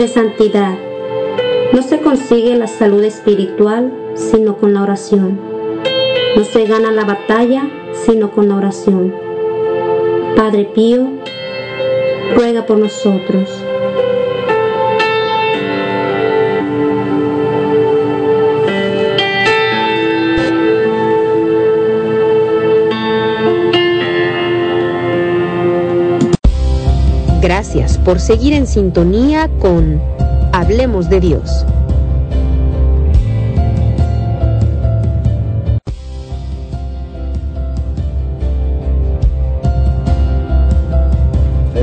de santidad. No se consigue la salud espiritual sino con la oración. No se gana la batalla sino con la oración. Padre Pío, ruega por nosotros. Gracias por seguir en sintonía con Hablemos de Dios.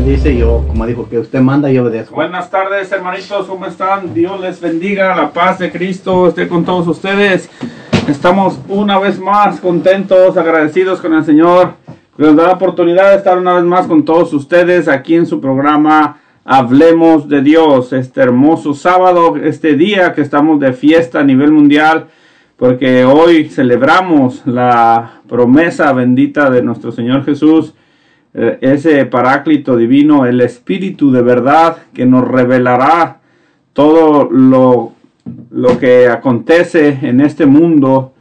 dice yo, como dijo, que usted manda y obedezco. Buenas tardes, hermanitos, ¿cómo están? Dios les bendiga, la paz de Cristo esté con todos ustedes. Estamos una vez más contentos, agradecidos con el Señor, nos da la oportunidad de estar una vez más con todos ustedes aquí en su programa Hablemos de Dios, este hermoso sábado, este día que estamos de fiesta a nivel mundial, porque hoy celebramos la promesa bendita de nuestro Señor Jesús eh, ese paráclito divino, el Espíritu de verdad que nos revelará todo lo, lo que acontece en este mundo,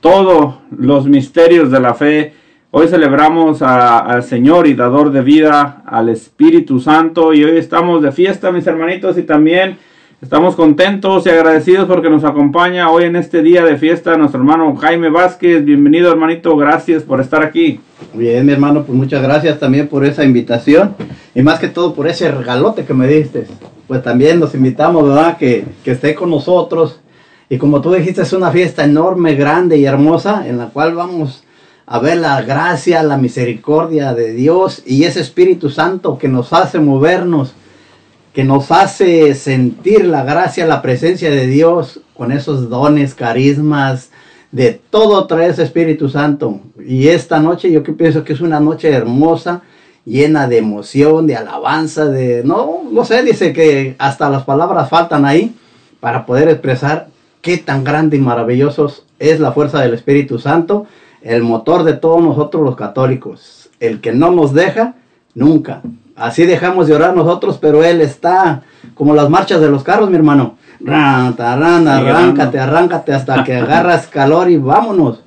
todos los misterios de la fe. Hoy celebramos al Señor y dador de vida, al Espíritu Santo, y hoy estamos de fiesta, mis hermanitos, y también Estamos contentos y agradecidos porque nos acompaña hoy en este día de fiesta nuestro hermano Jaime Vázquez. Bienvenido hermanito, gracias por estar aquí. Bien, mi hermano, pues muchas gracias también por esa invitación y más que todo por ese regalote que me diste. Pues también nos invitamos, ¿verdad? Que, que esté con nosotros. Y como tú dijiste, es una fiesta enorme, grande y hermosa en la cual vamos a ver la gracia, la misericordia de Dios y ese Espíritu Santo que nos hace movernos que nos hace sentir la gracia, la presencia de Dios con esos dones, carismas, de todo trae ese Espíritu Santo. Y esta noche yo que pienso que es una noche hermosa, llena de emoción, de alabanza, de, no, no sé, dice que hasta las palabras faltan ahí para poder expresar qué tan grande y maravilloso es la fuerza del Espíritu Santo, el motor de todos nosotros los católicos, el que no nos deja nunca, Así dejamos de orar nosotros, pero Él está como las marchas de los carros, mi hermano. arráncate, arráncate hasta que agarras calor y vámonos.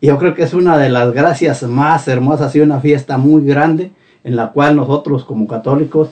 Y yo creo que es una de las gracias más hermosas y una fiesta muy grande en la cual nosotros como católicos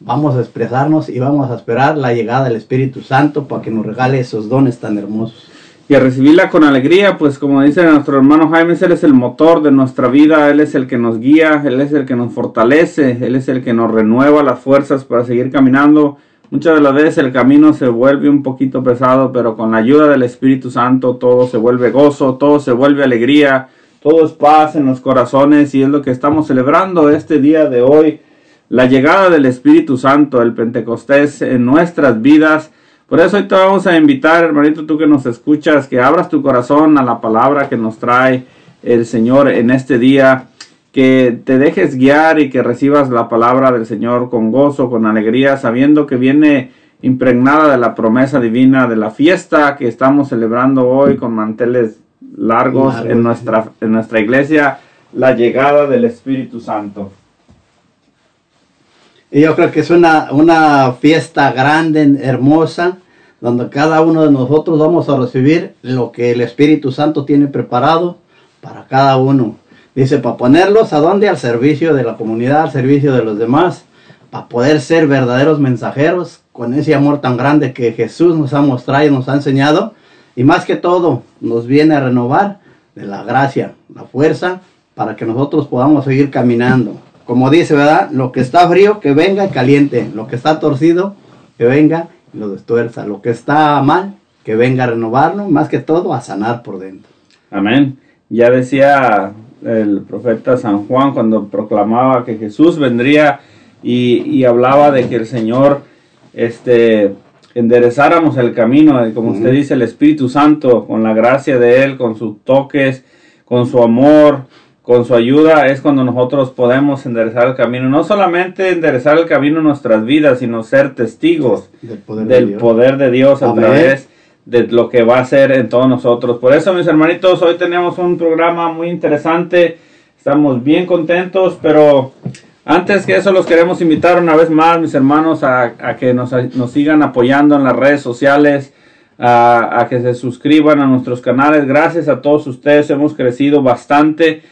vamos a expresarnos y vamos a esperar la llegada del Espíritu Santo para que nos regale esos dones tan hermosos y a recibirla con alegría, pues como dice nuestro hermano Jaime, Él es el motor de nuestra vida, Él es el que nos guía, Él es el que nos fortalece, Él es el que nos renueva las fuerzas para seguir caminando. Muchas de las veces el camino se vuelve un poquito pesado, pero con la ayuda del Espíritu Santo todo se vuelve gozo, todo se vuelve alegría, todo es paz en los corazones y es lo que estamos celebrando este día de hoy, la llegada del Espíritu Santo, el Pentecostés en nuestras vidas por eso hoy te vamos a invitar, hermanito, tú que nos escuchas, que abras tu corazón a la palabra que nos trae el Señor en este día, que te dejes guiar y que recibas la palabra del Señor con gozo, con alegría, sabiendo que viene impregnada de la promesa divina de la fiesta que estamos celebrando hoy con manteles largos en nuestra, en nuestra iglesia, la llegada del Espíritu Santo. Y yo creo que es una, una fiesta grande, hermosa, donde cada uno de nosotros vamos a recibir lo que el Espíritu Santo tiene preparado para cada uno. Dice, para ponerlos a dónde? Al servicio de la comunidad, al servicio de los demás, para poder ser verdaderos mensajeros con ese amor tan grande que Jesús nos ha mostrado y nos ha enseñado. Y más que todo, nos viene a renovar de la gracia, la fuerza, para que nosotros podamos seguir caminando como dice, ¿verdad? Lo que está frío, que venga caliente. Lo que está torcido, que venga y lo destuerza. Lo que está mal, que venga a renovarlo, más que todo a sanar por dentro. Amén. Ya decía el profeta San Juan cuando proclamaba que Jesús vendría y, hablaba de que el Señor este, enderezáramos el camino, como usted dice, el Espíritu Santo, con la gracia de Él, con sus toques, con su amor, con su ayuda es cuando nosotros podemos enderezar el camino. No solamente enderezar el camino en nuestras vidas, sino ser testigos del poder, de, Dios. a través de lo que va a hacer en todos nosotros. Por eso, mis hermanitos, hoy tenemos un programa muy interesante. Estamos bien contentos, pero Antes que eso, los queremos invitar una vez más, mis hermanos, a, a que nos, nos, sigan apoyando en las redes sociales, a, a, que se suscriban a nuestros canales. Gracias a todos ustedes, hemos crecido bastante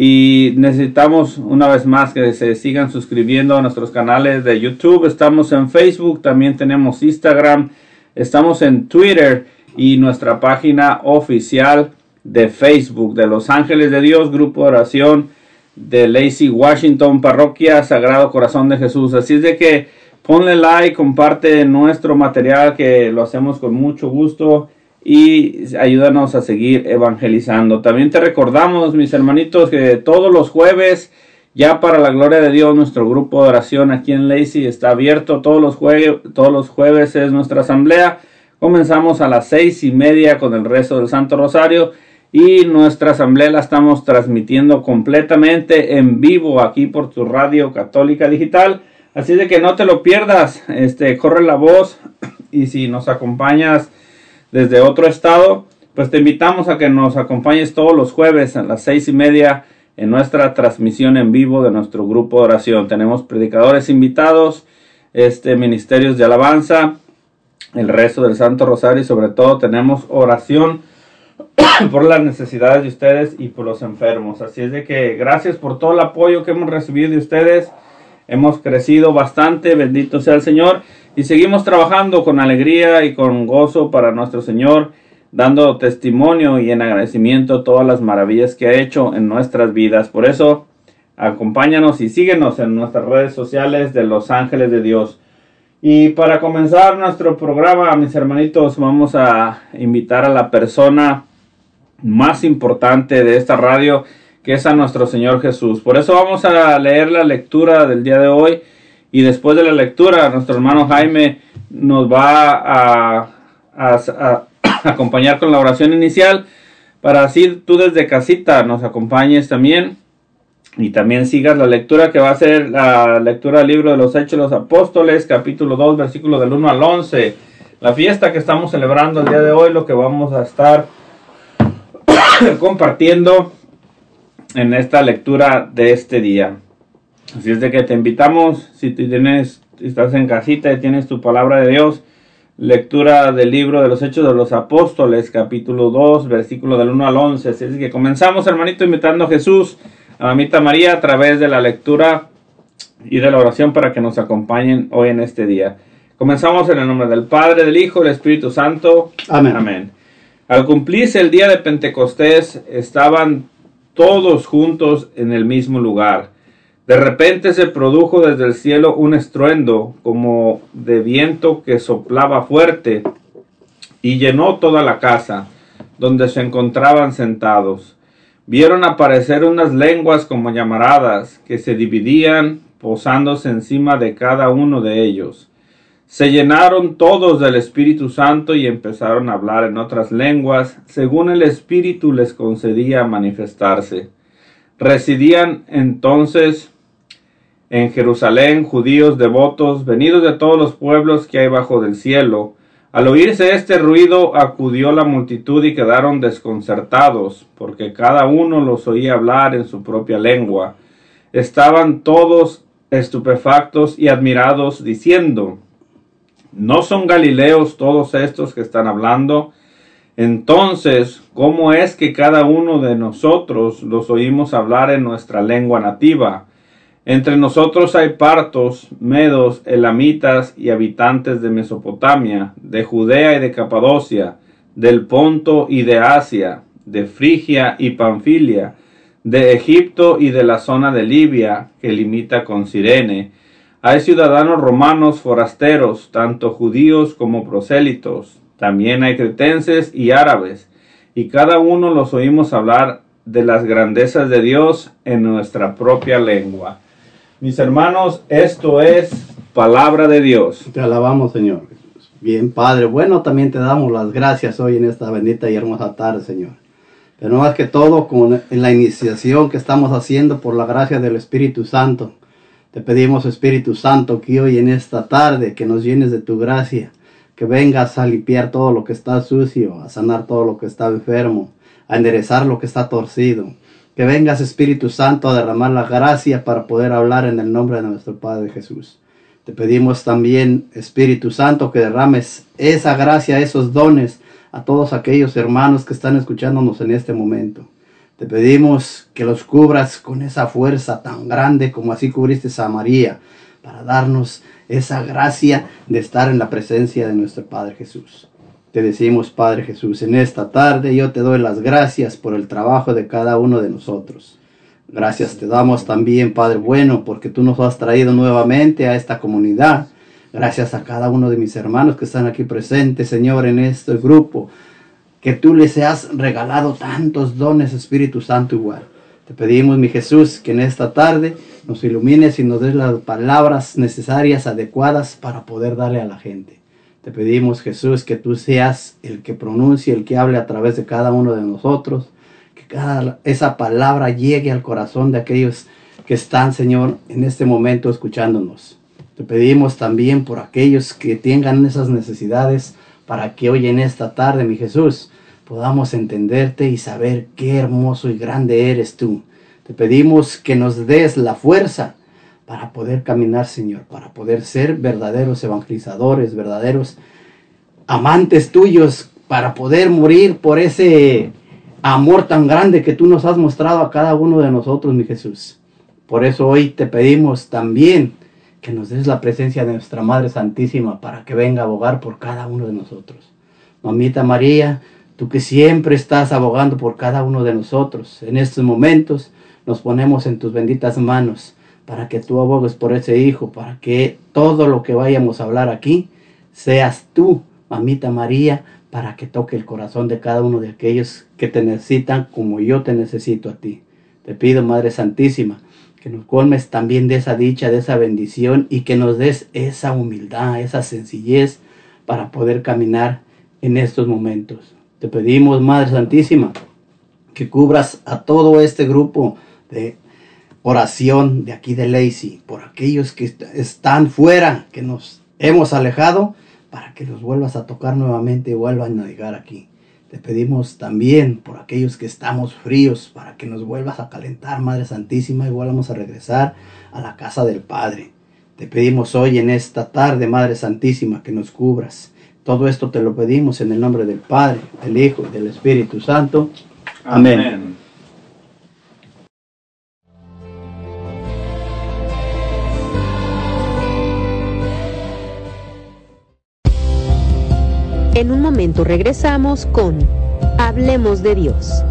y necesitamos una vez más que se sigan suscribiendo a nuestros canales de YouTube. Estamos en Facebook, también tenemos Instagram, estamos en Twitter y nuestra página oficial de Facebook de Los Ángeles de Dios, Grupo de Oración de Lacey Washington, Parroquia Sagrado Corazón de Jesús. Así es de que ponle like, comparte nuestro material que lo hacemos con mucho gusto y ayúdanos a seguir evangelizando. También te recordamos, mis hermanitos, que todos los jueves, ya para la gloria de Dios, nuestro grupo de oración aquí en Lacey está abierto todos los, jueves, todos los jueves es nuestra asamblea. Comenzamos a las seis y media con el rezo del Santo Rosario y nuestra asamblea la estamos transmitiendo completamente en vivo aquí por tu radio católica digital. Así de que no te lo pierdas, este, corre la voz y si nos acompañas desde otro estado, pues te invitamos a que nos acompañes todos los jueves a las seis y media en nuestra transmisión en vivo de nuestro grupo de oración. Tenemos predicadores invitados, este, ministerios de alabanza, el rezo del Santo Rosario y sobre todo tenemos oración por las necesidades de ustedes y por los enfermos. Así es de que gracias por todo el apoyo que hemos recibido de ustedes. Hemos crecido bastante, bendito sea el Señor, y seguimos trabajando con alegría y con gozo para nuestro Señor, dando testimonio y en agradecimiento todas las maravillas que ha hecho en nuestras vidas. Por eso, acompáñanos y síguenos en nuestras redes sociales de Los Ángeles de Dios. Y para comenzar nuestro programa, mis hermanitos, vamos a invitar a la persona más importante de esta radio, que es a nuestro Señor Jesús. Por eso vamos a leer la lectura del día de hoy y después de la lectura nuestro hermano Jaime nos va a, acompañar con la oración inicial para así tú desde casita nos acompañes también y también sigas la lectura que va a ser la lectura del libro de los Hechos de los Apóstoles, capítulo 2, versículo del 1 al 11. La fiesta que estamos celebrando el día de hoy, lo que vamos a estar compartiendo en esta lectura de este día. Así es de que te invitamos, si tienes, estás en casita y tienes tu palabra de Dios, lectura del libro de los Hechos de los Apóstoles, capítulo 2, versículo del 1 al 11. Así es que comenzamos, hermanito, invitando a Jesús, a mamita María, a través de la lectura y de la oración para que nos acompañen hoy en este día. Comenzamos en el nombre del Padre, del Hijo, del Espíritu Santo. Amén. Amén. Al cumplirse el día de Pentecostés, estaban todos juntos en el mismo lugar. De repente se produjo desde el cielo un estruendo como de viento que soplaba fuerte y llenó toda la casa donde se encontraban sentados. Vieron aparecer unas lenguas como llamaradas que se dividían posándose encima de cada uno de ellos se llenaron todos del Espíritu Santo y empezaron a hablar en otras lenguas, según el Espíritu les concedía manifestarse. Residían entonces en Jerusalén judíos devotos, venidos de todos los pueblos que hay bajo del cielo. Al oírse este ruido acudió la multitud y quedaron desconcertados, porque cada uno los oía hablar en su propia lengua. Estaban todos estupefactos y admirados, diciendo, ¿No son Galileos todos estos que están hablando? Entonces, ¿cómo es que cada uno de nosotros los oímos hablar en nuestra lengua nativa? Entre nosotros hay partos, medos, elamitas y habitantes de Mesopotamia, de Judea y de Capadocia, del Ponto y de Asia, de Frigia y Panfilia, de Egipto y de la zona de Libia, que limita con Sirene, hay ciudadanos romanos forasteros, tanto judíos como prosélitos. También hay cretenses y árabes, y cada uno los oímos hablar de las grandezas de Dios en nuestra propia lengua. Mis hermanos, esto es palabra de Dios. Te alabamos, Señor. Bien, Padre. Bueno, también te damos las gracias hoy en esta bendita y hermosa tarde, Señor. Pero más que todo, con, la iniciación que estamos haciendo por la gracia del Espíritu Santo. Te pedimos, Espíritu Santo, que hoy en esta tarde, que nos llenes de tu gracia, que vengas a limpiar todo lo que está sucio, a sanar todo lo que está enfermo, a enderezar lo que está torcido. que vengas Espíritu Santo a derramar la gracia para poder hablar en el nombre de nuestro Padre Jesús. Te pedimos también, Espíritu Santo, que derrames esa gracia, esos dones a todos aquellos hermanos que están escuchándonos en este momento. Te pedimos que los cubras con esa fuerza tan grande como así cubriste a María, para darnos esa gracia de estar en la presencia de nuestro Padre Jesús. Te decimos, Padre Jesús, en esta tarde yo te doy las gracias por el trabajo de cada uno de nosotros. Gracias te damos también, Padre bueno, porque tú nos has traído nuevamente a esta comunidad. Gracias a cada uno de mis hermanos que están aquí presentes, Señor, en este grupo que tú les has regalado tantos dones, Espíritu Santo igual. Te pedimos, mi Jesús, que en esta tarde nos ilumines y nos des las palabras necesarias, adecuadas para poder darle a la gente. Te pedimos, Jesús, que tú seas el que pronuncie, el que hable a través de cada uno de nosotros, que cada, esa palabra llegue al corazón de aquellos que están, Señor, en este momento escuchándonos. Te pedimos también por aquellos que tengan esas necesidades, para que hoy en esta tarde, mi Jesús, podamos entenderte y saber qué hermoso y grande eres tú. Te pedimos que nos des la fuerza para poder caminar, Señor, para poder ser verdaderos evangelizadores, verdaderos amantes tuyos, para poder morir por ese amor tan grande que tú nos has mostrado a cada uno de nosotros, mi Jesús. Por eso hoy te pedimos también que nos des la presencia de nuestra Madre Santísima para que venga a abogar por cada uno de nosotros. Mamita María, tú que siempre estás abogando por cada uno de nosotros, en estos momentos nos ponemos en tus benditas manos para que tú abogues por ese hijo, para que todo lo que vayamos a hablar aquí seas tú, mamita María, para que toque el corazón de cada uno de aquellos que te necesitan como yo te necesito a ti. Te pido, Madre Santísima, que nos colmes también de esa dicha, de esa bendición y que nos des esa humildad, esa sencillez para poder caminar en estos momentos. Te pedimos, Madre Santísima, que cubras a todo este grupo de oración de aquí de Lacey, por aquellos que están fuera, que nos hemos alejado, para que los vuelvas a tocar nuevamente y vuelvan a llegar aquí. Te pedimos también por aquellos que estamos fríos para que nos vuelvas a calentar, Madre Santísima, y volvamos a regresar a la casa del Padre. Te pedimos hoy en esta tarde, Madre Santísima, que nos cubras. Todo esto te lo pedimos en el nombre del Padre, del Hijo y del Espíritu Santo. Amén. Amén. En un momento regresamos con Hablemos de Dios.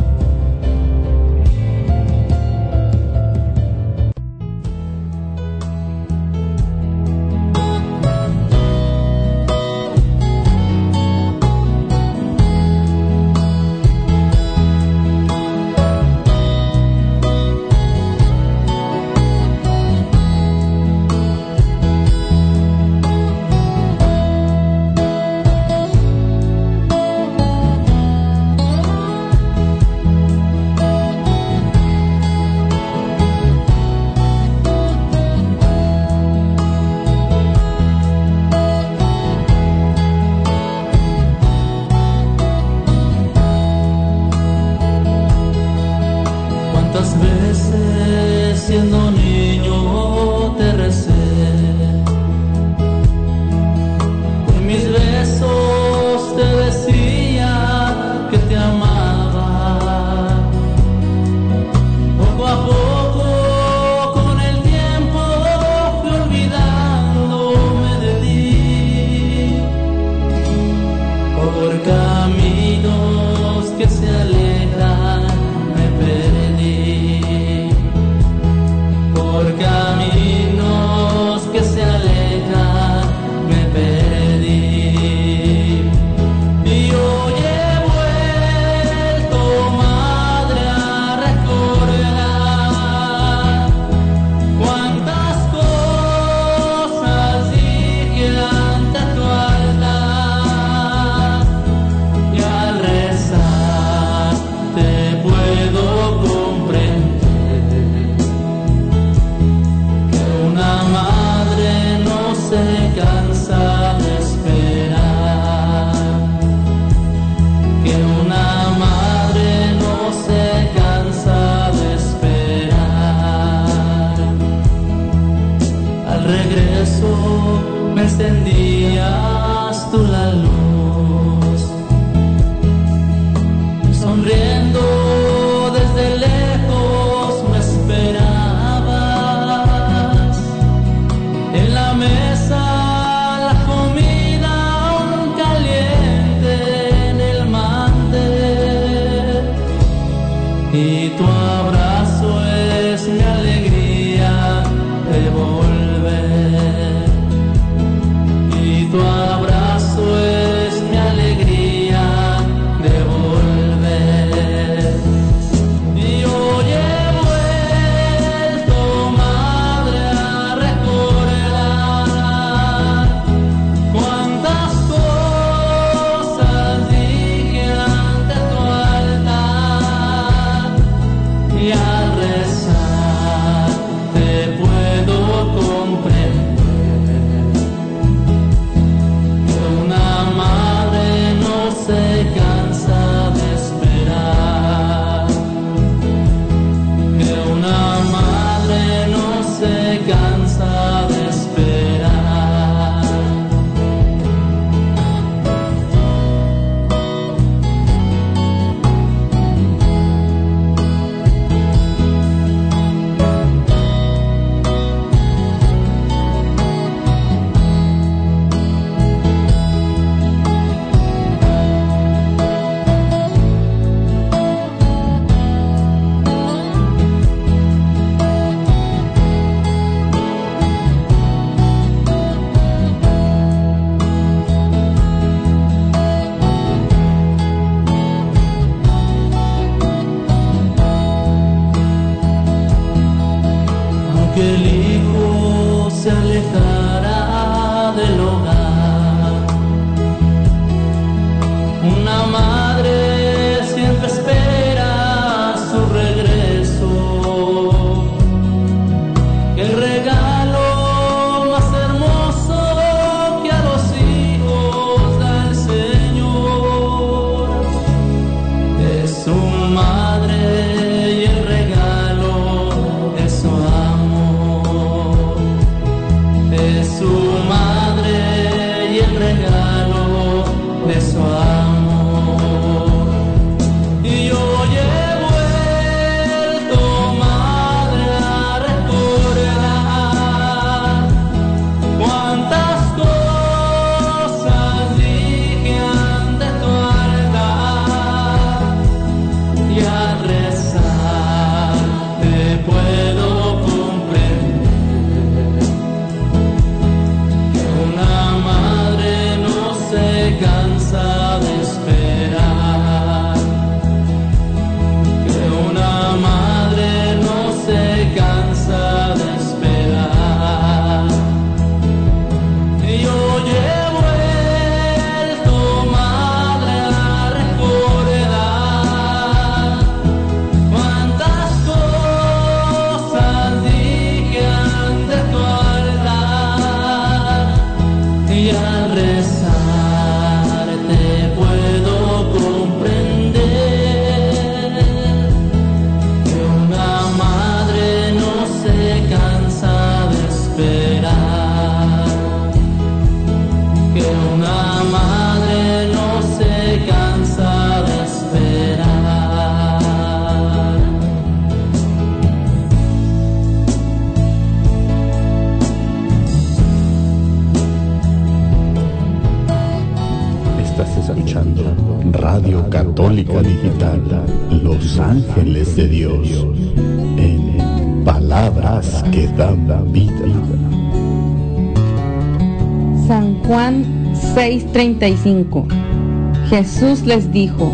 Jesús les dijo,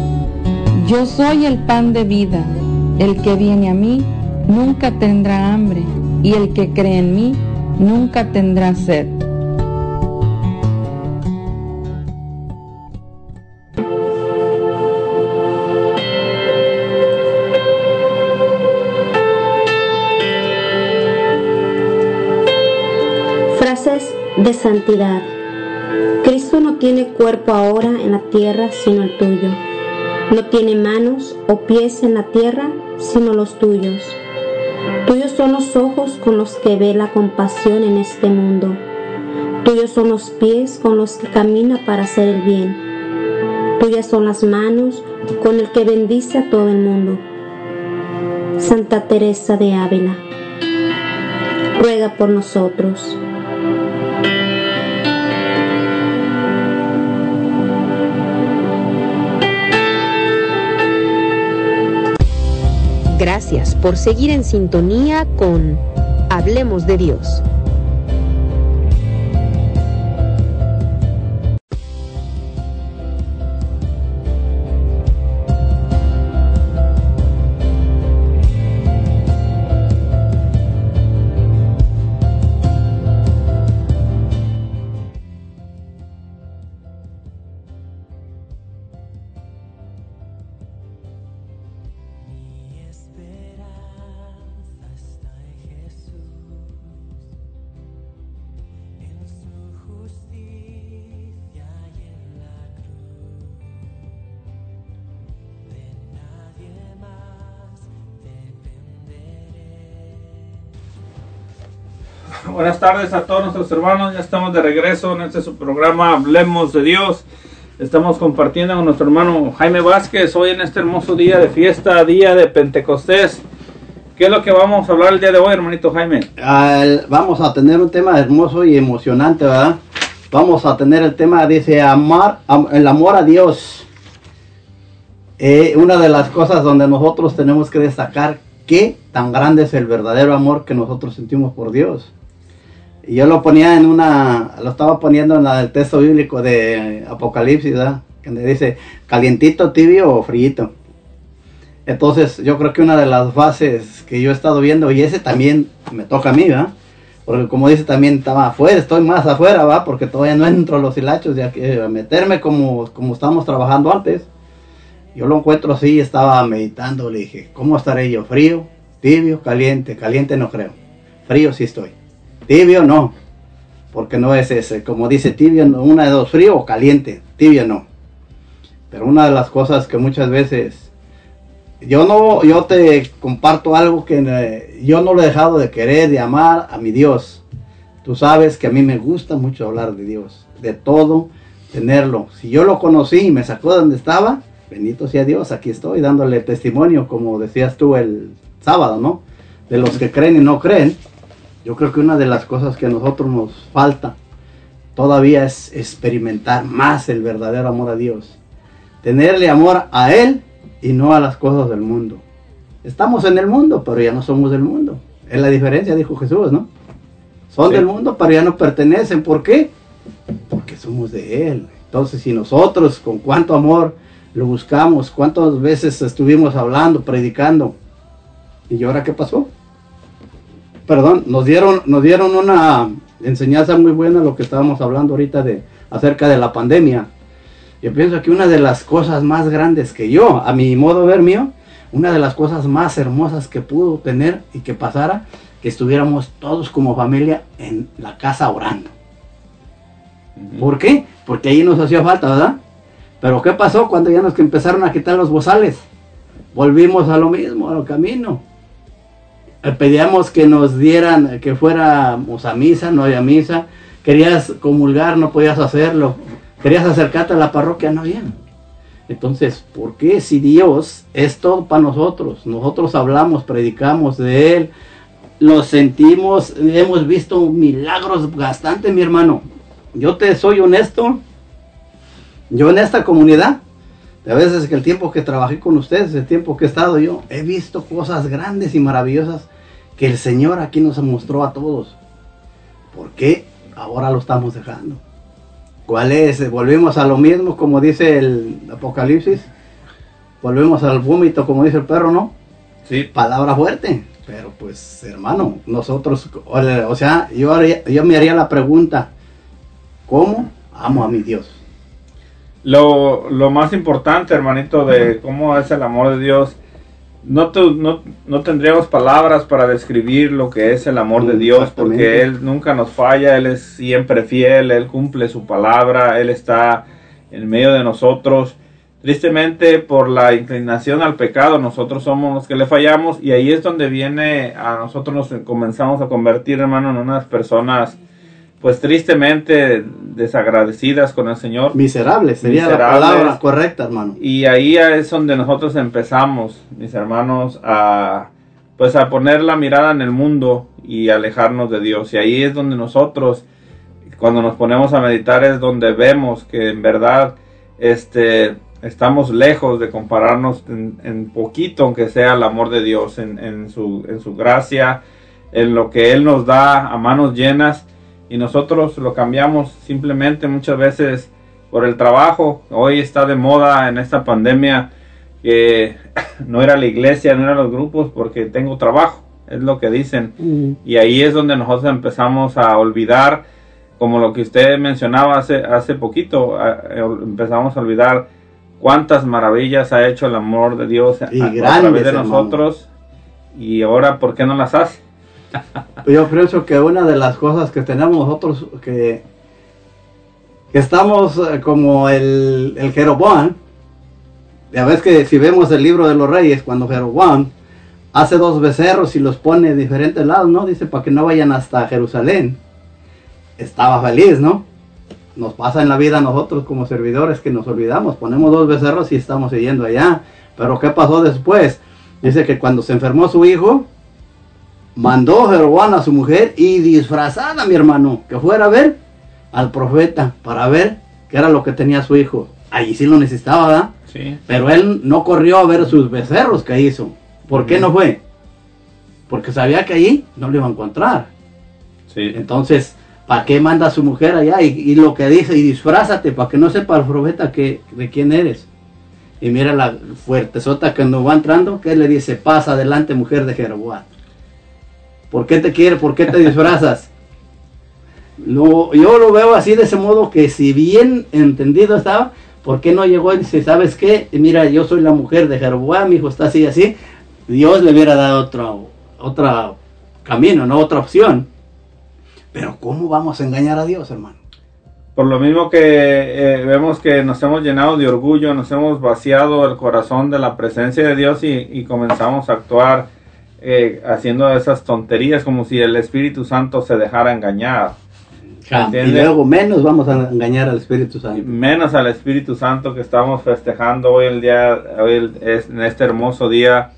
Yo soy el pan de vida, el que viene a mí nunca tendrá hambre, y el que cree en mí nunca tendrá sed. Frases de santidad tiene cuerpo ahora en la tierra sino el tuyo. No tiene manos o pies en la tierra sino los tuyos. Tuyos son los ojos con los que ve la compasión en este mundo. Tuyos son los pies con los que camina para hacer el bien. Tuyas son las manos con el que bendice a todo el mundo. Santa Teresa de Ávila, ruega por nosotros. Gracias por seguir en sintonía con Hablemos de Dios. Tardes a todos nuestros hermanos, ya estamos de regreso en este su programa Hablemos de Dios. Estamos compartiendo con nuestro hermano Jaime Vázquez hoy en este hermoso día de fiesta, día de Pentecostés. ¿Qué es lo que vamos a hablar el día de hoy, hermanito Jaime? Vamos a tener un tema hermoso y emocionante, ¿verdad? Vamos a tener el tema, dice, amar, am- el amor a Dios. Eh, una de las cosas donde nosotros tenemos que destacar qué tan grande es el verdadero amor que nosotros sentimos por Dios. Y yo lo ponía en una, lo estaba poniendo en la- el texto bíblico de Apocalipsis, ¿verdad? Que dice, calientito, tibio o frío. Entonces, yo creo que una de las bases que yo he estado viendo, y ese también me toca a mí, ¿verdad? Porque como dice, también estaba afuera, estoy más afuera, ¿va? Porque todavía no entro a los hilachos, ya que a meterme como, como estábamos trabajando antes. Yo lo encuentro así, estaba meditando, le dije, ¿cómo estaré yo? ¿Frío? ¿Tibio? ¿Caliente? Caliente no creo. Frío sí estoy. Tibio no. Porque no es ese, como dice tibio, una de dos, frío o caliente. Tibio no. Pero una de las cosas que muchas veces yo no, yo te comparto algo que eh, yo no lo he dejado de querer, de amar a mi Dios. Tú sabes que a mí me gusta mucho hablar de Dios, de todo, tenerlo. Si yo lo conocí y me sacó de donde estaba, bendito sea Dios, aquí estoy dándole testimonio, como decías tú el sábado, ¿no? De los que creen y no creen. Yo creo que una de las cosas que a nosotros nos falta todavía es experimentar más el verdadero amor a Dios. Tenerle amor a Él y no a las cosas del mundo. Estamos en el mundo, pero ya no somos del mundo. Es la diferencia, dijo Jesús, ¿no? Son Sí. del mundo, pero ya no pertenecen. ¿Por qué? Porque somos de Él. Entonces, si nosotros con cuánto amor lo buscamos, cuántas veces estuvimos hablando, predicando, ¿y ahora qué pasó? Perdón, nos dieron, nos dieron una enseñanza muy buena lo que estábamos hablando ahorita de acerca de la pandemia. Yo pienso que una de las cosas más grandes que yo, a mi modo de ver mío, una de las cosas más hermosas que pudo tener y que pasara, que estuviéramos todos como familia en la casa orando. ¿Por qué? Porque ahí nos hacía falta, ¿verdad? Pero ¿qué pasó cuando ya nos empezaron a quitar los bozales? Volvimos a lo mismo, al camino. Pedíamos que nos dieran, que fuéramos a misa, no había misa. Querías comulgar, no podías hacerlo. Querías acercarte a la parroquia, no había. Entonces, ¿por qué si Dios es todo para nosotros? Nosotros hablamos, predicamos de Él, lo sentimos, hemos visto milagros bastantes, mi hermano. Yo te soy honesto, yo en esta comunidad, de veces que el tiempo que trabajé con ustedes, el tiempo que he estado yo, he visto cosas grandes y maravillosas que el Señor aquí nos mostró a todos. ¿Por qué ahora lo estamos dejando? ¿Cuál es? Volvemos a lo mismo, como dice el Apocalipsis. Volvemos al vómito, como dice el perro, ¿no? Sí, Palabra fuerte. Pero pues, hermano, nosotros, o sea, yo, haría- yo me haría la pregunta, ¿cómo amo a mi Dios? Lo, lo más importante, hermanito, de cómo es el amor de Dios, no, te- no, no tendríamos palabras para describir lo que es el amor de Dios, porque. Él nunca nos falla, Él es siempre fiel, Él cumple su palabra, Él está en medio de nosotros. Tristemente, por la inclinación al pecado, nosotros somos los que le fallamos y ahí es donde viene a nosotros nos comenzamos a convertir, hermano, en unas personas pues tristemente desagradecidas con el Señor. Miserable sería Miserables. la palabra correcta, hermano. Y ahí es donde nosotros empezamos, mis hermanos, a pues a poner la mirada en el mundo y alejarnos de Dios. Y ahí es donde nosotros, cuando nos ponemos a meditar, es donde vemos que en verdad este, estamos lejos de compararnos en, en poquito, aunque sea el amor de Dios, en, en su, en su gracia, en lo que Él nos da a manos llenas. Y nosotros lo cambiamos simplemente muchas veces por el trabajo. Hoy está de moda en esta pandemia que no era la iglesia, no eran los grupos porque tengo trabajo, es lo que dicen. Y ahí es donde nosotros empezamos a olvidar, como lo que usted mencionaba hace, hace poquito, a- empezamos a olvidar cuántas maravillas ha hecho el amor de Dios a, Y a grandes, través de hermano. nosotros. Y ahora, ¿por qué no las hace? Yo pienso que una de las cosas que tenemos nosotros que, que estamos eh, como el, el Jeroboam, ya ves que si vemos el libro de los reyes, cuando Jeroboam hace dos becerros y los pone en diferentes lados, ¿no? Dice para que no vayan hasta Jerusalén. Estaba feliz, ¿no? Nos pasa en la vida a nosotros como servidores que nos olvidamos, ponemos dos becerros y estamos yendo allá. Pero ¿qué pasó después? Dice que cuando se enfermó su hijo, mandó Jeroboam a su mujer y disfrazada, mi hermano, que fuera a ver al profeta para ver qué era lo que tenía su hijo. Allí sí lo necesitaba, ¿verdad? Sí. Pero él no corrió a ver sus becerros que hizo. ¿Por qué no fue? Porque sabía que allí no lo iba a encontrar. Sí. Entonces, ¿para qué manda a su mujer allá? Y, y lo que dice, y disfrázate para que no sepa el profeta que, de quién eres. Y mira la fuertezota que nos va entrando, que él le dice, pasa adelante mujer de Jeroboam. ¿Por qué te quiere? ¿Por qué te disfrazas? Lo- yo lo veo así de ese modo que si bien entendido estaba, ¿por qué no llegó y dice, sabes qué? Mira, yo soy la mujer de Jeroboam, mi hijo está así así. Dios le hubiera dado otro, otro camino, no otra opción. Pero ¿cómo vamos a engañar a Dios, hermano? Por lo mismo que eh, vemos que nos hemos llenado de orgullo, nos hemos vaciado el corazón de la presencia de Dios y, y comenzamos a actuar eh, haciendo esas tonterías como si el Espíritu Santo se dejara engañar. Y ¿Entiende? luego menos vamos a engañar al Espíritu Santo. Menos al Espíritu Santo que estamos festejando hoy el día, hoy el- es- en este hermoso día.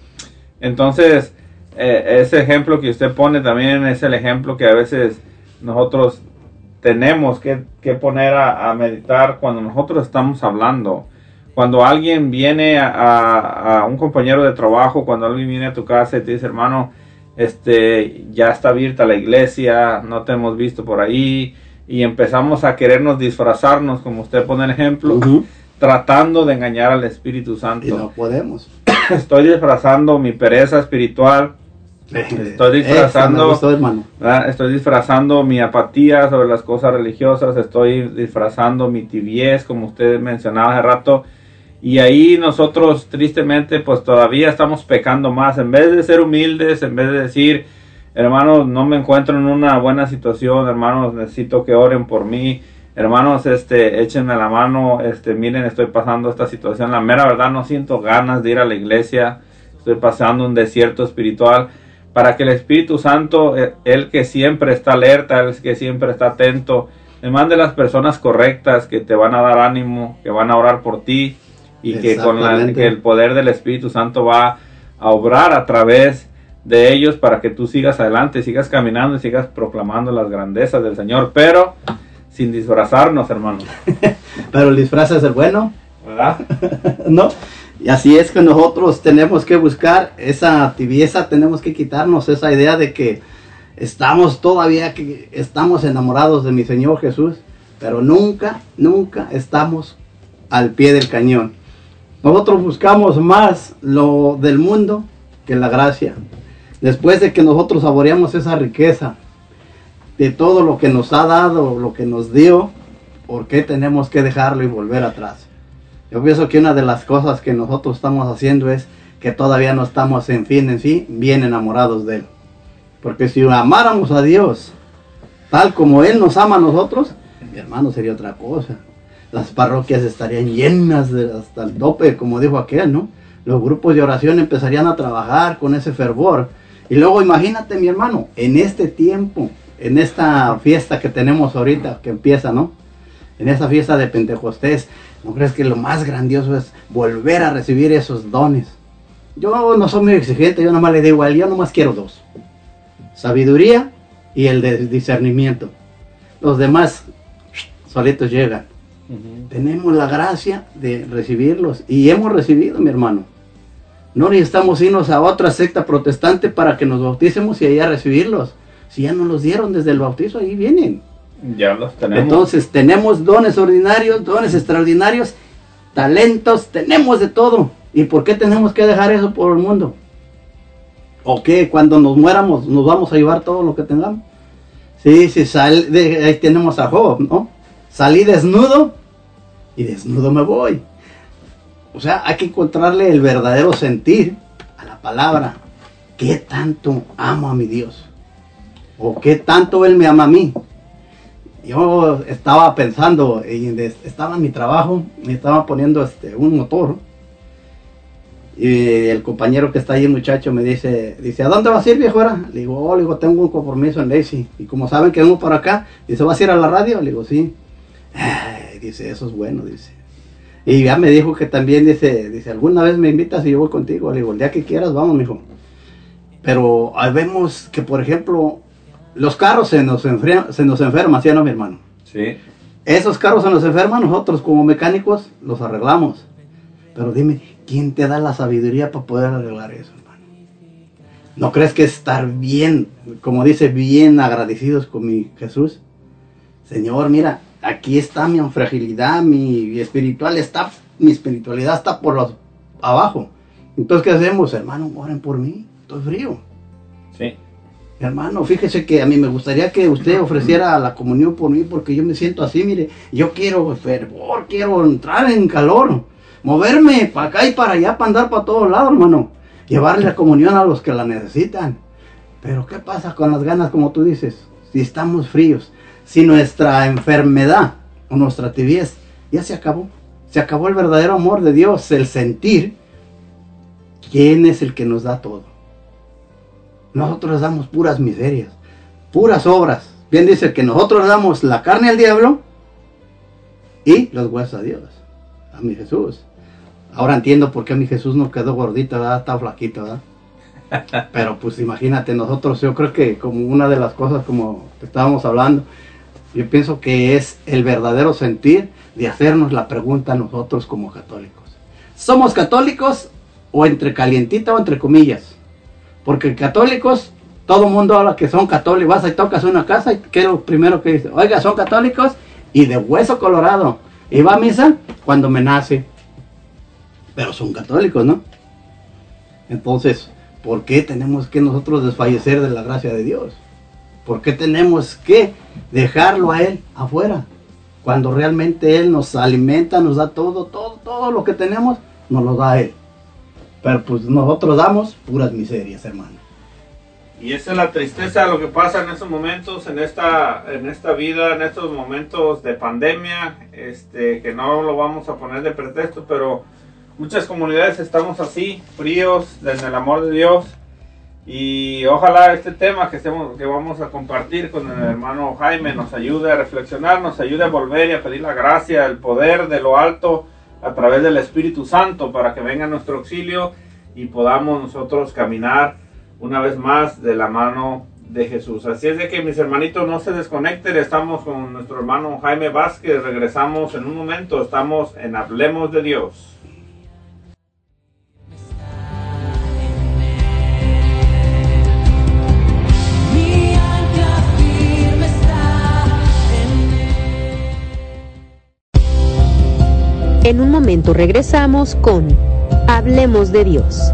Entonces, eh, ese ejemplo que usted pone también es el ejemplo que a veces nosotros tenemos que, que poner a, a meditar cuando nosotros estamos hablando. Cuando alguien viene a, a- a un compañero de trabajo, cuando alguien viene a tu casa y te dice, hermano, este, ya está abierta la iglesia, no te hemos visto por ahí, y empezamos a querernos disfrazarnos, como usted pone el ejemplo, tratando de engañar al Espíritu Santo. Y no podemos. Estoy disfrazando mi pereza espiritual, Estoy disfrazando- Eso me gustó, estoy disfrazando mi apatía sobre las cosas religiosas, estoy disfrazando mi tibiez, como usted mencionaba hace rato, y ahí nosotros tristemente pues todavía estamos pecando más, en vez de ser humildes, en vez de decir, hermanos, no me encuentro en una buena situación, hermanos, necesito que oren por mí, hermanos, este, échenme la mano, este, miren, estoy pasando esta situación, la mera verdad no siento ganas de ir a la iglesia, estoy pasando un desierto espiritual, para que el Espíritu Santo, eh, Él que siempre está alerta, Él que siempre está atento, le mande las personas correctas que te van a dar ánimo, que van a orar por ti y que con la- que el poder del Espíritu Santo va a obrar a través de ellos para que tú sigas adelante, sigas caminando y sigas proclamando las grandezas del Señor, pero sin disfrazarnos, hermano. Pero el disfraz es el bueno, ¿Verdad? ¿no? Y así es que nosotros tenemos que buscar esa tibieza, tenemos que quitarnos esa idea de que estamos todavía, que estamos enamorados de mi Señor Jesús, pero nunca, nunca estamos al pie del cañón. Nosotros buscamos más lo del mundo que la gracia. Después de que nosotros saboreamos esa riqueza de todo lo que nos ha dado, lo que nos dio, ¿por qué tenemos que dejarlo y volver atrás? Yo pienso que una de las cosas que nosotros estamos haciendo es que todavía no estamos en fin en sí bien enamorados de Él. Porque si amáramos a Dios tal como Él nos ama a nosotros, mi hermano sería otra cosa. Las parroquias estarían llenas de, hasta el tope, como dijo aquel, ¿no? Los grupos de oración empezarían a trabajar con ese fervor. Y luego imagínate, mi hermano, en este tiempo en esta fiesta que tenemos ahorita, que empieza, ¿no? En esa fiesta de Pentecostés, ¿no crees que lo más grandioso es volver a recibir esos dones? Yo no soy muy exigente, yo nomás le digo a él, yo nomás quiero dos. Sabiduría y el discernimiento. Los demás solitos llegan. Tenemos la gracia de recibirlos y hemos recibido, mi hermano. No necesitamos irnos a otra secta protestante para que nos bauticemos y allá recibirlos. Si ya nos los dieron desde el bautizo, ahí vienen. Ya los tenemos. Entonces tenemos dones ordinarios, dones extraordinarios, talentos, tenemos de todo. ¿Y por qué tenemos que dejar eso por el mundo? ¿O qué? Cuando nos muéramos, nos vamos a llevar todo lo que tengamos. Sí, sí, sal, de- ahí tenemos a Job, ¿no? Salí desnudo y desnudo me voy. O sea, hay que encontrarle el verdadero sentir a la palabra. ¿Qué tanto amo a mi Dios? ¿O qué tanto Él me ama a mí? Yo estaba pensando, estaba en mi trabajo, me estaba poniendo este, un motor. Y el compañero que está ahí, muchacho, me dice, dice, ¿a dónde vas a ir, viejo? ahora?" Le digo, oh, le digo, tengo un compromiso en Lacey. Y como saben que vengo por acá, dice, ¿vas a ir a la radio? Le digo, sí. "Ay", dice, eso es bueno, dice. Y ya me dijo que también, dice, dice, ¿alguna vez me invitas y yo voy contigo? Le digo, el día que quieras, vamos, mijo. Pero ahí vemos que, por ejemplo, los carros se nos, se nos enferman, ¿sí o no, mi hermano? Sí. Esos carros se nos enferman, nosotros como mecánicos los arreglamos. Pero dime, ¿quién te da la sabiduría para poder arreglar eso, hermano? ¿No crees que estar bien, como dice, bien agradecidos con mi Jesús? Señor, mira, aquí está mi fragilidad, mi espiritual está, mi espiritualidad está por los abajo. Entonces, ¿qué hacemos, hermano? Oren por mí, estoy frío. Sí. Hermano, fíjese que a mí me gustaría que usted ofreciera la comunión por mí porque yo me siento así, mire, yo quiero fervor, quiero entrar en calor, moverme para acá y para allá, para andar para todos lados, hermano, llevarle la comunión a los que la necesitan. Pero ¿qué pasa con las ganas, como tú dices? Si estamos fríos, si nuestra enfermedad o nuestra tibieza ya se acabó, se acabó el verdadero amor de Dios, el sentir quién es el que nos da todo. Nosotros damos puras miserias, puras obras. Bien dice que nosotros damos la carne al diablo y los huesos a Dios, a mi Jesús. Ahora entiendo por qué mi Jesús no quedó gordito, ¿verdad? Está flaquito, ¿verdad? Pero pues imagínate, nosotros yo creo que como una de las cosas como estábamos hablando, yo pienso que es el verdadero sentir de hacernos la pregunta a nosotros como católicos. ¿Somos católicos o entre calientita o entre comillas? Porque católicos, todo mundo habla que son católicos. Vas y tocas una casa y que es lo primero que dice, oiga, son católicos y de hueso colorado. Y va a misa cuando me nace. Pero son católicos, ¿no? Entonces, ¿por qué tenemos que nosotros desfallecer de la gracia de Dios? ¿Por qué tenemos que dejarlo a Él afuera? Cuando realmente Él nos alimenta, nos da todo, todo, todo lo que tenemos, nos lo da Él. Pero pues nosotros damos puras miserias, hermano. Y esa es la tristeza de lo que pasa en estos momentos, en esta, en esta vida, en estos momentos de pandemia, este, que no lo vamos a poner de pretexto, pero muchas comunidades estamos así, fríos, desde el amor de Dios. Y ojalá este tema que, estemos, que vamos a compartir con el hermano Jaime nos ayude a reflexionar, nos ayude a volver y a pedir la gracia, el poder de lo alto a través del Espíritu Santo para que venga nuestro auxilio y podamos nosotros caminar una vez más de la mano de Jesús. Así es de que mis hermanitos no se desconecten, estamos con nuestro hermano Jaime Vázquez, regresamos en un momento, estamos en Hablemos de Dios. En un momento regresamos con Hablemos de Dios.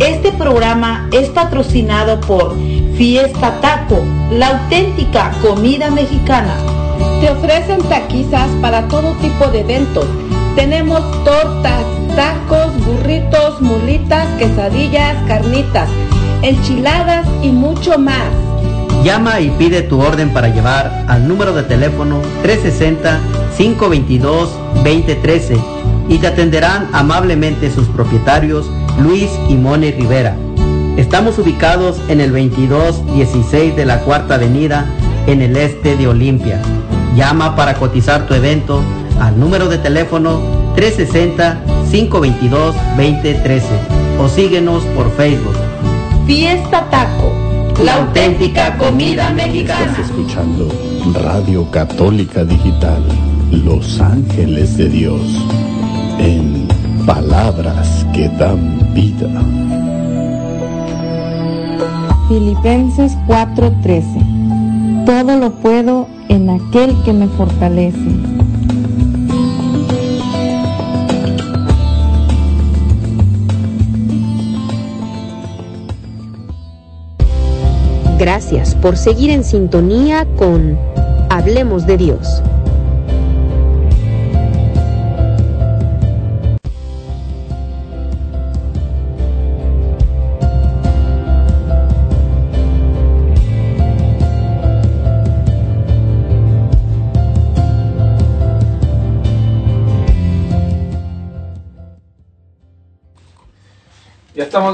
este programa es patrocinado por Fiesta Taco, la auténtica comida mexicana. Te ofrecen taquizas para todo tipo de eventos. Tenemos tortas, tacos, burritos, mulitas, quesadillas, carnitas, enchiladas y mucho más. Llama y pide tu orden para llevar al número de teléfono 360-522-2013 y te atenderán amablemente sus propietarios Luis y Moni Rivera. Estamos ubicados en el 2216 de la Cuarta Avenida, en el este de Olimpia. Llama para cotizar tu evento al número de teléfono 360-522-2013 o síguenos por Facebook. Fiesta Taco, la auténtica comida mexicana. Estás escuchando Radio Católica Digital, Los Ángeles de Dios, en palabras que dan vida. Filipenses 4:13. Todo lo puedo en aquel que me fortalece. Gracias por seguir en sintonía con Hablemos de Dios.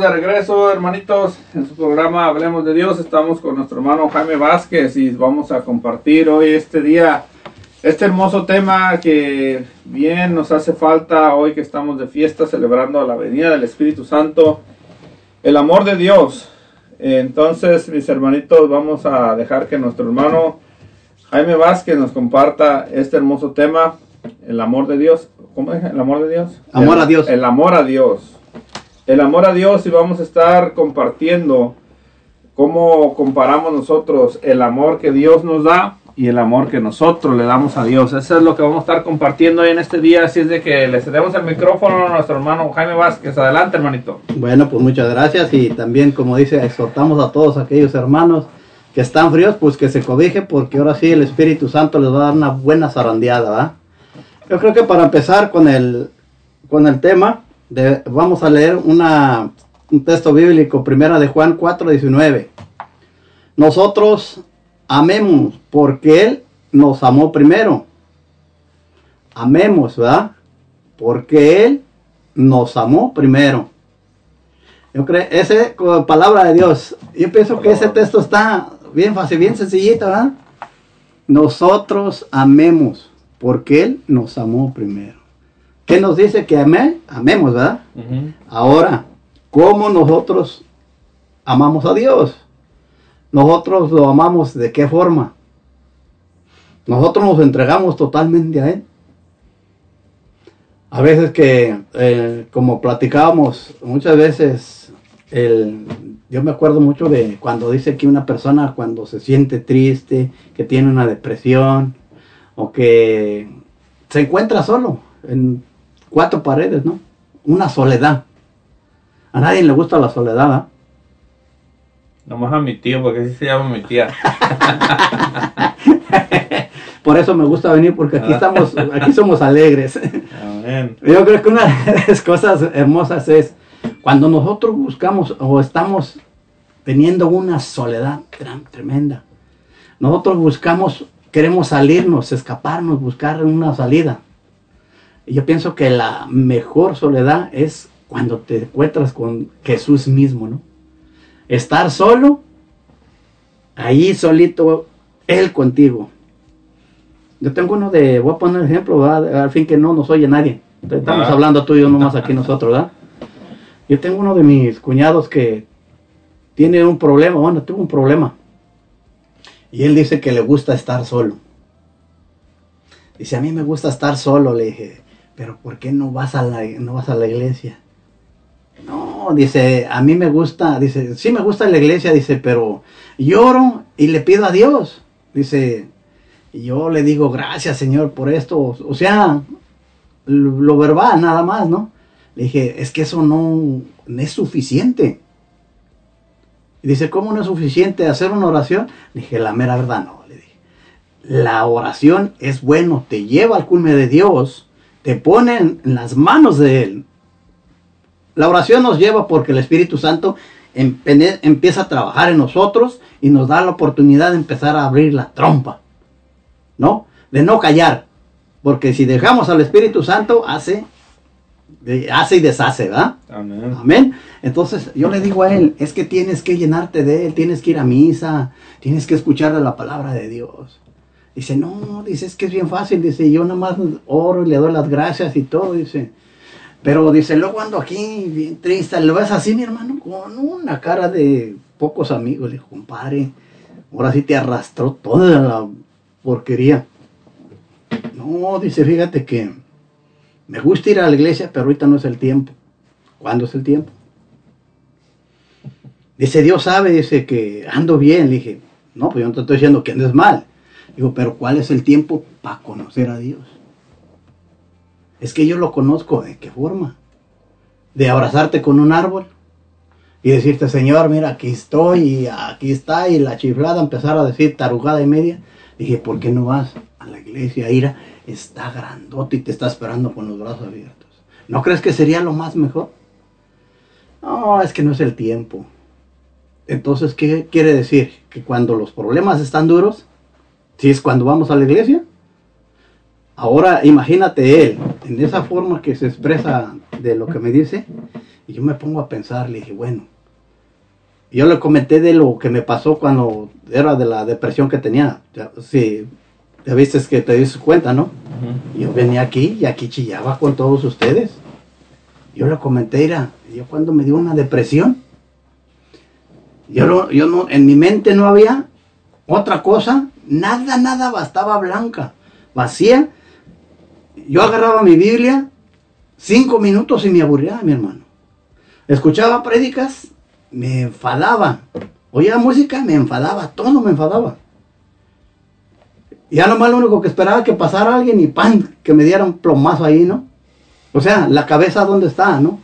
Estamos de regreso, hermanitos, en su programa Hablemos de Dios. Estamos con nuestro hermano Jaime Vázquez y vamos a compartir hoy este día este hermoso tema que bien nos hace falta hoy que estamos de fiesta celebrando la venida del Espíritu Santo, el amor de Dios. Entonces, mis hermanitos, vamos a dejar que nuestro hermano Jaime Vázquez nos comparta este hermoso tema, el amor de Dios. ¿Cómo es? ¿El amor de Dios? Amor El- a Dios. El amor a Dios. El amor a Dios y vamos a estar compartiendo cómo comparamos nosotros el amor que Dios nos da y el amor que nosotros le damos a Dios. Eso es lo que vamos a estar compartiendo hoy en este día. Así es de que le cedemos el micrófono a nuestro hermano Jaime Vázquez. Adelante, hermanito. Bueno, pues muchas gracias y también, como dice, exhortamos a todos aquellos hermanos que están fríos, pues que se cobijen porque ahora sí el Espíritu Santo les va a dar una buena zarandeada, ¿verdad? Yo creo que para empezar con el, con el tema, de- vamos a leer una, un texto bíblico, primera de Juan 4, 19. Nosotros amemos porque Él nos amó primero. Amemos, ¿verdad? Porque Él nos amó primero. Yo creo, con palabra de Dios. Yo pienso que ese texto está bien fácil, bien sencillito, ¿verdad? Nosotros amemos porque Él nos amó primero. ¿Qué nos dice que amé? Amemos, ¿verdad? Ahora, ¿cómo nosotros amamos a Dios? Nosotros lo amamos de qué forma? Nosotros nos entregamos totalmente a Él. A veces que, eh, como platicábamos, muchas veces, el, yo me acuerdo mucho de cuando dice que una persona cuando se siente triste, que tiene una depresión, o que se encuentra solo, en cuatro paredes, ¿no? Una soledad. A nadie le gusta la soledad, ¿ah? Nomás a mi tío, porque así se llama mi tía. Por eso me gusta venir, porque aquí estamos, aquí somos alegres. Amén. Yo creo que una de las cosas hermosas es cuando nosotros buscamos o estamos teniendo una soledad tre- tremenda. Nosotros buscamos, queremos salirnos, escaparnos, buscar una salida. Y yo pienso que la mejor soledad es cuando te encuentras con Jesús mismo, ¿no? Estar solo, ahí solito, Él contigo. Yo tengo uno de, voy a poner ejemplo, ¿verdad? al fin que no nos oye nadie. Estamos Ah. hablando tú y yo nomás aquí nosotros, ¿verdad? Yo tengo uno de mis cuñados que tiene un problema, bueno, tuvo un problema. Y él dice que le gusta estar solo. Dice, a mí me gusta estar solo, le dije, pero ¿por qué no vas a la, no vas a la iglesia? No, dice, a mí me gusta, dice, sí me gusta la iglesia, dice, pero lloro y le pido a Dios. Dice, yo le digo, gracias Señor por esto. O sea, lo, lo verbal nada más, ¿no? Le dije, es que eso no, es suficiente. Dice, ¿cómo no es suficiente hacer una oración? Le dije, la mera verdad no. Le dije, la oración es bueno, te lleva al culme de Dios, te pone en las manos de Él. La oración nos lleva porque el Espíritu Santo empieza a trabajar en nosotros y nos da la oportunidad de empezar a abrir la trompa, ¿no? De no callar, porque si dejamos al Espíritu Santo hace, hace y deshace, ¿verdad? Amén. Amén. Entonces yo le digo a él, es que tienes que llenarte de él, tienes que ir a misa, tienes que escuchar la palabra de Dios. Dice, no, dice, es que es bien fácil, dice, yo nada más oro y le doy las gracias y todo, dice. Pero dice, luego ando aquí bien triste, lo ves así, mi hermano, con una cara de pocos amigos. Le dijo, compadre, ahora sí te arrastró toda la porquería. No, dice, fíjate que me gusta ir a la iglesia, pero ahorita no es el tiempo. ¿Cuándo es el tiempo? Dice, Dios sabe, dice que ando bien. Le dije, no, pues yo no te estoy diciendo que andes mal. Digo, pero ¿cuál es el tiempo para conocer a Dios? Es que yo lo conozco. ¿De qué forma? De abrazarte con un árbol y decirte, Señor, mira, aquí estoy y aquí está. Y la chiflada empezar a decir tarugada y media. Dije, ¿por qué no vas a la iglesia? Ira está grandote y te está esperando con los brazos abiertos. ¿No crees que sería lo más mejor? No, es que no es el tiempo. Entonces, ¿qué quiere decir? Que cuando los problemas están duros, si es cuando vamos a la iglesia, ahora imagínate él, en esa forma que se expresa de lo que me dice, y yo me pongo a pensar, le dije, bueno, yo le comenté de lo que me pasó cuando era de la depresión que tenía. Sí, ya viste que te diste cuenta, ¿no? Yo venía aquí y aquí chillaba con todos ustedes. Yo le comenté, era, yo cuando me dio una depresión, yo, no, yo no, en mi mente no había otra cosa, nada, nada, bastaba blanca, vacía. Yo agarraba mi Biblia, cinco minutos y me aburría, mi hermano. Escuchaba prédicas, me enfadaba. Oía música, me enfadaba, todo me enfadaba. Ya nomás lo único que esperaba que pasara alguien y ¡pam! que me diera un plomazo ahí, ¿no? O sea, la cabeza dónde está, ¿no?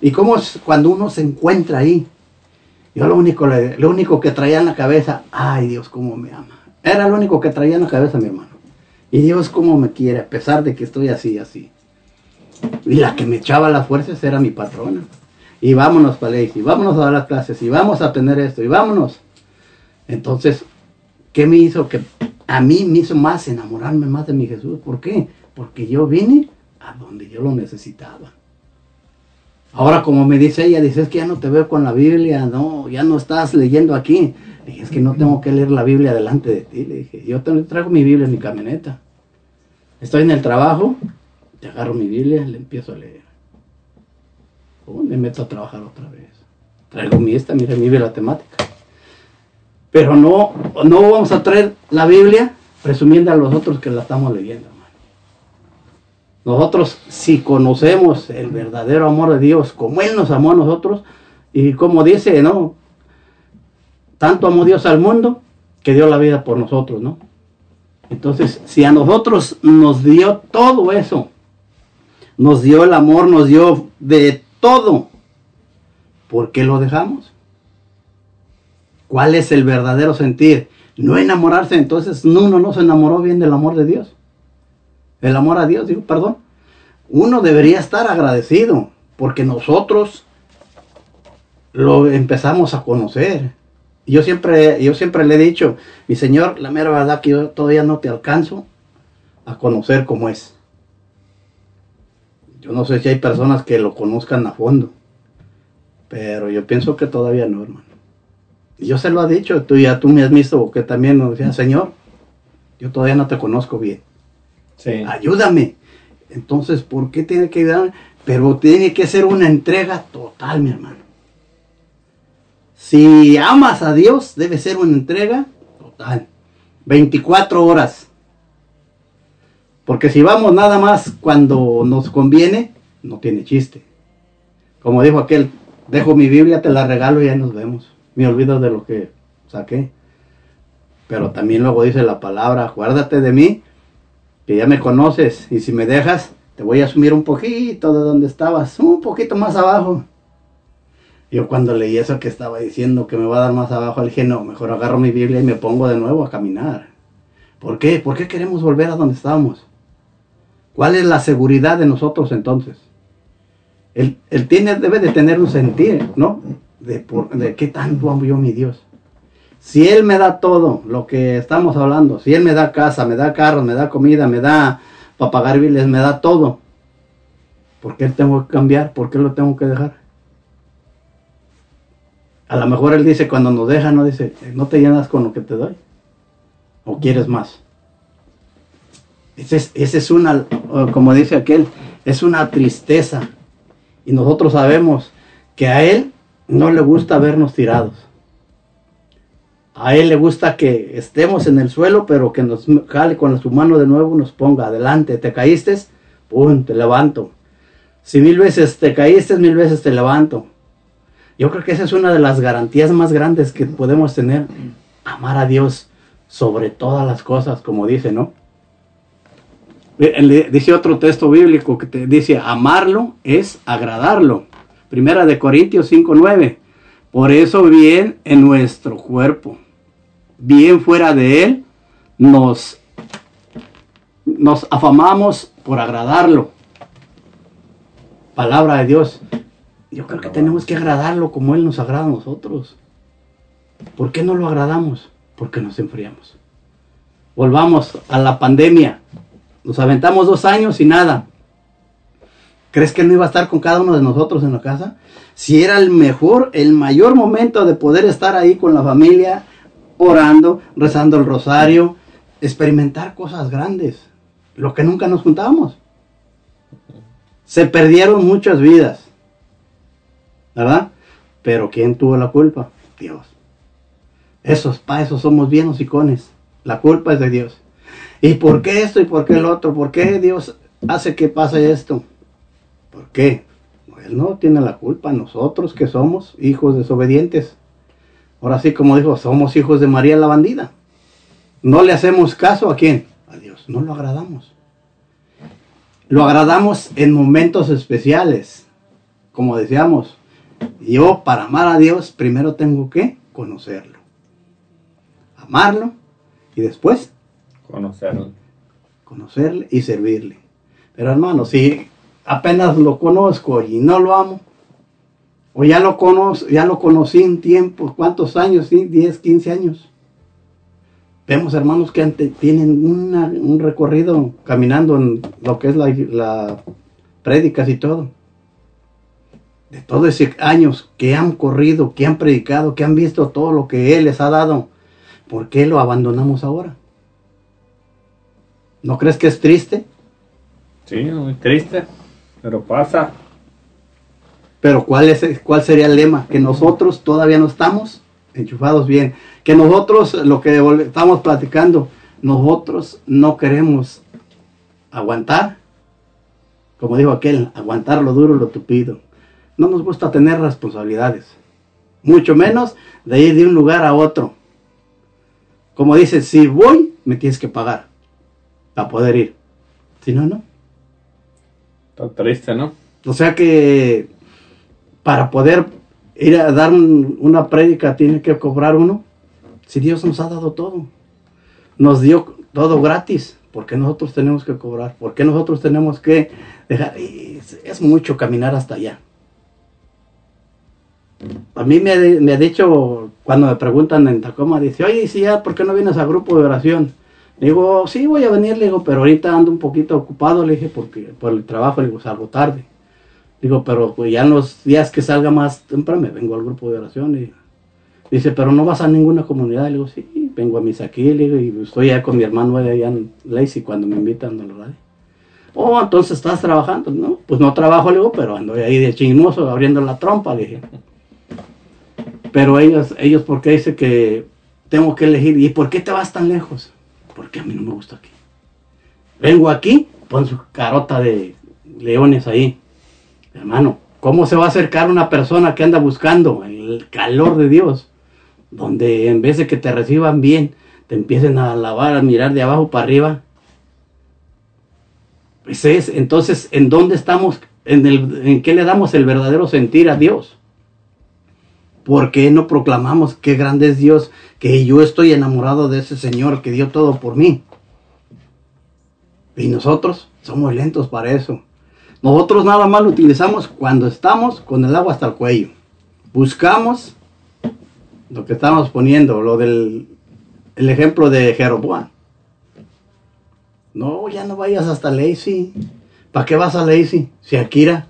Y cómo es cuando uno se encuentra ahí. Yo lo único, lo único que traía en la cabeza, ay Dios, cómo me ama. Era lo único que traía en la cabeza, mi hermano. Y Dios cómo me quiere, a pesar de que estoy así, así. Y la que me echaba las fuerzas era mi patrona. Y vámonos para y vámonos a dar las clases, y vamos a tener esto, y vámonos. Entonces, ¿qué me hizo? Que a mí me hizo más enamorarme más de mi Jesús. ¿Por qué? Porque yo vine a donde yo lo necesitaba. Ahora como me dice ella, dice, es que ya no te veo con la Biblia, no, ya no estás leyendo aquí. Dije, es que no tengo que leer la Biblia delante de ti. Le dije, yo traigo mi Biblia en mi camioneta. Estoy en el trabajo, te agarro mi Biblia, le empiezo a leer. Oh, me meto a trabajar otra vez. Traigo mi esta, mira mi Biblia temática. Pero no, no vamos a traer la Biblia presumiendo a los otros que la estamos leyendo. Nosotros, si conocemos el verdadero amor de Dios, como Él nos amó a nosotros, y como dice, ¿no? Tanto amó Dios al mundo que dio la vida por nosotros, ¿no? Entonces, si a nosotros nos dio todo eso, nos dio el amor, nos dio de todo, ¿por qué lo dejamos? ¿Cuál es el verdadero sentir? No enamorarse, entonces uno no se enamoró bien del amor de Dios. El amor a Dios, digo, perdón. Uno debería estar agradecido porque nosotros lo empezamos a conocer. Yo siempre, yo siempre le he dicho, mi Señor, la mera verdad que yo todavía no te alcanzo a conocer cómo es. Yo no sé si hay personas que lo conozcan a fondo, pero yo pienso que todavía no, hermano. Y yo se lo he dicho, tú ya tú me has visto que también nos decían, Señor, yo todavía no te conozco bien. Sí. Ayúdame. Entonces, ¿por qué tiene que ayudarme? Pero tiene que ser una entrega total, mi hermano. Si amas a Dios, debe ser una entrega total. 24 horas. Porque si vamos nada más cuando nos conviene, no tiene chiste. Como dijo aquel, dejo mi Biblia, te la regalo y ya nos vemos. Me olvido de lo que saqué. Pero también luego dice la palabra, acuérdate de mí, que ya me conoces, y si me dejas, te voy a asumir un poquito de donde estabas, un poquito más abajo. Yo cuando leí eso que estaba diciendo que me va a dar más abajo, dije, no, mejor agarro mi Biblia y me pongo de nuevo a caminar. ¿Por qué? ¿Por qué queremos volver a donde estábamos? ¿Cuál es la seguridad de nosotros entonces? Él, tiene, debe de tener un sentir, ¿no? De, por- de qué tanto amo yo mi Dios. Si Él me da todo lo que estamos hablando, si Él me da casa, me da carros, me da comida, me da para pagar biles, me da todo, ¿por qué tengo que cambiar? ¿Por qué lo tengo que dejar? A lo mejor Él dice, cuando nos deja, no dice, no te llenas con lo que te doy. ¿O quieres más? Ese es, una, como dice aquel, es una tristeza. Y nosotros sabemos que a Él no le gusta vernos tirados. A Él le gusta que estemos en el suelo, pero que nos jale con su mano de nuevo, nos ponga adelante. ¿Te caíste? ¡Pum! Te levanto. Si mil veces te caíste, mil veces te levanto. Yo creo que esa es una de las garantías más grandes que podemos tener. Amar a Dios sobre todas las cosas, como dice, ¿no? Dice otro texto bíblico que te dice, amarlo es agradarlo. Primera de Corintios 5.9. Por eso bien en nuestro cuerpo, bien fuera de él, nos, nos afamamos por agradarlo. Palabra de Dios. Yo creo que tenemos que agradarlo como Él nos agrada a nosotros. ¿Por qué no lo agradamos? Porque nos enfriamos. Volvamos a la pandemia. Nos aventamos dos años y nada. ¿Crees que Él no iba a estar con cada uno de nosotros en la casa? Si era el mejor, el mayor momento de poder estar ahí con la familia, orando, rezando el rosario, experimentar cosas grandes. Lo que nunca nos juntábamos. Se perdieron muchas vidas. ¿Verdad? Pero ¿quién tuvo la culpa? Dios. Esos pa, esos somos bien hocicones. La culpa es de Dios. ¿Y por qué esto y por qué el otro? ¿Por qué Dios hace que pase esto? ¿Por qué? Él no tiene la culpa, nosotros que somos hijos desobedientes. Ahora sí, como dijo, somos hijos de María la bandida. No le hacemos caso a quién? A Dios. No lo agradamos. Lo agradamos en momentos especiales. Como decíamos, yo para amar a Dios primero tengo que conocerlo. Amarlo y después Conocerlo. conocerle y servirle. Pero hermano, si apenas lo conozco y no lo amo, o ya lo conozco, ya lo conocí en tiempo, ¿cuántos años? Sí, 10, 15 años. Vemos hermanos que tienen una- un recorrido caminando en lo que es la, la prédicas y todo. De todos esos años que han corrido, que han predicado, que han visto todo lo que Él les ha dado, ¿por qué lo abandonamos ahora? ¿No crees que es triste? Sí, muy triste, pero pasa. Pero ¿cuál, es, ¿cuál sería el lema? Que nosotros todavía no estamos enchufados bien. Que nosotros, lo que estamos platicando, nosotros no queremos aguantar. Como dijo aquel, aguantar lo duro, lo tupido. No nos gusta tener responsabilidades. Mucho menos de ir de un lugar a otro. Como dice, si voy, me tienes que pagar para poder ir. Si no, no. Está triste, ¿no? O sea que para poder ir a dar un- una prédica tiene que cobrar uno. Si Dios nos ha dado todo, nos dio todo gratis, ¿por qué nosotros tenemos que cobrar? ¿Por qué nosotros tenemos que dejar? Es mucho caminar hasta allá. A mí me, ha- dicho, cuando me preguntan en Tacoma, dice, oye, si ya, ¿por qué no vienes a grupo de oración? Le digo, sí, voy a venir, le digo, pero ahorita ando un poquito ocupado, le dije, porque por el trabajo, le digo, salgo tarde. Digo, pero pues ya en los días que salga más temprano me vengo al grupo de oración. Y dice, pero no vas a ninguna comunidad. Le digo, sí, vengo a misa aquí, le digo, y estoy allá con mi hermano allá en Lacey cuando me invitan a la radio. Oh, entonces estás trabajando. No, pues no trabajo, le digo, pero ando ahí de chismoso abriendo la trompa, le dije. Pero ellos, ellos, ¿por qué dice que tengo que elegir? ¿Y por qué te vas tan lejos? Porque a mí no me gusta aquí. Vengo aquí, pon su carota de leones ahí. Hermano, ¿cómo se va a acercar una persona que anda buscando el calor de Dios? Donde en vez de que te reciban bien, te empiecen a alabar, a mirar de abajo para arriba. Ese es, entonces, ¿en dónde estamos? ¿En, el, ¿En qué le damos el verdadero sentir a Dios? ¿Por qué no proclamamos qué grande es Dios? Que yo estoy enamorado de ese Señor que dio todo por mí. Y nosotros somos lentos para eso. Nosotros nada más lo utilizamos cuando estamos con el agua hasta el cuello. Buscamos lo que estamos poniendo, lo del el ejemplo de Jeroboam. No, ya no vayas hasta Lacey. ¿Para qué vas a Lacey? Si Akira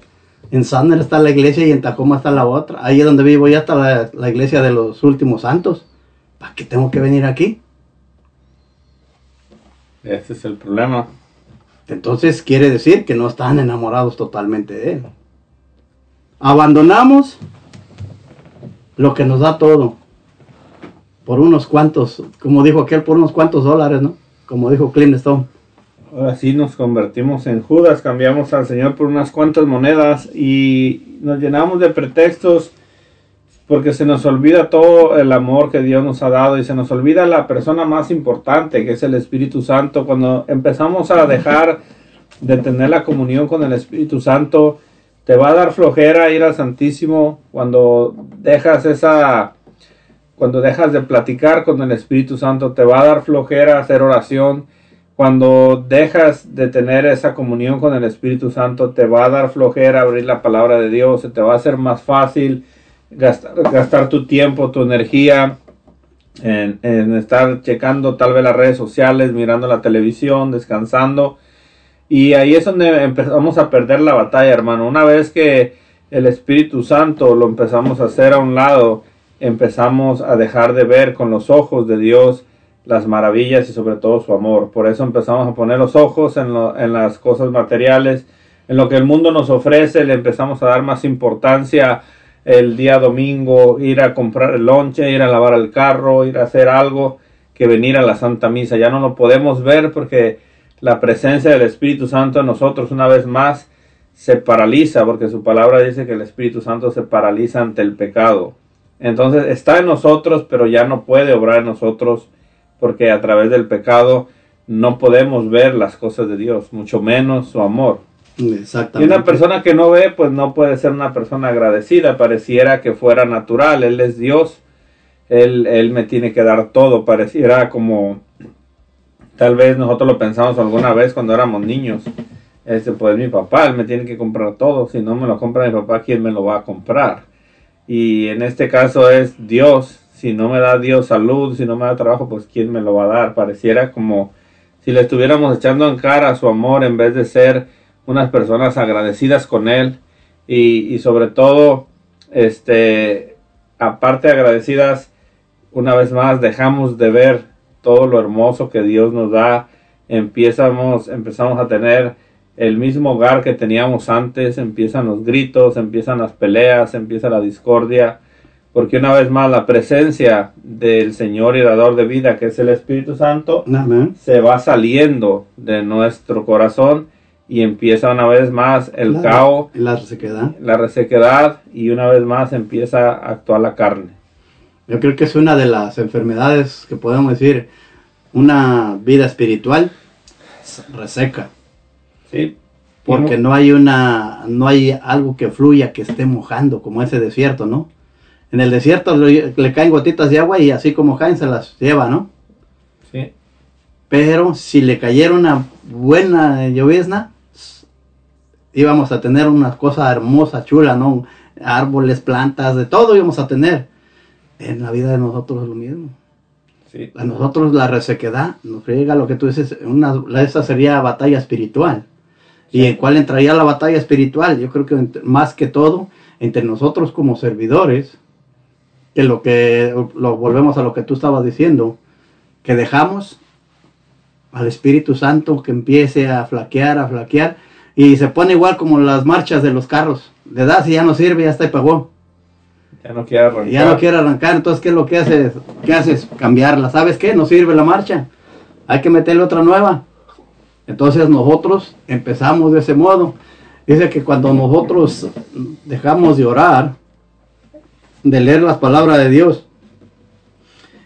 En Sanner está la iglesia y en Tacoma está la otra. Ahí es donde vivo ya está la, la iglesia de los últimos santos. ¿Para qué tengo que venir aquí? Ese es el problema. Entonces quiere decir que no están enamorados totalmente de Él. Abandonamos lo que nos da todo por unos cuantos, como dijo aquel, por unos cuantos dólares, ¿no? Como dijo Clint Stone. Ahora sí nos convertimos en Judas, cambiamos al Señor por unas cuantas monedas y nos llenamos de pretextos porque se nos olvida todo el amor que Dios nos ha dado y se nos olvida la persona más importante que es el Espíritu Santo. Cuando empezamos a dejar de tener la comunión con el Espíritu Santo, te va a dar flojera ir al Santísimo cuando dejas esa cuando dejas de platicar con el Espíritu Santo, te va a dar flojera hacer oración. Cuando dejas de tener esa comunión con el Espíritu Santo, te va a dar flojera abrir la palabra de Dios, se te va a hacer más fácil gastar, tu tiempo, tu energía en, en estar checando tal vez las redes sociales, mirando la televisión, descansando. Y ahí es donde empezamos a perder la batalla, hermano. Una vez que el Espíritu Santo lo empezamos a hacer a un lado, empezamos a dejar de ver con los ojos de Dios las maravillas y sobre todo su amor. Por eso empezamos a poner los ojos en, las cosas materiales, en lo que el mundo nos ofrece, le empezamos a dar más importancia el día domingo, ir a comprar el lonche, ir a lavar el carro, ir a hacer algo, que venir a la Santa Misa. Ya no lo podemos ver porque la presencia del Espíritu Santo en nosotros una vez más se paraliza, porque su palabra dice que el Espíritu Santo se paraliza ante el pecado. Entonces está en nosotros, pero ya no puede obrar en nosotros, porque a través del pecado no podemos ver las cosas de Dios, mucho menos su amor. Y Exactamente. una persona que no ve, pues no puede ser una persona agradecida, pareciera que fuera natural, Él es Dios, Él, él me tiene que dar todo, pareciera como, tal vez nosotros lo pensamos alguna vez cuando éramos niños, este, pues mi papá, Él me tiene que comprar todo, si no me lo compra mi papá, ¿quién me lo va a comprar? Y en este caso es Dios, si no me da Dios salud, si no me da trabajo, pues ¿quién me lo va a dar? Pareciera como si le estuviéramos echando en cara su amor en vez de ser unas personas agradecidas con él. Y, sobre todo este aparte agradecidas una vez más dejamos de ver todo lo hermoso que Dios nos da. Empezamos empezamos a tener el mismo hogar que teníamos antes. Empiezan los gritos empiezan las peleas empieza la discordia porque una vez más la presencia del Señor y dador de vida que es el Espíritu Santo Amén. se va saliendo de nuestro corazón y empieza una vez más el La- caos, La resequedad. la resequedad y una vez más empieza a actuar la carne. Yo creo que es una de las enfermedades que podemos decir, una vida espiritual reseca. ¿sí? Porque no hay una, no hay algo que fluya que esté mojando, como ese desierto, ¿no? En el desierto le, le caen gotitas de agua y así como caen se las lleva, ¿no? Sí. Pero si le cayera una buena llovizna, íbamos a tener una cosa hermosa, chula, ¿no? Árboles, plantas, de todo íbamos a tener. En la vida de nosotros es lo mismo. Sí. A nosotros la resequedad nos llega lo que tú dices, una, esa sería batalla espiritual. ¿Y en cuál entraría la batalla espiritual? Yo creo que más que todo entre nosotros como servidores, que lo que lo volvemos a lo que tú estabas diciendo, que dejamos al Espíritu Santo que empiece a flaquear, a flaquear, y se pone igual como las marchas de los carros. Le das y ya no sirve, ya está y pagó. Ya no quiere arrancar. Ya no quiere arrancar, entonces ¿qué es lo que haces? ¿Qué haces? Cambiarla. ¿Sabes qué? No sirve la marcha. Hay que meterle otra nueva. Entonces nosotros empezamos de ese modo. Dice que cuando nosotros dejamos de orar, de leer las palabras de Dios,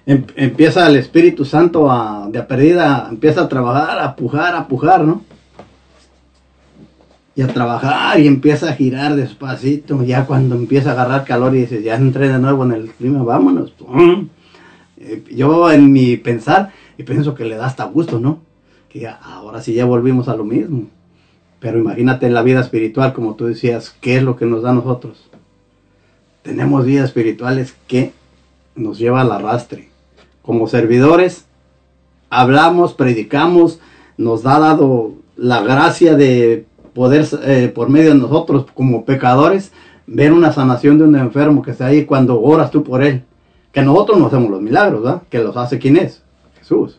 em- empieza el Espíritu Santo a, de a perdida, empieza a trabajar, a pujar, a pujar, ¿no? Y a trabajar y empieza a girar despacito. Ya cuando empieza a agarrar calor y dice, ya entré de nuevo en el clima, vámonos. Eh, Yo en mi pensar, y pienso que le da hasta gusto, ¿no? Que ya- ahora sí ya volvimos a lo mismo. Pero imagínate en la vida espiritual, como tú decías, ¿qué es lo que nos da a nosotros? Tenemos vidas espirituales que nos lleva al arrastre. Como servidores, hablamos, predicamos, nos ha dado la gracia de poder, eh, por medio de nosotros como pecadores, ver una sanación de un enfermo que está ahí cuando oras tú por él. Que nosotros no hacemos los milagros, ¿verdad? Que los hace quién es? Jesús.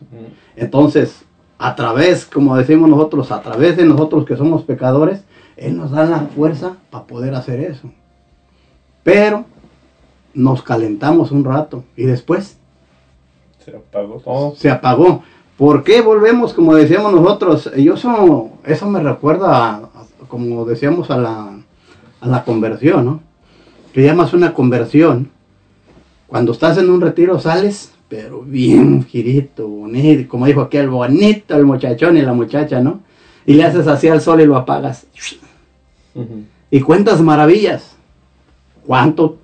Entonces, a través, como decimos nosotros, a través de nosotros que somos pecadores, Él nos da la fuerza para poder hacer eso. Pero nos calentamos un rato y después Se apagó se apagó. ¿Por qué volvemos, como decíamos nosotros? Yo eso, eso me recuerda, a- a- como decíamos, a la, a la conversión, ¿no? Que llamas una conversión. Cuando estás en un retiro sales, pero bien girito, bonito, como dijo aquel, bonito el muchachón y la muchacha, ¿no? Y le haces así al sol y lo apagas. Y cuentas maravillas. ¿Cuánto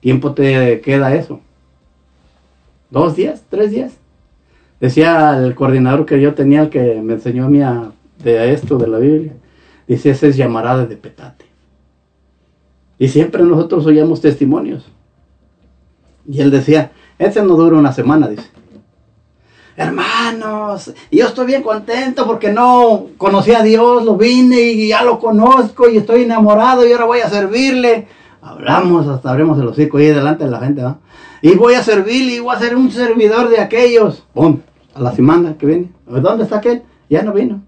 tiempo te queda eso? ¿Dos días? ¿Tres días? Decía el coordinador que yo tenía, el que me enseñó a mí de esto, de la Biblia. Dice, ese es llamarada de petate. Y siempre nosotros oíamos testimonios. Y él decía, ese no dura una semana, dice. Hermanos, yo estoy bien contento porque no conocí a Dios, lo vine y ya lo conozco y estoy enamorado y ahora voy a servirle. Hablamos hasta abrimos el hocico ahí delante de la gente, ¿va? Y voy a servirle y voy a ser un servidor de aquellos. ¡Pum! A la semana que viene. ¿Dónde está aquel? Ya no vino.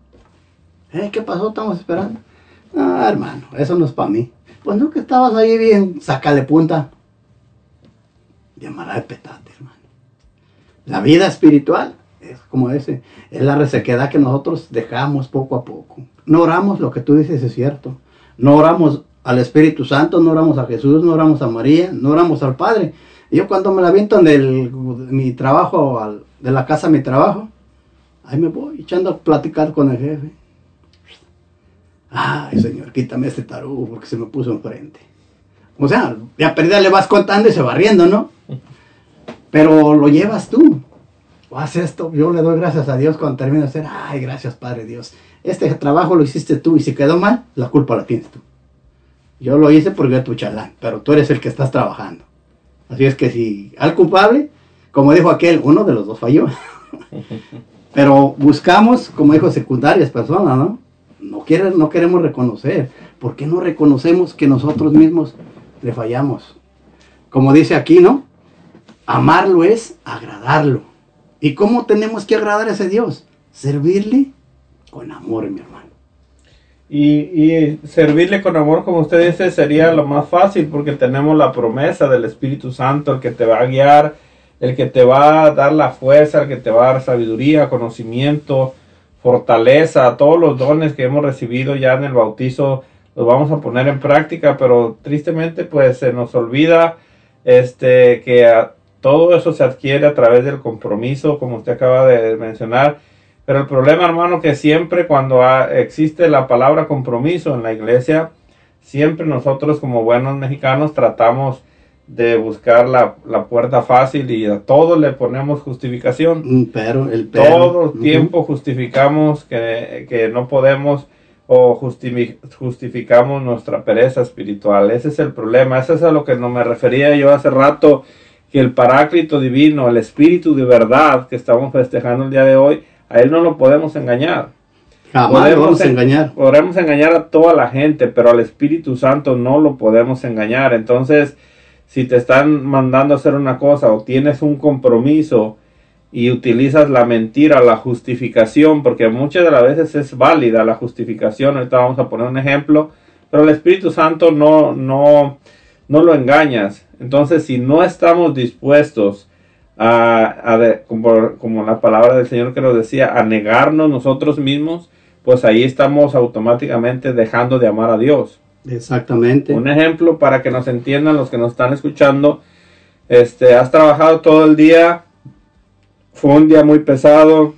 ¿Eh? ¿Qué pasó? Estamos esperando. Ah, hermano, eso no es para mí. Pues no que estabas ahí bien, sácale punta. Llamará de petate, hermano. La vida espiritual es como ese, es la resequedad que nosotros dejamos poco a poco. No oramos, lo que tú dices es cierto. No oramos al Espíritu Santo, no oramos a Jesús, no oramos a María, no oramos al Padre. Yo cuando me la viento del mi trabajo, de la casa a mi trabajo, ahí me voy echando a platicar con el jefe. Ay, señor, quítame este tarugo porque se me puso enfrente. O sea, ya perdida le vas contando y se va riendo, ¿no? Pero lo llevas tú. O haz esto, yo le doy gracias a Dios cuando termino de hacer, ay, gracias Padre Dios. Este trabajo lo hiciste tú y si quedó mal, la culpa la tienes tú. Yo lo hice porque es tu chalán, pero tú eres el que estás trabajando. Así es que si al culpable, como dijo aquel, uno de los dos falló. pero buscamos, como dijo, secundarias personas, ¿no? No, no queremos reconocer. ¿Por qué no reconocemos que nosotros mismos le fallamos? Como dice aquí, ¿no? Amarlo es agradarlo. ¿Y cómo tenemos que agradar a ese Dios? Servirle con amor, mi hermano. Y, servirle con amor, como usted dice, sería lo más fácil porque tenemos la promesa del Espíritu Santo, el que te va a guiar, el que te va a dar la fuerza, el que te va a dar sabiduría, conocimiento, fortaleza, todos los dones que hemos recibido ya en el bautizo los vamos a poner en práctica, pero tristemente pues se nos olvida este que todo eso se adquiere a través del compromiso, como usted acaba de mencionar. Pero el problema, hermano, que siempre cuando existe la palabra compromiso en la iglesia, siempre nosotros como buenos mexicanos tratamos de buscar la, la puerta fácil y a todo le ponemos justificación. Pero el pero. Todo el tiempo justificamos que, que no podemos o justifi- justificamos nuestra pereza espiritual. Ese es el problema. Ese es a lo que no me refería yo hace rato, que el paráclito divino, el espíritu de verdad que estamos festejando el día de hoy, a él no lo podemos engañar. Jamás lo vamos a en- engañar. Podemos engañar a toda la gente, pero al Espíritu Santo no lo podemos engañar. Entonces, si te están mandando a hacer una cosa o tienes un compromiso y utilizas la mentira, la justificación, porque muchas de las veces es válida la justificación, ahorita vamos a poner un ejemplo, pero el Espíritu Santo no, no, no lo engañas. Entonces, si no estamos dispuestos a, a de- como, como la palabra del Señor que nos decía, a negarnos nosotros mismos, pues ahí estamos automáticamente dejando de amar a Dios. Exactamente. Un ejemplo para que nos entiendan los que nos están escuchando. Este, has trabajado todo el día, fue un día muy pesado,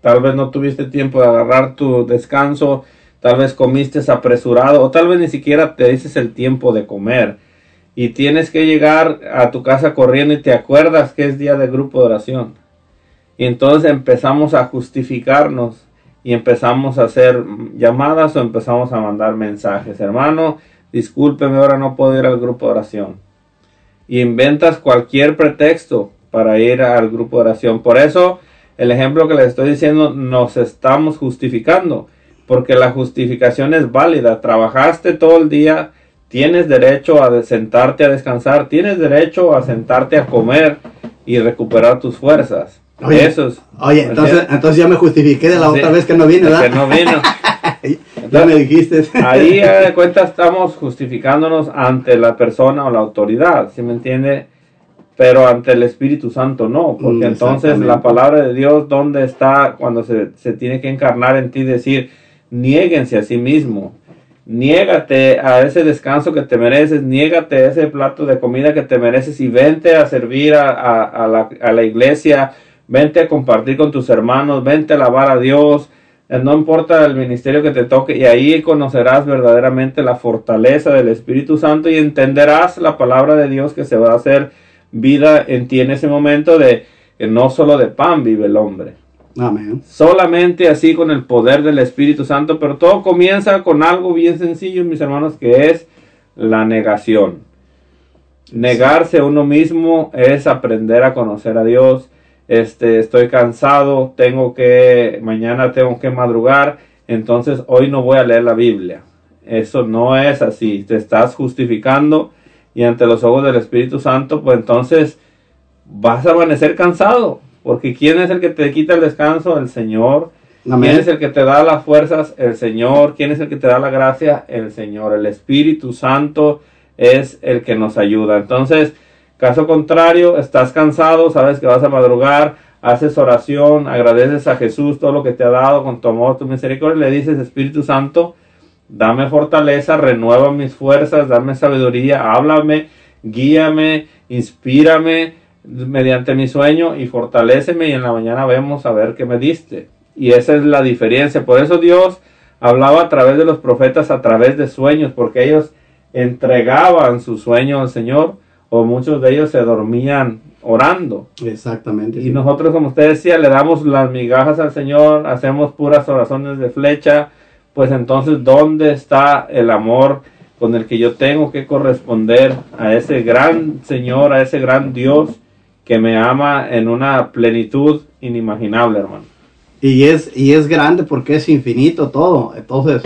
tal vez no tuviste tiempo de agarrar tu descanso, tal vez comiste apresurado o tal vez ni siquiera te dices el tiempo de comer y tienes que llegar a tu casa corriendo y te acuerdas que es día de grupo de oración. Y entonces empezamos a justificarnos y empezamos a hacer llamadas o empezamos a mandar mensajes. Hermano, discúlpeme, ahora no puedo ir al grupo de oración. Y inventas cualquier pretexto para ir al grupo de oración. Por eso, el ejemplo que les estoy diciendo, nos estamos justificando. porque la justificación es válida. Trabajaste todo el día, tienes derecho a sentarte a descansar, tienes derecho a sentarte a comer y recuperar tus fuerzas. Oye, Eso es. Oye, ¿me entonces, entonces ya me justifiqué de la Sí, otra vez que no vine, ¿verdad? que no vino. ya me dijiste. Ahí a de cuenta estamos justificándonos ante la persona o la autoridad, ¿sí me entiende? Pero ante el Espíritu Santo no, porque Mm, entonces la palabra de Dios, ¿dónde está cuando se, se tiene que encarnar en ti? Decir, niéguense a sí mismo, niégate a ese descanso que te mereces, niégate a ese plato de comida que te mereces y vente a servir a, la, iglesia, vente a compartir con tus hermanos, vente a alabar a Dios, eh, no importa el ministerio que te toque y ahí conocerás verdaderamente la fortaleza del Espíritu Santo y entenderás la palabra de Dios que se va a hacer vida en ti en ese momento de no solo de pan vive el hombre. Amén. Solamente así con el poder del Espíritu Santo, pero todo comienza con algo bien sencillo, mis hermanos, que es la negación. Negarse a uno mismo es aprender a conocer a Dios. Este, estoy cansado, tengo que, mañana tengo que madrugar, entonces hoy no voy a leer la Biblia. Eso no es así, te estás justificando y ante los ojos del Espíritu Santo, pues entonces vas a amanecer cansado, porque ¿quién es el que te quita el descanso? El Señor. Amén. ¿Quién es el que te da las fuerzas? El Señor. ¿Quién es el que te da la gracia? El Señor. El Espíritu Santo es el que nos ayuda. Entonces, caso contrario, estás cansado, sabes que vas a madrugar, haces oración, agradeces a Jesús todo lo que te ha dado con tu amor, tu misericordia, y le dices, Espíritu Santo, dame fortaleza, renueva mis fuerzas, dame sabiduría, háblame, guíame, inspírame mediante mi sueño y fortaléceme y en la mañana vemos a ver qué me diste. Y esa es la diferencia. Por eso Dios hablaba a través de los profetas, a través de sueños, porque ellos entregaban su sueño al Señor o muchos de ellos se dormían orando. Exactamente. Y sí. nosotros, como usted decía, le damos las migajas al Señor, hacemos puras oraciones de flecha, pues entonces, ¿dónde está el amor con el que yo tengo que corresponder a ese gran Señor, a ese gran Dios que me ama en una plenitud inimaginable, hermano? Y es, y es grande porque es infinito todo. Entonces,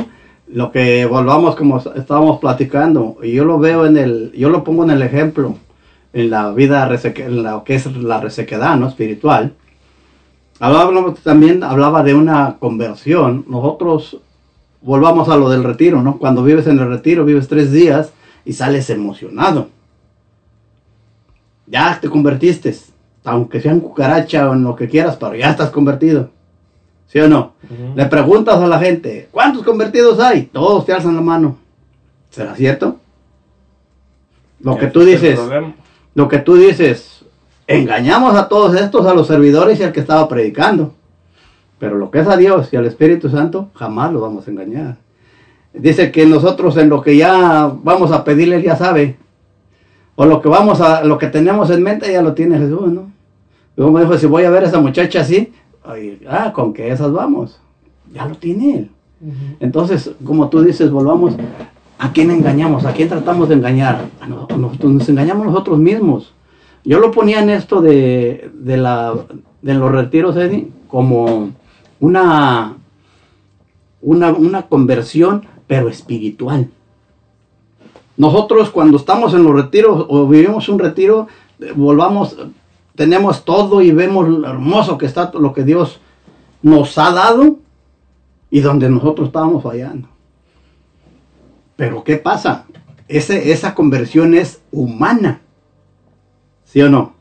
lo que volvamos como estábamos platicando, y yo lo veo en el, yo lo pongo en el ejemplo, en la vida, en lo que es la resequedad, ¿no? Espiritual. Hablaba, también hablaba de una conversión. Nosotros volvamos a lo del retiro, ¿no? Cuando vives en el retiro, vives tres días y sales emocionado. Ya te convertiste, aunque sea en cucaracha o en lo que quieras, pero ya estás convertido. ¿Sí o no? Le preguntas a la gente, ¿cuántos convertidos hay? Todos te alzan la mano. ¿Será cierto? Lo que tú dices, lo que tú dices, engañamos a todos estos, a los servidores y al que estaba predicando. Pero lo que es a Dios y al Espíritu Santo, jamás lo vamos a engañar. Dice que nosotros en lo que ya vamos a pedirle, ya sabe. O lo que vamos a, lo que tenemos en mente ya lo tiene Jesús, ¿no? Luego me dijo, si voy a ver a esa muchacha así, ay, ah, con que esas vamos. Ya lo tiene Él. Entonces, como tú dices, volvamos, ¿a quién engañamos? ¿A quién tratamos de engañar? A nosotros, nos engañamos nosotros mismos. Yo lo ponía en esto de, de, la, de los retiros, Eddie, como una, una, una conversión, pero espiritual. Nosotros cuando estamos en los retiros o vivimos un retiro, eh, volvamos, tenemos todo y vemos lo hermoso que está lo que Dios nos ha dado y donde nosotros estábamos fallando. Pero ¿qué pasa? Ese, esa conversión es humana. ¿Sí o no?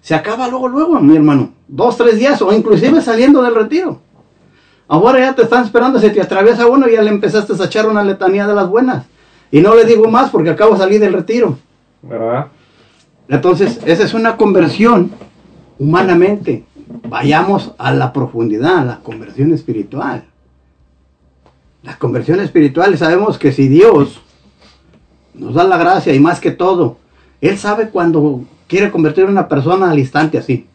Se acaba luego, luego, mi hermano. Dos, tres días o inclusive saliendo del retiro. Ahora ya te están esperando, se te atraviesa uno y ya le empezaste a echar una letanía de las buenas. Y no le digo más porque acabo de salir del retiro. ¿Verdad? Entonces, esa es una conversión humanamente. Vayamos a la profundidad, a la conversión espiritual. La conversión espiritual, sabemos que si Dios nos da la gracia y más que todo, Él sabe cuando quiere convertir a una persona al instante así.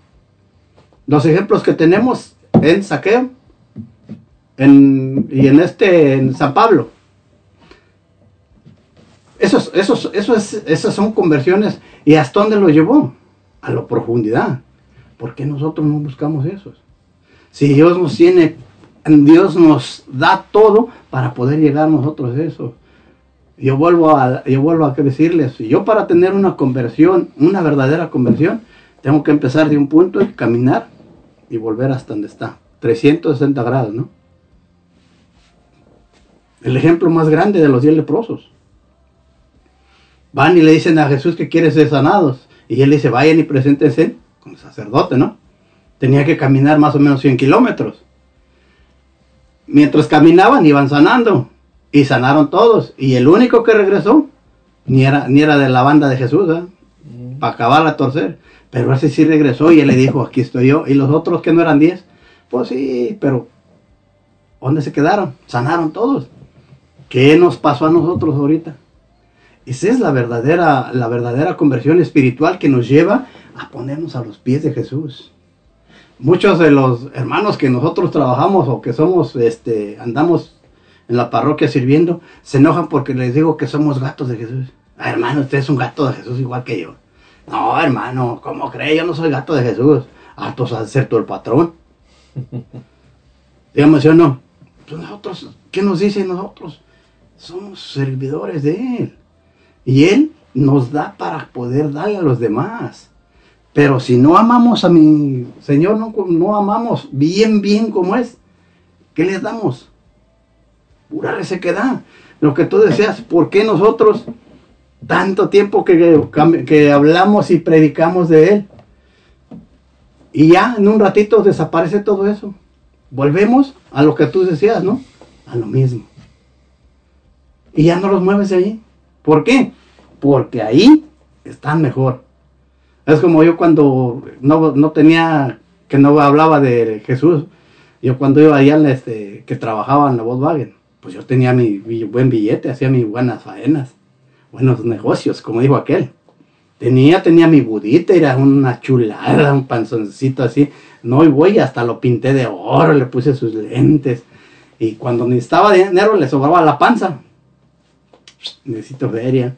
Los ejemplos que tenemos en Saqueo en- y en este en San Pablo. Esos, esas son conversiones. ¿Y hasta dónde lo llevó? A la profundidad. ¿Por qué nosotros no buscamos esos? Si Dios nos tiene Dios nos da todo para poder llegar nosotros a eso. Yo vuelvo a, yo vuelvo a decirles, yo para tener una conversión, una verdadera conversión, tengo que empezar de un punto y caminar y volver hasta donde está. 360 grados, ¿no? El ejemplo más grande de los diez leprosos. Van y le dicen a Jesús que quiere ser sanados. Y él dice, vayan y preséntense con el sacerdote, ¿no? Tenía que caminar más o menos 100 kilómetros. Mientras caminaban, iban sanando. Y sanaron todos. Y el único que regresó, ni era, ni era de la banda de Jesús, ¿eh? Para acabar a torcer. Pero ese sí regresó y él le dijo, aquí estoy yo. Y los otros que no eran 10, pues sí, pero ¿dónde se quedaron? Sanaron todos. ¿Qué nos pasó a nosotros ahorita? Esa es la verdadera, la verdadera conversión espiritual que nos lleva a ponernos a los pies de Jesús. Muchos de los hermanos que nosotros trabajamos o que somos, este, andamos en la parroquia sirviendo, se enojan porque les digo que somos gatos de Jesús. Ah, hermano, usted es un gato de Jesús igual que yo. No, hermano, ¿cómo cree? Yo no soy gato de Jesús. Hartos a ser tú el patrón. Dígame, ¿sí o no? Pues nosotros, ¿qué nos dice nosotros? Somos servidores de Él. Y Él nos da para poder darle a los demás. Pero si no amamos a mi Señor, no, no amamos bien, bien como es, ¿qué les damos? Pura resequedad. Lo que tú decías, ¿por qué nosotros tanto tiempo que, que hablamos y predicamos de Él? Y ya en un ratito desaparece todo eso. Volvemos a lo que tú decías, ¿no? A lo mismo. Y ya no los mueves de ahí. ¿Por qué? Porque ahí están mejor. Es como yo cuando no, no tenía, que no hablaba de Jesús. Yo cuando iba allá, este, que trabajaba en la Volkswagen, pues yo tenía mi, buen billete, hacía mis buenas faenas, buenos negocios, como dijo aquel. Tenía, tenía mi budita, era una chulada, un panzoncito así. No, y voy, hasta lo pinté de oro, le puse sus lentes. Y cuando necesitaba dinero, le sobraba la panza. Necesito feria.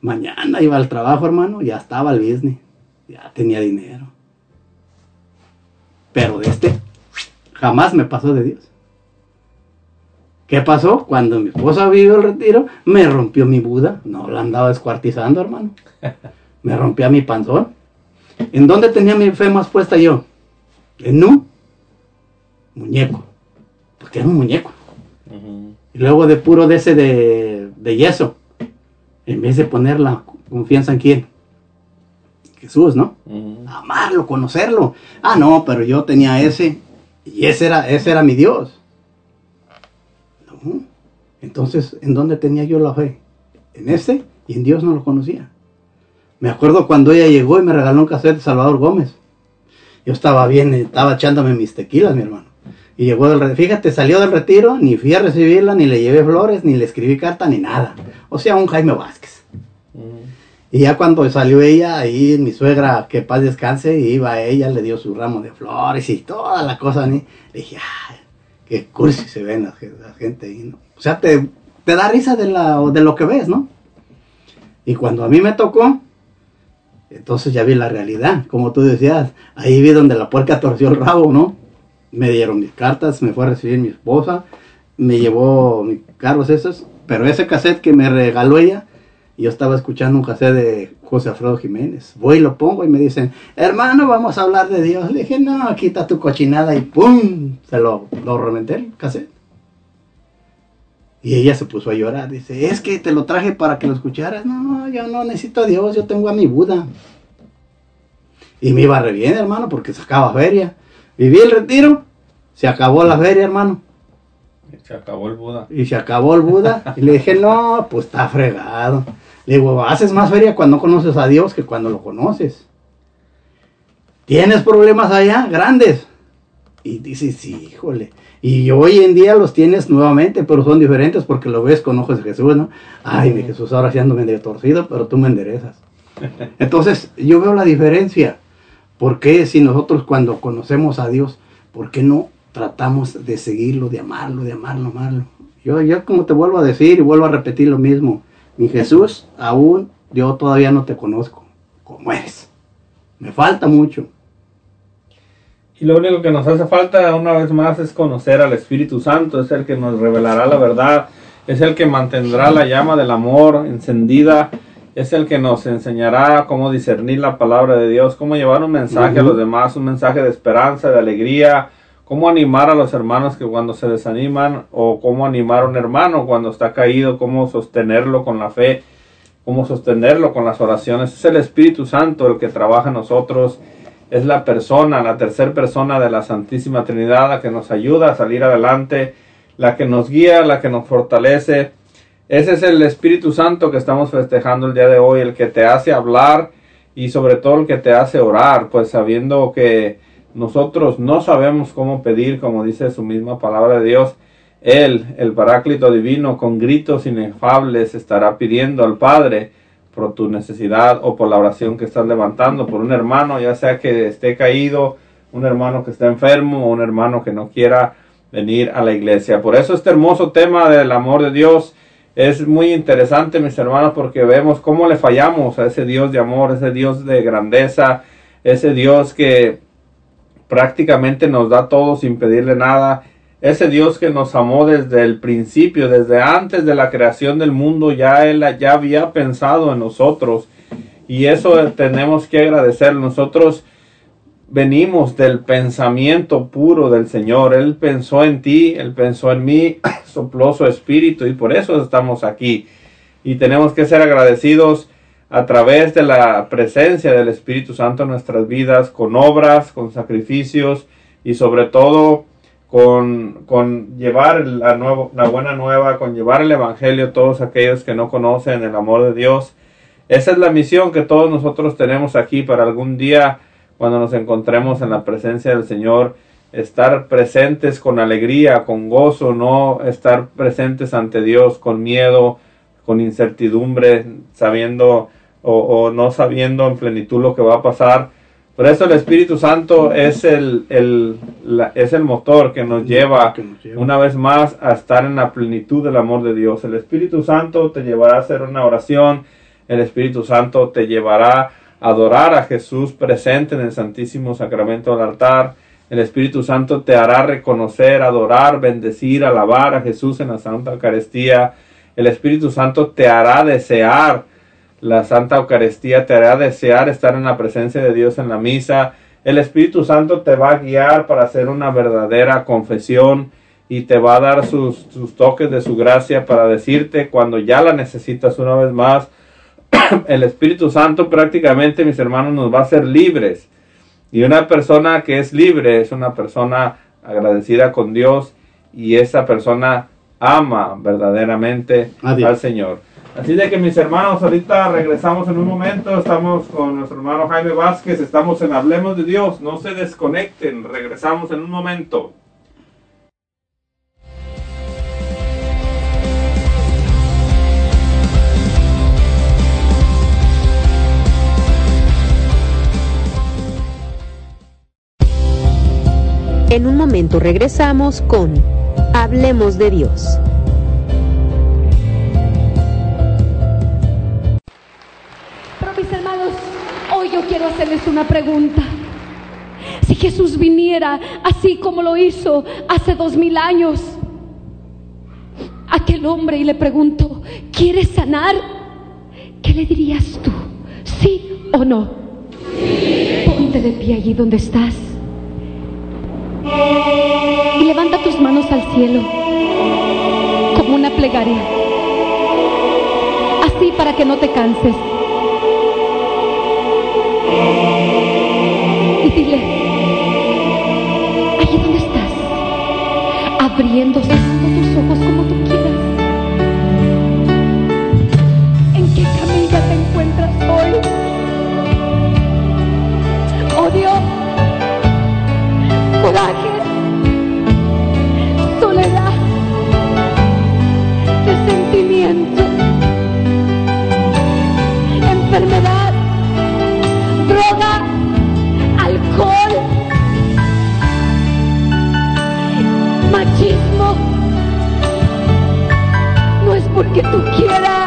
Mañana iba al trabajo, hermano, ya estaba el business. Ya tenía dinero. Pero de este, jamás me pasó de Dios. ¿Qué pasó? Cuando mi esposa vivió el retiro, me rompió mi Buda. No la andaba descuartizando, hermano. Me rompía mi panzón. ¿En dónde tenía mi fe más puesta yo? En un muñeco. Porque era un muñeco. Y luego de puro de ese de, de yeso. En vez de poner la confianza en quién? Jesús, ¿no? Amarlo, conocerlo. Ah, no, pero yo tenía ese. Y ese era, ese era mi Dios. No. Entonces, ¿en dónde tenía yo la fe? En ese y en Dios no lo conocía. Me acuerdo cuando ella llegó y me regaló un cassette de Salvador Gómez. Yo estaba bien, estaba echándome mis tequilas, mi hermano. Y llegó del retiro. Fíjate, salió del retiro, ni fui a recibirla, ni le llevé flores, ni le escribí carta, ni nada. O sea, un Jaime Vázquez. Y ya cuando salió ella, ahí mi suegra, que paz descanse, iba ella, le dio su ramo de flores y toda la cosa. ¿no? Le dije, ay, qué cursi se ven la, la gente ahí, ¿no? O sea, te, te da risa de, la, de lo que ves, ¿no? Y cuando a mí me tocó, entonces ya vi la realidad, como tú decías, ahí vi donde la puerca torció el rabo, ¿no? Me dieron mis cartas, me fue a recibir mi esposa, me llevó mis carros esos, pero ese cassette que me regaló ella, yo estaba escuchando un cassette de José Alfredo Jiménez. Voy y lo pongo y me dicen, hermano, vamos a hablar de Dios. Le dije, no, quita tu cochinada y ¡pum! Se lo, lo reventé el cassette. Y ella se puso a llorar. Dice, es que te lo traje para que lo escucharas. No, yo no necesito a Dios, yo tengo a mi Buda. Y me iba re bien, hermano, porque sacaba feria. Viví el retiro, se acabó la feria, hermano. Se acabó el Buda. Y se acabó el Buda. Y le dije, no, pues está fregado. Le digo, haces más feria cuando conoces a Dios que cuando lo conoces. ¿Tienes problemas allá? Grandes. Y dices, sí, híjole. Y hoy en día los tienes nuevamente, pero son diferentes porque lo ves con ojos de Jesús, ¿no? Ay, mi Jesús, ahora sí ando medio torcido, pero tú me enderezas. Entonces, yo veo la diferencia. ¿Por qué si nosotros cuando conocemos a Dios, por qué no tratamos de seguirlo, de amarlo, de amarlo, amarlo? Yo, yo como te vuelvo a decir y vuelvo a repetir lo mismo. Mi Jesús, aún yo todavía no te conozco como eres. Me falta mucho. Y lo único que nos hace falta una vez más es conocer al Espíritu Santo, es el que nos revelará la verdad, es el que mantendrá la llama del amor encendida, es el que nos enseñará cómo discernir la palabra de Dios, cómo llevar un mensaje a los demás, un mensaje de esperanza, de alegría, cómo animar a los hermanos que cuando se desaniman o cómo animar a un hermano cuando está caído, cómo sostenerlo con la fe, cómo sostenerlo con las oraciones. Es el Espíritu Santo el que trabaja en nosotros, es la persona, la tercera persona de la Santísima Trinidad la que nos ayuda a salir adelante, la que nos guía, la que nos fortalece. Ese es el Espíritu Santo que estamos festejando el día de hoy, el que te hace hablar y sobre todo el que te hace orar, pues sabiendo que nosotros no sabemos cómo pedir, como dice su misma palabra de Dios. Él, el Paráclito Divino, con gritos inefables estará pidiendo al Padre por tu necesidad o por la oración que estás levantando, por un hermano, ya sea que esté caído, un hermano que está enfermo o un hermano que no quiera venir a la iglesia. Por eso este hermoso tema del amor de Dios es muy interesante, mis hermanos, porque vemos cómo le fallamos a ese Dios de amor, ese Dios de grandeza, ese Dios que prácticamente nos da todo sin pedirle nada. Ese Dios que nos amó desde el principio, desde antes de la creación del mundo, ya Él ya había pensado en nosotros. Y eso tenemos que agradecer. Nosotros venimos del pensamiento puro del Señor. Él pensó en ti, Él pensó en mí, sopló su espíritu y por eso estamos aquí. Y tenemos que ser agradecidos a través de la presencia del Espíritu Santo en nuestras vidas, con obras, con sacrificios y sobre todo con, con llevar la, nuevo, la buena nueva, con llevar el Evangelio a todos aquellos que no conocen el amor de Dios. Esa es la misión que todos nosotros tenemos aquí para algún día, cuando nos encontremos en la presencia del Señor, estar presentes con alegría, con gozo, no estar presentes ante Dios con miedo, con incertidumbre, sabiendo o, o, no sabiendo en plenitud lo que va a pasar. Por eso el Espíritu Santo es el, el, la, es el motor que nos, lleva, que nos lleva una vez más a estar en la plenitud del amor de Dios. El Espíritu Santo te llevará a hacer una oración, el Espíritu Santo te llevará a adorar a Jesús presente en el Santísimo Sacramento del altar. El Espíritu Santo te hará reconocer, adorar, bendecir, alabar a Jesús en la Santa Eucaristía. El Espíritu Santo te hará desear la Santa Eucaristía te hará desear estar en la presencia de Dios en la misa. El Espíritu Santo te va a guiar para hacer una verdadera confesión y te va a dar sus, sus toques de su gracia para decirte cuando ya la necesitas una vez más. El Espíritu Santo prácticamente, mis hermanos, nos va a hacer libres. Y una persona que es libre es una persona agradecida con Dios y esa persona ama verdaderamente Adiós. al Señor. Así de que mis hermanos, ahorita regresamos en un momento, estamos con nuestro hermano Jaime Vázquez, estamos en Hablemos de Dios, no se desconecten, regresamos en un momento. En un momento regresamos con Hablemos de Dios. yo quiero hacerles una pregunta. Si Jesús viniera así como lo hizo hace dos mil años, aquel hombre y le preguntó, ¿quieres sanar? ¿Qué le dirías tú? ¿Sí o no? Ponte de pie allí donde estás. Y levanta tus manos al cielo como una plegaria. Así para que no te canses. Y dile, allí donde estás, abriendo, hospedaje, soledad, resentimiento, enfermedad, droga, alcohol, machismo. No es porque tú quieras.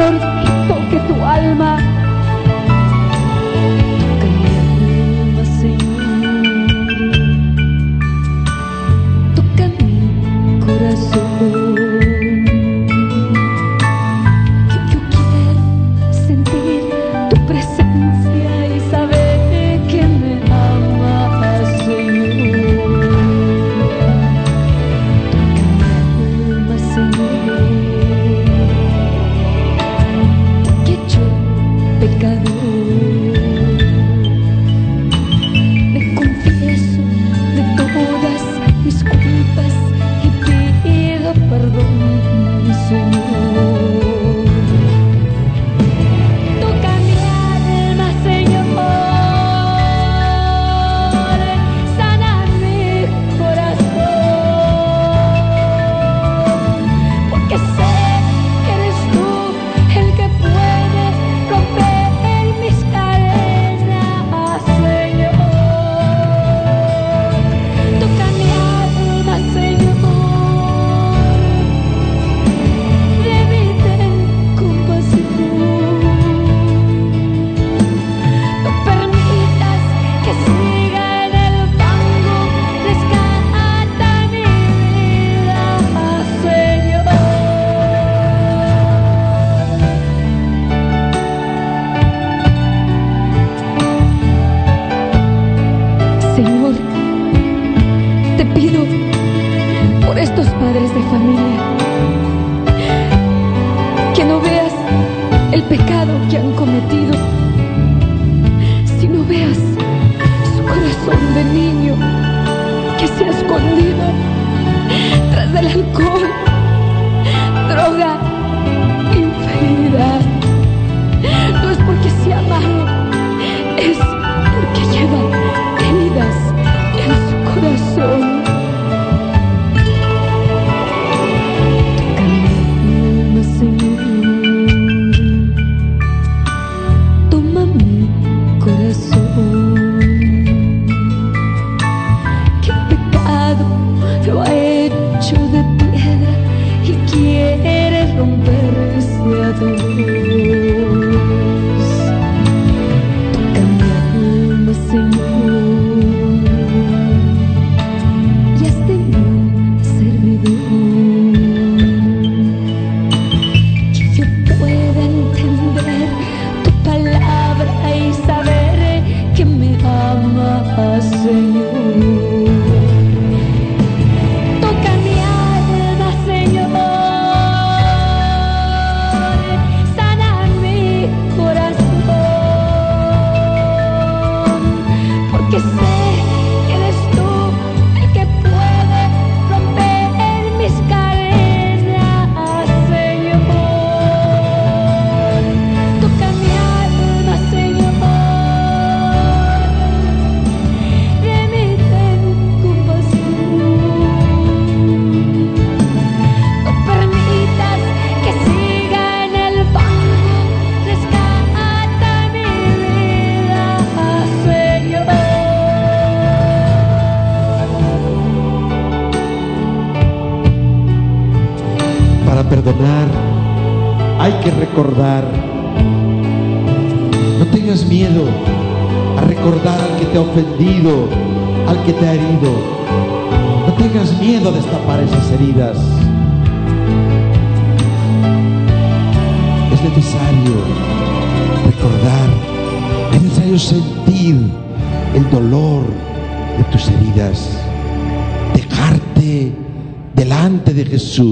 señor. que han cometido. Si no veas su corazón de niño que se ha escondido tras del alcohol, droga delante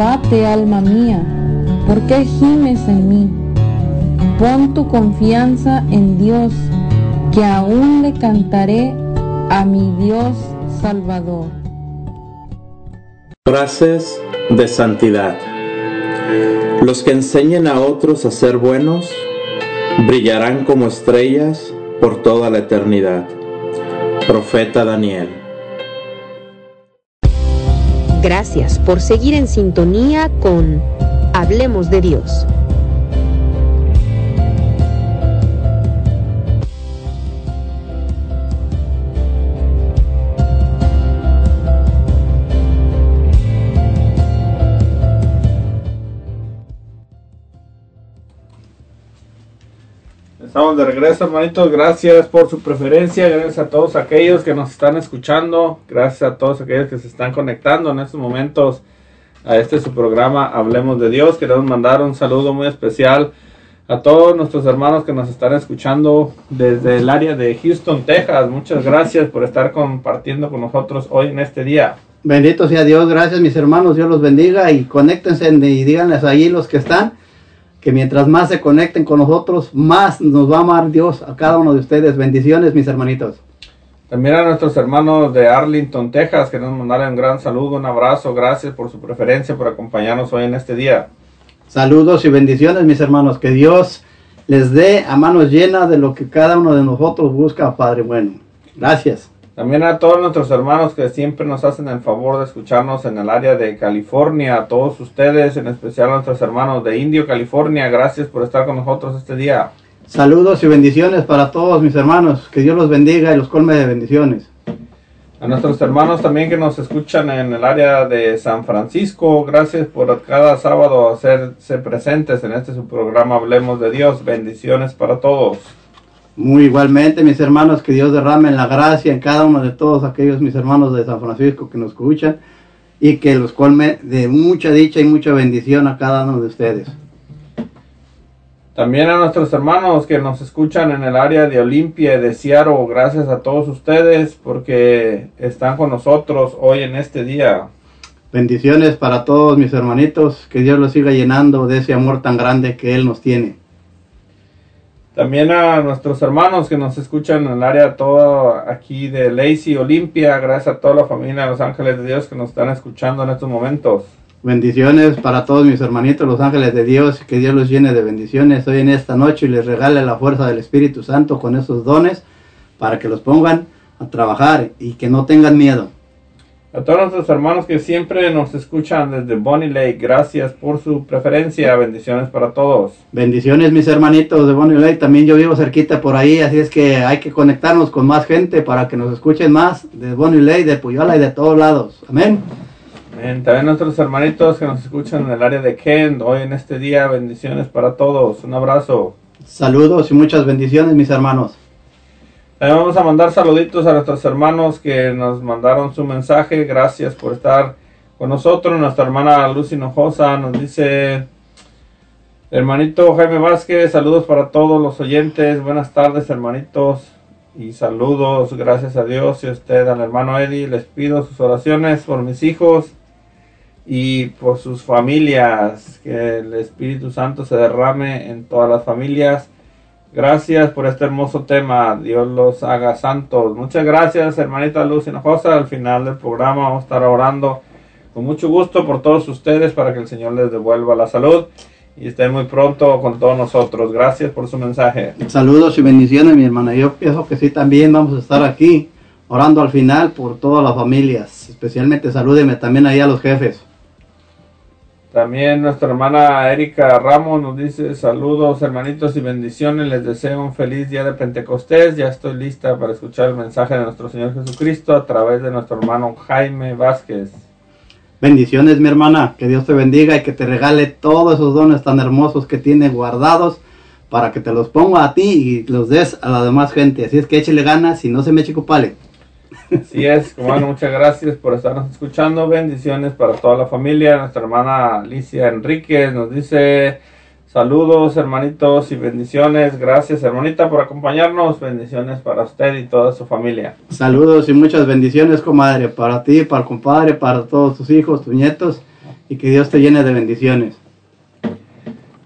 abate, alma mía? ¿Por qué gimes en mí? Pon tu confianza en Dios, que aún le cantaré a mi Dios Salvador. Frases de santidad. Los que enseñen a otros a ser buenos brillarán como estrellas por toda la eternidad. Profeta Daniel. Gracias por seguir en sintonía con Hablemos de Dios. De regreso, hermanitos. Gracias por su preferencia. Gracias a todos aquellos que nos están escuchando. Gracias a todos aquellos que se están conectando en estos momentos a este su programa Hablemos de Dios. Queremos mandar un saludo muy especial a todos nuestros hermanos que nos están escuchando desde el área de Houston, Texas. Muchas gracias por estar compartiendo con nosotros hoy en este día. Bendito sea Dios, gracias mis hermanos, Dios los bendiga y conéctense y díganles ahí los que están que mientras más se conecten con nosotros, más nos va a amar Dios a cada uno de ustedes. Bendiciones, mis hermanitos. También a nuestros hermanos de Arlington, Texas, que nos mandaron un gran saludo, un abrazo. Gracias por su preferencia, por acompañarnos hoy en este día. Saludos y bendiciones, mis hermanos. Que Dios les dé a manos llenas de lo que cada uno de nosotros busca, Padre bueno. Gracias. También a todos nuestros hermanos que siempre nos hacen el favor de escucharnos en el área de California, a todos ustedes, en especial a nuestros hermanos de Indio, California, gracias por estar con nosotros este día. Saludos y bendiciones para todos mis hermanos. Que Dios los bendiga y los colme de bendiciones. A nuestros hermanos también que nos escuchan en el área de San Francisco, gracias por cada sábado hacerse presentes en este su programa Hablemos de Dios. Bendiciones para todos. Muy igualmente, mis hermanos, que Dios derrame la gracia en cada uno de todos aquellos mis hermanos de San Francisco que nos escuchan y que los colme de mucha dicha y mucha bendición a cada uno de ustedes. También a nuestros hermanos que nos escuchan en el área de Olimpia y de Seattle, gracias a todos ustedes porque están con nosotros hoy en este día. Bendiciones para todos mis hermanitos, que Dios los siga llenando de ese amor tan grande que Él nos tiene. También a nuestros hermanos que nos escuchan en el área todo aquí de Lacey, Olimpia. Gracias a toda la familia de Los Ángeles de Dios que nos están escuchando en estos momentos. Bendiciones para todos mis hermanitos, los ángeles de Dios, que Dios los llene de bendiciones hoy en esta noche y les regale la fuerza del Espíritu Santo con esos dones para que los pongan a trabajar y que no tengan miedo. A todos nuestros hermanos que siempre nos escuchan desde Bonnie Lake, gracias por su preferencia. Bendiciones para todos. Bendiciones mis hermanitos de Bonnie Lake, también yo vivo cerquita por ahí, así es que hay que conectarnos con más gente para que nos escuchen más de Bonnie Lake, de Puyola y de todos lados. Amén. Amén. También nuestros hermanitos que nos escuchan en el área de Kent, hoy en este día, bendiciones para todos. Un abrazo. Saludos y muchas bendiciones mis hermanos. También vamos a mandar saluditos a nuestros hermanos que nos mandaron su mensaje. Gracias por estar con nosotros. Nuestra hermana Lucy Hinojosa nos dice, hermanito Jaime Vázquez, saludos para todos los oyentes. Buenas tardes, hermanitos. Y saludos, gracias a Dios y a usted, al hermano Eddie. Les pido sus oraciones por mis hijos y por sus familias. Que el Espíritu Santo se derrame en todas las familias. Gracias por este hermoso tema. Dios los haga santos. Muchas gracias, hermanita Luz Hinojosa. Al final del programa vamos a estar orando con mucho gusto por todos ustedes para que el Señor les devuelva la salud y estén muy pronto con todos nosotros. Gracias por su mensaje. Saludos y bendiciones mi hermana. Yo pienso que sí también vamos a estar aquí orando al final por todas las familias. Especialmente salúdeme también ahí a los jefes. También nuestra hermana Erika Ramos nos dice saludos hermanitos y bendiciones. Les deseo un feliz día de Pentecostés. Ya estoy lista para escuchar el mensaje de nuestro Señor Jesucristo a través de nuestro hermano Jaime Vázquez. Bendiciones mi hermana, que Dios te bendiga y que te regale todos esos dones tan hermosos que tiene guardados para que te los ponga a ti y los des a la demás gente. Así es que échele ganas y no se me eche cupale. Así es, bueno, muchas gracias por estarnos escuchando. Bendiciones para toda la familia. Nuestra hermana Alicia Enríquez nos dice saludos, hermanitos, y bendiciones. Gracias, hermanita, por acompañarnos. Bendiciones para usted y toda su familia. Saludos y muchas bendiciones, comadre, para ti, para el compadre, para todos tus hijos, tus nietos, y que Dios te llene de bendiciones.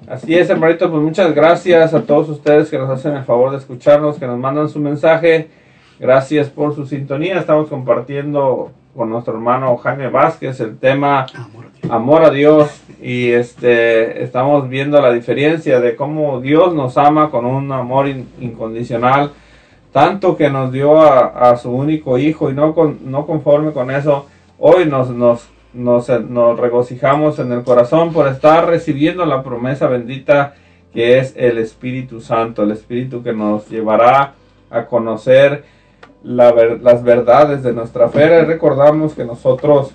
Así es, hermanitos, pues muchas gracias a todos ustedes que nos hacen el favor de escucharnos, que nos mandan su mensaje. Gracias por su sintonía. Estamos compartiendo con nuestro hermano Jaime Vázquez el tema amor a Dios. Y este estamos viendo la diferencia de cómo Dios nos ama con un amor in- incondicional tanto que nos dio a, a su único hijo. Y no con, no conforme con eso hoy nos nos nos, nos regocijamos en el corazón por estar recibiendo la promesa bendita que es el Espíritu Santo, el Espíritu que nos llevará a conocer las verdades de nuestra fe. Recordamos que nosotros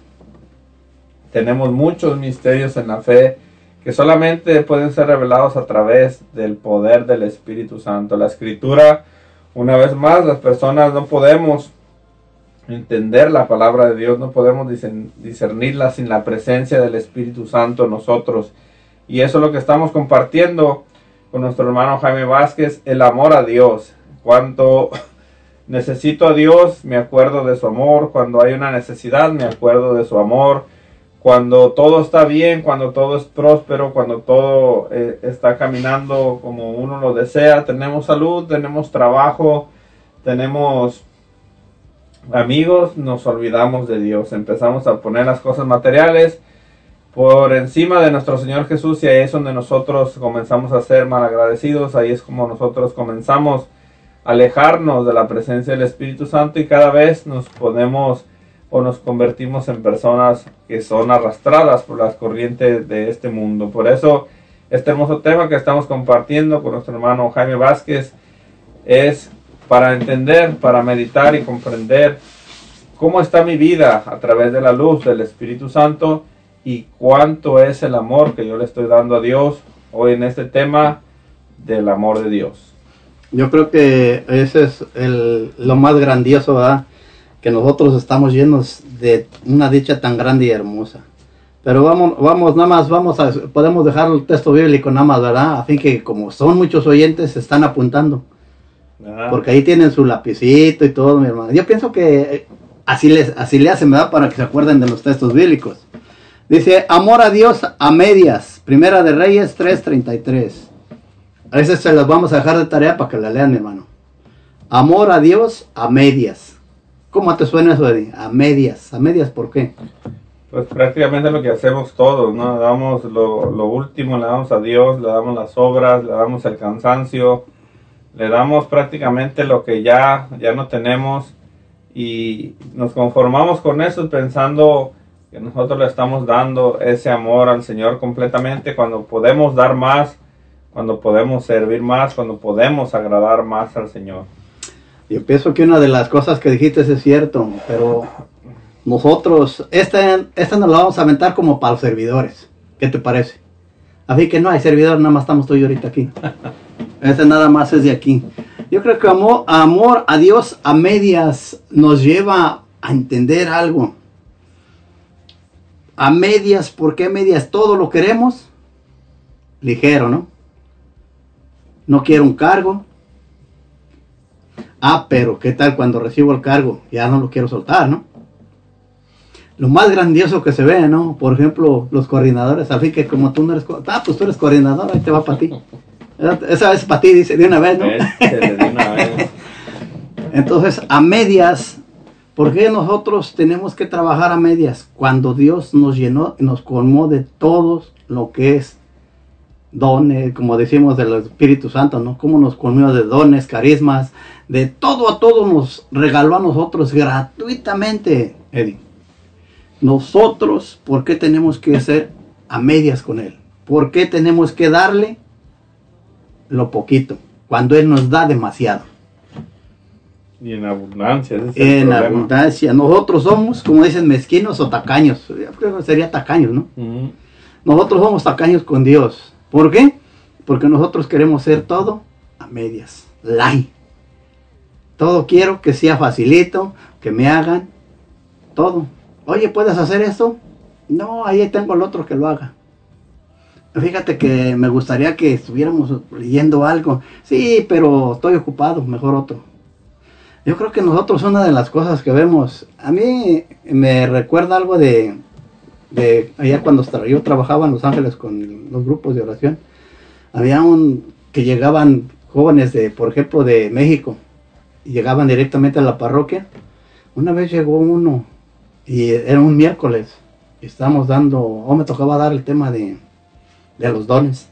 tenemos muchos misterios en la fe que solamente pueden ser revelados a través del poder del Espíritu Santo. La escritura, una vez más, las personas no podemos entender la palabra de Dios, no podemos discern- discernirla sin la presencia del Espíritu Santo en nosotros. Y eso es lo que estamos compartiendo con nuestro hermano Jaime Vázquez, el amor a Dios. Cuando necesito a Dios, me acuerdo de su amor. Cuando hay una necesidad, me acuerdo de su amor. Cuando todo está bien, cuando todo es próspero, cuando todo eh, está caminando como uno lo desea, tenemos salud, tenemos trabajo, tenemos amigos, nos olvidamos de Dios. Empezamos a poner las cosas materiales por encima de nuestro Señor Jesús y ahí es donde nosotros comenzamos a ser malagradecidos, ahí es como nosotros comenzamos alejarnos de la presencia del Espíritu Santo y cada vez nos ponemos o nos convertimos en personas que son arrastradas por las corrientes de este mundo. Por eso este hermoso tema que estamos compartiendo con nuestro hermano Jaime Vázquez es para entender, para meditar y comprender cómo está mi vida a través de la luz del Espíritu Santo y cuánto es el amor que yo le estoy dando a Dios hoy en este tema del amor de Dios. Yo creo que ese es el, lo más grandioso, ¿verdad? Que nosotros estamos llenos de una dicha tan grande y hermosa. Pero vamos, vamos, nada más, vamos a, podemos dejar el texto bíblico nada más, ¿verdad? A fin que como son muchos oyentes, se están apuntando. Ah, Porque ahí tienen su lapicito y todo, mi hermano. Yo pienso que así, les, así le hacen, ¿verdad? Para que se acuerden de los textos bíblicos. Dice, amor a Dios a medias. Primera de Reyes 3.33. A veces se las vamos a dejar de tarea para que la lean, mi hermano. Amor a Dios a medias. ¿Cómo te suena eso, Eddie? A medias. ¿A medias por qué? Pues prácticamente lo que hacemos todos, ¿no? Damos lo, lo último, le damos a Dios, le damos las obras, le damos el cansancio, le damos prácticamente lo que ya, ya no tenemos y nos conformamos con eso pensando que nosotros le estamos dando ese amor al Señor completamente cuando podemos dar más, cuando podemos servir más, cuando podemos agradar más al Señor. Yo pienso que una de las cosas que dijiste es cierto, pero nosotros, esta, esta nos la vamos a aventar como para los servidores. ¿Qué te parece? Así que no hay servidor, nada más estamos tú y ahorita aquí. Este nada más es de aquí. Yo creo que amor, amor a Dios a medias nos lleva a entender algo. A medias, ¿por qué medias? Todo lo queremos ligero, ¿no? No quiero un cargo. Ah, pero ¿qué tal cuando recibo el cargo? Ya no lo quiero soltar, ¿no? Lo más grandioso que se ve, ¿no? Por ejemplo, los coordinadores. Así que como tú no eres... Ah, pues tú eres coordinador, ahí te va para ti. Esa es para ti, dice, de una vez, ¿no? De una vez. Entonces, a medias, ¿por qué nosotros tenemos que trabajar a medias? Cuando Dios nos llenó, nos colmó de todo lo que es dones, como decimos del Espíritu Santo, ¿no? Cómo nos colmó de dones, carismas, de todo a todo nos regaló a nosotros gratuitamente, Eddie. Nosotros, ¿por qué tenemos que ser a medias con Él? ¿Por qué tenemos que darle lo poquito cuando Él nos da demasiado? Y en abundancia. ese es el En problema. abundancia. Nosotros somos, como dicen, mezquinos o tacaños. Yo creo que sería tacaños, ¿no? Nosotros somos tacaños con Dios. ¿Por qué? Porque nosotros queremos ser todo a medias. Light. Todo quiero que sea facilito, que me hagan todo. Oye, ¿puedes hacer esto? No, ahí tengo el otro que lo haga. Fíjate que me gustaría que estuviéramos leyendo algo. Sí, pero estoy ocupado, mejor otro. Yo creo que nosotros una de las cosas que vemos, a mí me recuerda algo de, de allá cuando yo trabajaba en Los Ángeles con los grupos de oración. Había un que llegaban jóvenes de, por ejemplo, de México y llegaban directamente a la parroquia. Una vez llegó uno y era un miércoles. y Estábamos dando, o me tocaba dar el tema de, de los dones.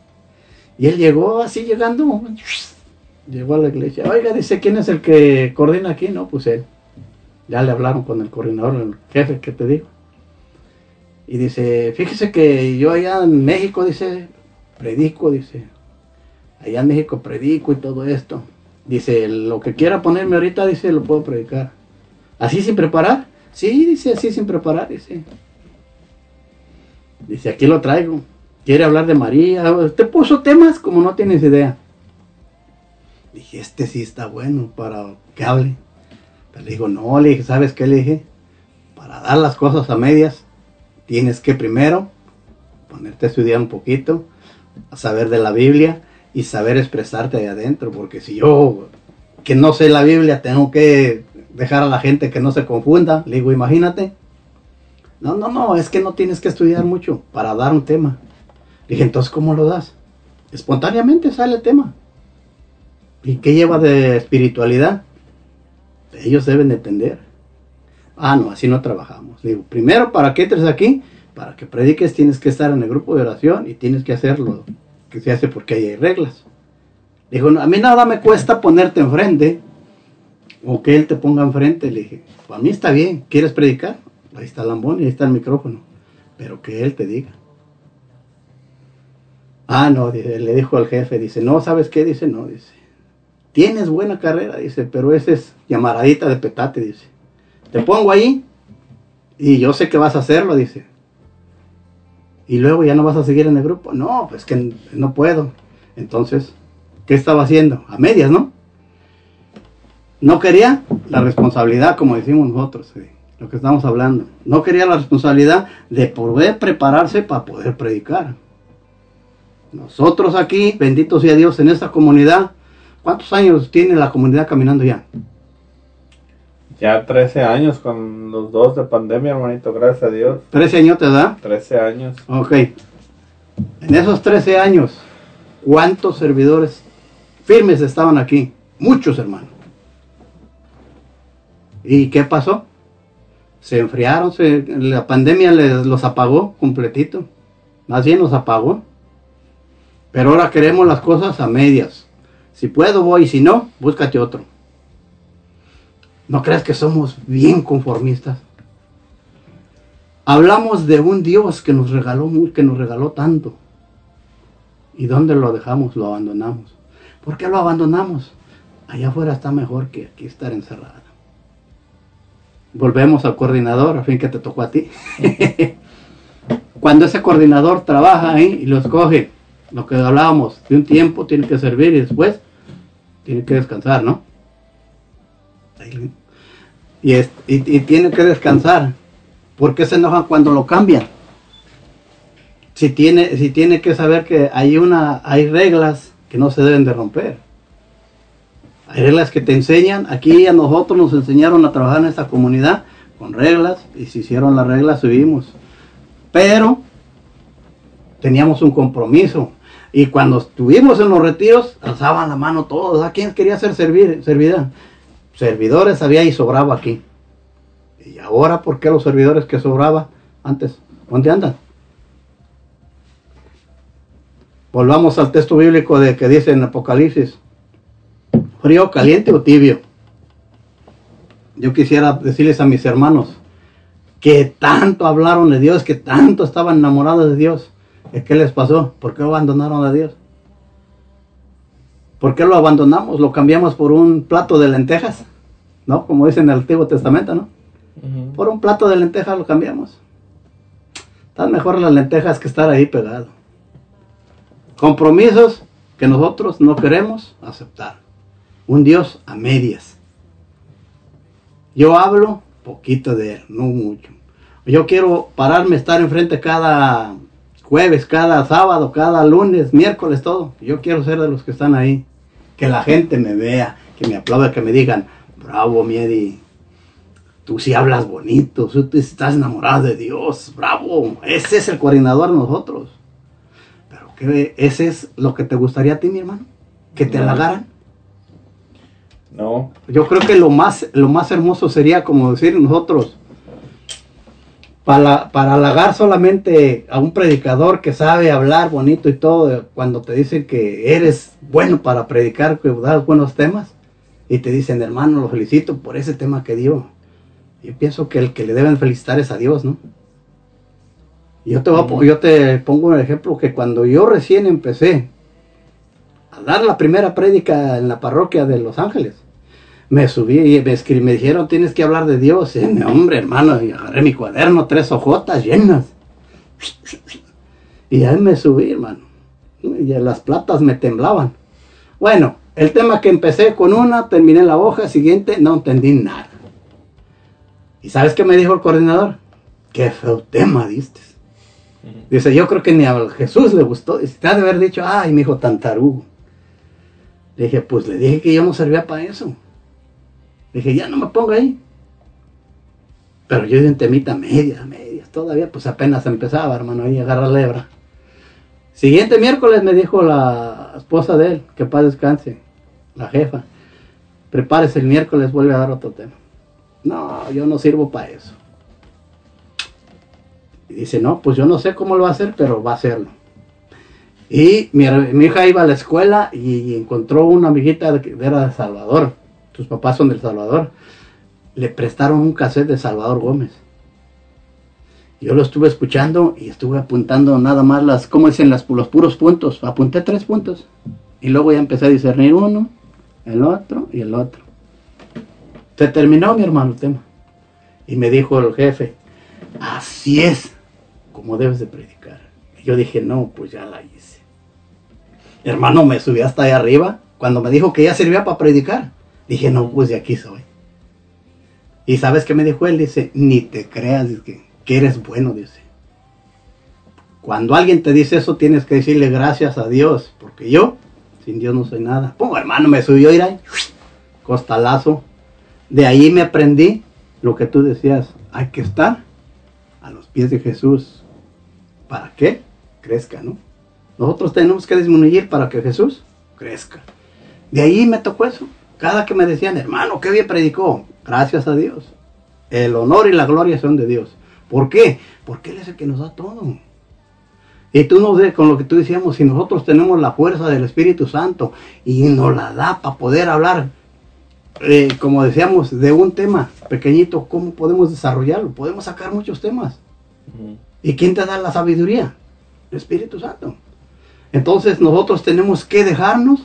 Y él llegó así llegando, llegó a la iglesia. Oiga, dice, ¿quién es el que coordina aquí? No, pues él. Ya le hablaron con el coordinador, el jefe que te digo. Y dice, fíjese que yo allá en México, dice, predico, dice. Allá en México predico y todo esto. Dice, lo que quiera ponerme ahorita, dice, lo puedo predicar. ¿Así sin preparar? Sí, dice, así sin preparar, dice. Dice, aquí lo traigo. Quiere hablar de María. Te puso temas como no tienes idea. Dije, este sí está bueno para que hable. Pero le digo, no, le dije, ¿sabes qué le dije? Para dar las cosas a medias, tienes que primero ponerte a estudiar un poquito, saber de la Biblia y saber expresarte ahí adentro. Porque si yo, que no sé la Biblia, tengo que dejar a la gente que no se confunda, le digo, imagínate. No, no, no, es que no tienes que estudiar mucho para dar un tema. Dije, entonces, ¿cómo lo das? Espontáneamente sale el tema. ¿Y qué lleva de espiritualidad? Ellos deben de entender. Ah, no, así no trabajamos. Le digo, primero, para que entres aquí, para que prediques, tienes que estar en el grupo de oración y tienes que hacerlo que se hace porque ahí hay reglas. Dijo, no, a mí nada me cuesta ponerte enfrente o que él te ponga enfrente. Le dije, para mí está bien, ¿quieres predicar? Ahí está el lambón y ahí está el micrófono, pero que él te diga. Ah, no, le dijo al jefe, dice, no, ¿sabes qué? Dice, no, dice, tienes buena carrera, dice, pero ese es llamaradita de petate, dice. Te pongo ahí y yo sé que vas a hacerlo, dice. Y luego ya no vas a seguir en el grupo. No, pues que no puedo. Entonces, ¿qué estaba haciendo? A medias, ¿no? No quería la responsabilidad, como decimos nosotros, eh, lo que estamos hablando. No quería la responsabilidad de poder prepararse para poder predicar. Nosotros aquí, bendito sea Dios, en esta comunidad, ¿cuántos años tiene la comunidad caminando ya? Ya 13 años con los dos de pandemia, hermanito, gracias a Dios. 13 años te da. 13 años. Ok. En esos 13 años, ¿cuántos servidores firmes estaban aquí, muchos hermanos. ¿Y qué pasó? Se enfriaron, se- la pandemia les, los apagó completito. Más bien los apagó. Pero ahora queremos las cosas a medias. Si puedo voy, si no, búscate otro. ¿No crees que somos bien conformistas? Hablamos de un Dios que nos regaló que nos regaló tanto. ¿Y dónde lo dejamos? Lo abandonamos. ¿Por qué lo abandonamos? Allá afuera está mejor que aquí estar encerrada. Volvemos al coordinador, a fin que te tocó a ti. Cuando ese coordinador trabaja y lo escoge, lo que hablábamos, de un tiempo tiene que servir y después tiene que descansar, ¿no? Y tiene que descansar. ¿Por qué se enojan cuando lo cambian? Si tiene, si tiene que saber que hay una, hay reglas que no se deben de romper. Hay reglas que te enseñan. Aquí a nosotros nos enseñaron a trabajar en esta comunidad con reglas y si hicieron las reglas subimos. Pero teníamos un compromiso. Y cuando estuvimos en los retiros, alzaban la mano todos. ¿A quién quería ser servir, servidor? Servidores había y sobraba aquí. Y ahora, ¿por qué los servidores que sobraba antes? ¿Dónde andan? Volvamos al texto bíblico de que dice en Apocalipsis, frío, caliente o tibio. Yo quisiera decirles a mis hermanos que tanto hablaron de Dios, que tanto estaban enamorados de Dios. ¿Y ¿Qué les pasó? ¿Por qué abandonaron a Dios? ¿Por qué lo abandonamos? Lo cambiamos por un plato de lentejas, ¿no? Como dice en el Antiguo Testamento, ¿no? Por un plato de lentejas lo cambiamos. Están mejor las lentejas que estar ahí pegado. Compromisos que nosotros no queremos aceptar. Un Dios a medias. Yo hablo poquito de él, no mucho. Yo quiero pararme, estar enfrente cada jueves, cada sábado, cada lunes, miércoles, todo. Yo quiero ser de los que están ahí. Que la gente me vea, que me aplaude, que me digan, bravo, Miedi. Tú sí hablas bonito, tú estás enamorado de Dios, bravo. Ese es el coordinador de nosotros. Pero que ese es lo que te gustaría a ti, mi hermano. Que te No. halagaran. No. Yo creo que lo más, lo más hermoso sería como decir nosotros, para, para halagar solamente a un predicador que sabe hablar bonito y todo, cuando te dicen que eres bueno para predicar, que das buenos temas, y te dicen, hermano, lo felicito por ese tema que dio. Yo pienso que el que le deben felicitar es a Dios, ¿no? Yo te, voy a po- yo te pongo un ejemplo que cuando yo recién empecé a dar la primera prédica en la parroquia de Los Ángeles, me subí y me, escri- me dijeron, tienes que hablar de Dios. Y, hombre, hermano, y agarré mi cuaderno, tres hojotas llenas. Y ahí me subí, hermano. Y las platas me temblaban. Bueno, el tema que empecé con una, terminé la hoja siguiente, no entendí nada. ¿Y sabes qué me dijo el coordinador? Qué feo tema diste. Dice, yo creo que ni a Jesús le gustó. Dice, te ha de haber dicho, ay, mi hijo tan tarugo. Le dije, pues le dije que yo no servía para eso. Dije, ya no me ponga ahí. Pero yo di un temita media, medias, todavía pues apenas empezaba, hermano, ahí a agarrar lebra. Siguiente miércoles me dijo la esposa de él, que paz descanse, la jefa, prepárese el miércoles, vuelve a dar otro tema. No, yo no sirvo para eso. Y dice, no, pues yo no sé cómo lo va a hacer, pero va a hacerlo. Y mi, hija iba a la escuela y encontró una amiguita que era de Salvador. Sus papás son del Salvador. Le prestaron un cassette de Salvador Gómez. Yo lo estuve escuchando y estuve apuntando nada más las, ¿cómo dicen? Las, los puros puntos. Apunté tres puntos. Y luego ya empecé a discernir uno, el otro y el otro. Se terminó mi hermano el tema. Y me dijo el jefe, así es como debes de predicar. Y yo dije, no, pues ya la hice. Hermano, me subí hasta ahí arriba. Cuando me dijo que ya servía para predicar, dije, no, pues de aquí soy. Y sabes qué me dijo él, dice, ni te creas que, eres bueno, dice. Cuando alguien te dice eso, tienes que decirle gracias a Dios, porque yo, sin Dios no soy nada. Pum, hermano, me subió ir ahí, costalazo. De ahí me aprendí lo que tú decías, hay que estar a los pies de Jesús. ¿Para qué? Crezca, ¿no? Nosotros tenemos que disminuir para que Jesús crezca. De ahí me tocó eso. Cada que me decían, hermano, qué bien predicó. Gracias a Dios. El honor y la gloria son de Dios. ¿Por qué? Porque Él es el que nos da todo. Y tú nos ves con lo que tú decíamos, si nosotros tenemos la fuerza del Espíritu Santo y nos la da para poder hablar, eh, como decíamos, de un tema pequeñito, ¿cómo podemos desarrollarlo? Podemos sacar muchos temas. ¿Y quién te da la sabiduría? El Espíritu Santo. Entonces nosotros tenemos que dejarnos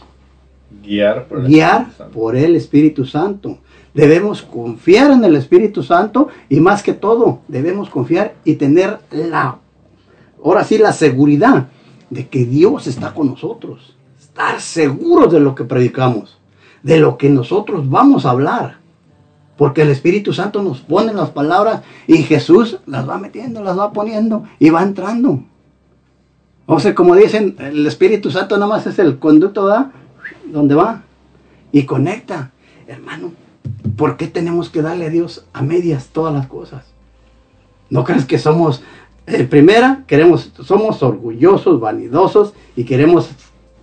Guiar por el guiar Espíritu Santo. por el Espíritu Santo. Debemos confiar en el Espíritu Santo y más que todo, debemos confiar y tener la, ahora sí, la seguridad de que Dios está con nosotros. Estar seguros de lo que predicamos, de lo que nosotros vamos a hablar. Porque el Espíritu Santo nos pone las palabras y Jesús las va metiendo, las va poniendo y va entrando. O sea, como dicen, el Espíritu Santo nada más es el conducto, ¿verdad? Donde va y conecta. Hermano, ¿por qué tenemos que darle a Dios a medias todas las cosas? ¿No crees que somos, eh, primera, queremos, somos orgullosos, vanidosos y queremos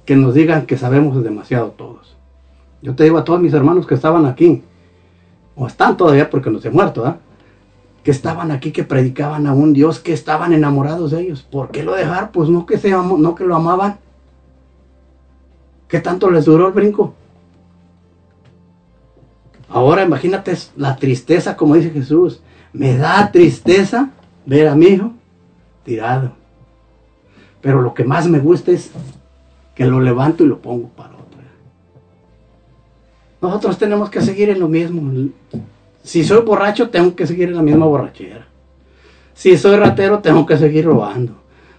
que nos digan que sabemos demasiado todos? Yo te digo a todos mis hermanos que estaban aquí, o están todavía porque no se han muerto, ¿ah? que estaban aquí, que predicaban a un Dios, que estaban enamorados de ellos. ¿Por qué lo dejar? Pues no que, se no que lo amaban. ¿Qué tanto les duró el brinco? Ahora imagínate la tristeza, como dice Jesús. Me da tristeza ver a mi hijo tirado. Pero lo que más me gusta es que lo levanto y lo pongo para otro. Nosotros tenemos que seguir en lo mismo. Si soy borracho, tengo que seguir en la misma borrachera. Si soy ratero, tengo que seguir robando.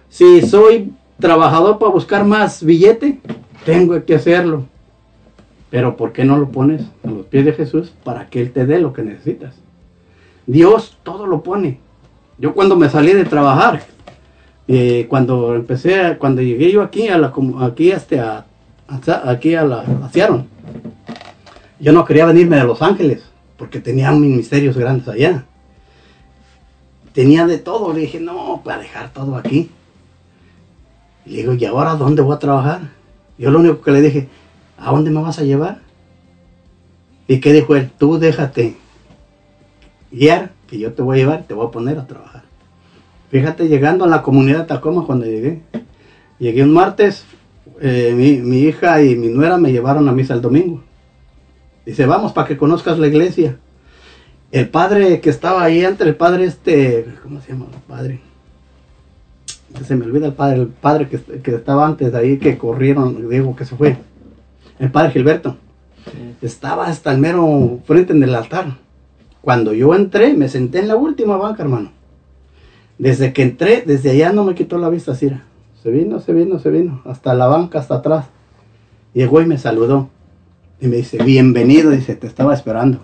Si soy trabajador para buscar más billete, tengo que hacerlo. Pero ¿por qué no lo pones a los pies de Jesús para que Él te dé lo que necesitas? Dios todo lo pone. Yo cuando me salí de trabajar, eh, cuando empecé, cuando llegué yo aquí a la, aquí este, a, aquí a la a yo no quería venirme de Los Ángeles porque tenía ministerios grandes allá. Tenía de todo. Le dije, no, para dejar todo aquí. Y le digo, ¿y ahora dónde voy a trabajar? Yo lo único que le dije, ¿a dónde me vas a llevar? ¿Y qué dijo él? Tú déjate guiar, que yo te voy a llevar, te voy a poner a trabajar. Fíjate, llegando a la comunidad de Tacoma cuando llegué. Llegué un martes, eh, mi, mi hija y mi nuera me llevaron a misa el domingo. Dice, vamos para que conozcas la iglesia. El padre que estaba ahí antes, el padre este, ¿cómo se llama el padre? Se me olvida el padre, el padre que, que estaba antes de ahí, que corrieron, digo que se fue. El padre Gilberto. Estaba hasta el mero frente en el altar. Cuando yo entré, me senté en la última banca, hermano. Desde que entré, desde allá no me quitó la vista, Cira. Se vino, se vino, se vino. Hasta la banca, hasta atrás. Llegó y me saludó. Y me dice, bienvenido, dice, te estaba esperando.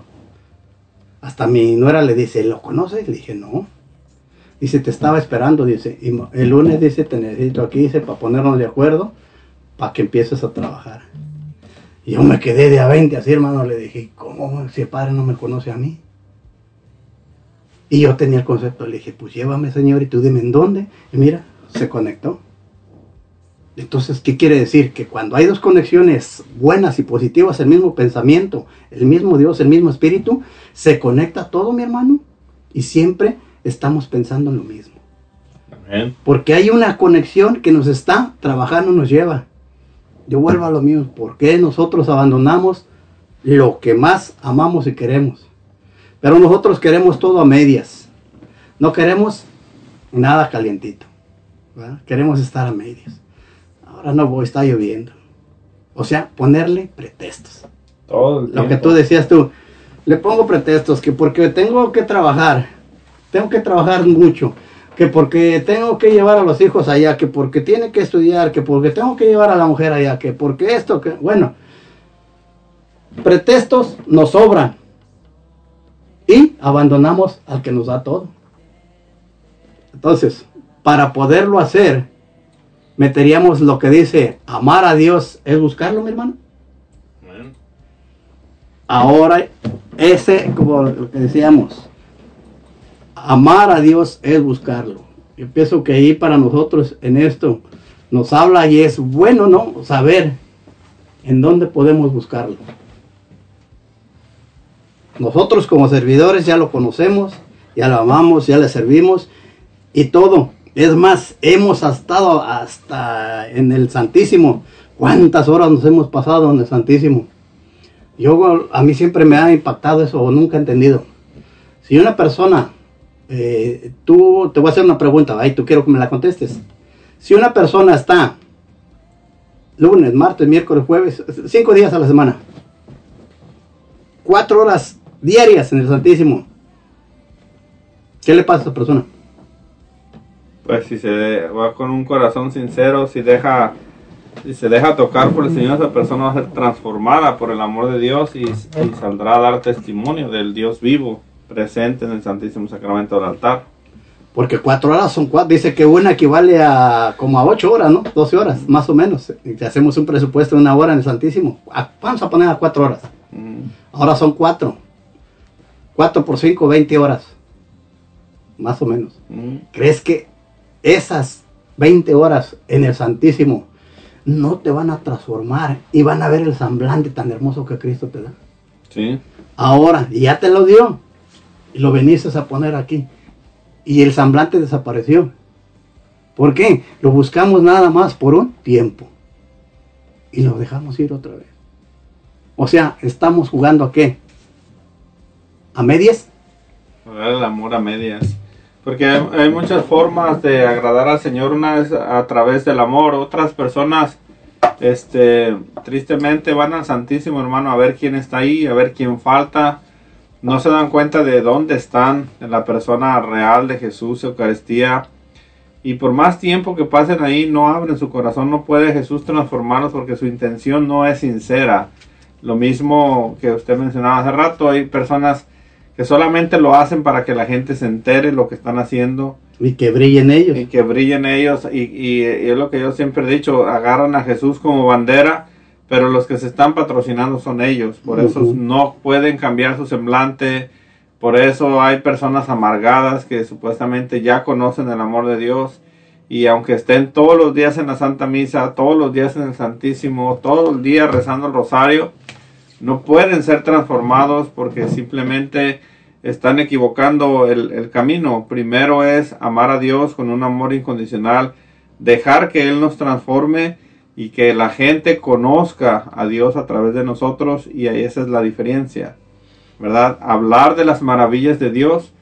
Hasta mi nuera le dice, ¿lo conoces? Le dije, no. Dice, te estaba esperando, dice. Y el lunes dice, te necesito aquí, dice, para ponernos de acuerdo, para que empieces a trabajar. Y yo me quedé de a 20 así, hermano. Le dije, ¿cómo si el padre no me conoce a mí? Y yo tenía el concepto, le dije, pues llévame, señor, y tú dime en dónde. Y mira, se conectó. Entonces, ¿qué quiere decir? Que cuando hay dos conexiones buenas y positivas, el mismo pensamiento, el mismo Dios, el mismo espíritu, se conecta todo, mi hermano, y siempre estamos pensando en lo mismo. Amén. Porque hay una conexión que nos está trabajando, nos lleva. Yo vuelvo a lo mío. ¿Por qué nosotros abandonamos lo que más amamos y queremos? Pero nosotros queremos todo a medias. No queremos nada calientito. ¿verdad? Queremos estar a medias. Ahora no voy, está lloviendo. O sea, ponerle pretextos. Todo el Lo que tiempo. tú decías tú, le pongo pretextos, que porque tengo que trabajar, tengo que trabajar mucho, que porque tengo que llevar a los hijos allá, que porque tiene que estudiar, que porque tengo que llevar a la mujer allá, que porque esto, que bueno, pretextos nos sobran y abandonamos al que nos da todo. Entonces, para poderlo hacer, meteríamos lo que dice, amar a Dios es buscarlo, mi hermano. Ahora, ese, como lo que decíamos, amar a Dios es buscarlo. Yo pienso que ahí para nosotros en esto nos habla y es bueno, ¿no? Saber ¿En dónde podemos buscarlo? Nosotros como servidores ya lo conocemos, ya lo amamos, ya le servimos y todo. Es más, hemos estado hasta en el Santísimo. ¿Cuántas horas nos hemos pasado en el Santísimo? Yo, a mí siempre me ha impactado eso, o nunca he entendido. Si una persona, eh, tú, te voy a hacer una pregunta, ahí tú quiero que me la contestes. Si una persona está lunes, martes, miércoles, jueves, cinco días a la semana, cuatro horas diarias en el Santísimo, ¿qué le pasa a esa persona? Pues si se va con un corazón sincero, si deja, si se deja tocar por el Señor, esa persona va a ser transformada por el amor de Dios y, y saldrá a dar testimonio del Dios vivo presente en el Santísimo Sacramento del altar. Porque cuatro horas son cuatro, dice que una equivale a como a ocho horas, ¿no? 12 horas, más o menos. Y si hacemos un presupuesto de una hora en el Santísimo, a- vamos a poner a cuatro horas. Ahora son cuatro. Cuatro por cinco, 20 horas. Más o menos. ¿Crees que esas 20 horas en el Santísimo no te van a transformar y van a ver el semblante tan hermoso que Cristo te da? Sí. Ahora, y ya te lo dio. Y lo veniste a poner aquí. Y el semblante desapareció. ¿Por qué? Lo buscamos nada más por un tiempo. Y lo dejamos ir otra vez. O sea, estamos jugando a qué? ¿A medias? Dar el amor a medias. Porque hay, hay muchas formas de agradar al Señor. Una es a través del amor. Otras personas, este, tristemente van al Santísimo hermano a ver quién está ahí, a ver quién falta. No se dan cuenta de dónde están, de la persona real de Jesús, Eucaristía. Y por más tiempo que pasen ahí, no abren su corazón, no puede Jesús transformarlos porque su intención no es sincera. Lo mismo que usted mencionaba hace rato, hay personas que solamente lo hacen para que la gente se entere lo que están haciendo Y que brillen ellos. y que brillen ellos. Y, y- y es lo que yo siempre he dicho, agarran a Jesús como bandera, pero los que se están patrocinando son ellos. Por eso no pueden cambiar su semblante. Por eso hay personas amargadas que supuestamente ya conocen el amor de Dios. Y aunque estén todos los días en la Santa Misa, todos los días en el Santísimo, todo el día rezando el rosario, no pueden ser transformados porque simplemente están equivocando el, el camino. Primero es amar a Dios con un amor incondicional, dejar que Él nos transforme y que la gente conozca a Dios a través de nosotros y ahí esa es la diferencia, ¿verdad? Hablar de las maravillas de Dios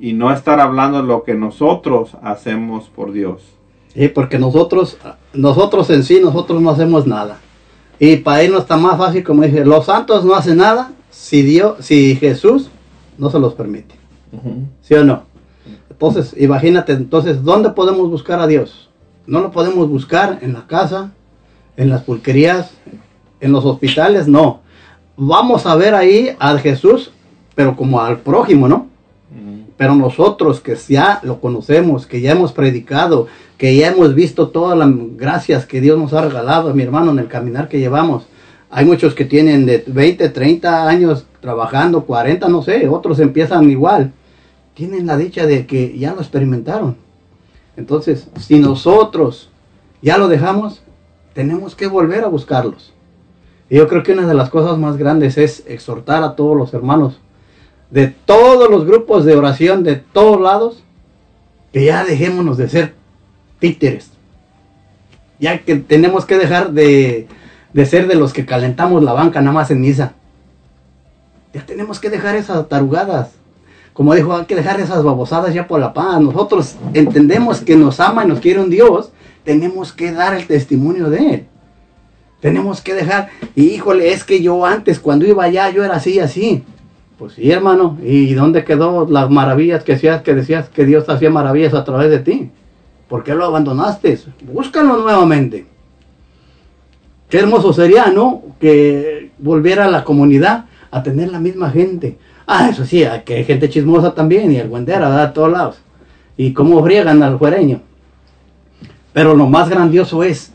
y no estar hablando de lo que nosotros hacemos por Dios. Sí, porque nosotros, nosotros en sí, nosotros no hacemos nada. Y para él no está más fácil, como dice, los santos no hacen nada si Dios, si Jesús no se los permite. ¿Sí o no? Entonces, imagínate, entonces, ¿dónde podemos buscar a Dios? No lo podemos buscar en la casa, en las pulquerías, en los hospitales, no. Vamos a ver ahí a Jesús, pero como al prójimo, ¿no? Pero nosotros que ya lo conocemos, que ya hemos predicado, que ya hemos visto todas las gracias que Dios nos ha regalado, mi hermano, en el caminar que llevamos. Hay muchos que tienen de 20, 30 años trabajando, 40, no sé, otros empiezan igual. Tienen la dicha de que ya lo experimentaron. Entonces, si nosotros ya lo dejamos, tenemos que volver a buscarlos. Y yo creo que una de las cosas más grandes es exhortar a todos los hermanos de todos los grupos de oración de todos lados, que ya dejémonos de ser títeres. Ya que tenemos que dejar de, de ser de los que calentamos la banca nada más en misa. Ya tenemos que dejar esas tarugadas. Como dijo, hay que dejar esas babosadas ya por la paz. Nosotros entendemos que nos ama y nos quiere un Dios. Tenemos que dar el testimonio de Él. Tenemos que dejar, y híjole, es que yo antes, cuando iba allá, yo era así, así. Pues sí, hermano. ¿Y dónde quedó las maravillas que decías que Dios hacía maravillas a través de ti? ¿Por qué lo abandonaste? Búscalo nuevamente. Qué hermoso sería, ¿no? Que volviera la comunidad a tener la misma gente. Ah, eso sí, que hay gente chismosa también y el guendera, ¿verdad? A todos lados. Y cómo friegan al juereño. Pero lo más grandioso es,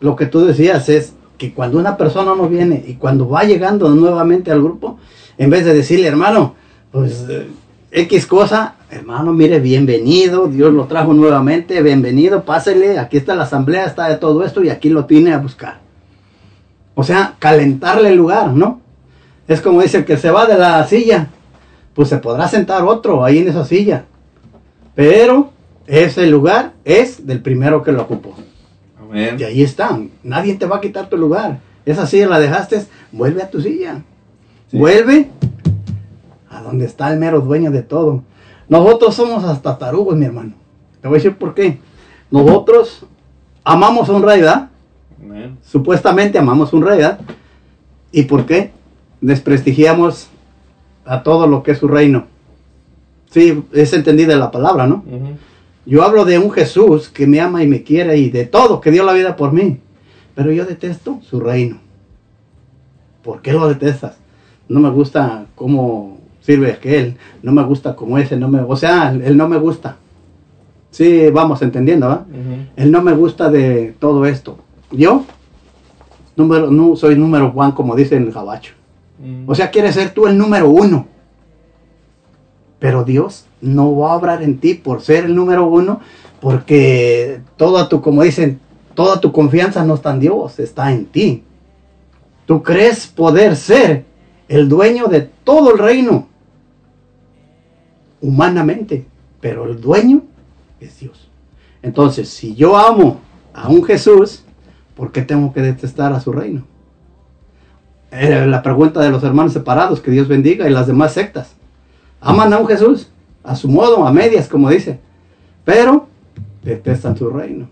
lo que tú decías, es que cuando una persona no viene y cuando va llegando nuevamente al grupo, en vez de decirle, hermano, pues eh, X cosa, hermano, mire, bienvenido, Dios lo trajo nuevamente, bienvenido, pásele, aquí está la asamblea, está de todo esto y aquí lo tiene a buscar. O sea, calentarle el lugar, ¿no? Es como dice el que se va de la silla, pues se podrá sentar otro ahí en esa silla. Pero ese lugar es del primero que lo ocupó. Amén. Y ahí está. Nadie te va a quitar tu lugar. Esa silla la dejaste, vuelve a tu silla. Vuelve a donde está el mero dueño de todo. Nosotros somos hasta tarugos, mi hermano. Te voy a decir por qué. Nosotros amamos a un rey, ¿verdad? Amén. Supuestamente amamos a un rey, ¿verdad? ¿Y por qué? Desprestigiamos a todo lo que es su reino. Sí, es entendida la palabra, ¿no? Yo hablo de un Jesús que me ama y me quiere y de todo, que dio la vida por mí. Pero yo detesto su reino. ¿Por qué lo detestas? No me gusta cómo sirve aquel, no me gusta como ese, no me, o sea, él no me gusta. Sí, vamos entendiendo, ¿va? Ujú. Él no me gusta de todo esto. Yo número, no, soy número Juan, como dice el gabacho. Mm. O sea, quieres ser tú el número uno. Pero Dios no va a obrar en ti por ser el número uno, porque toda tu, como dicen, toda tu confianza no está en Dios, está en ti. Tú crees poder ser el dueño de todo el reino, humanamente, pero el dueño es Dios. Entonces, si yo amo a un Jesús, ¿por qué tengo que detestar a su reino? Era la pregunta de los hermanos separados, que Dios bendiga, y las demás sectas. Aman a un Jesús, a su modo, a medias, como dice, pero detestan su reino.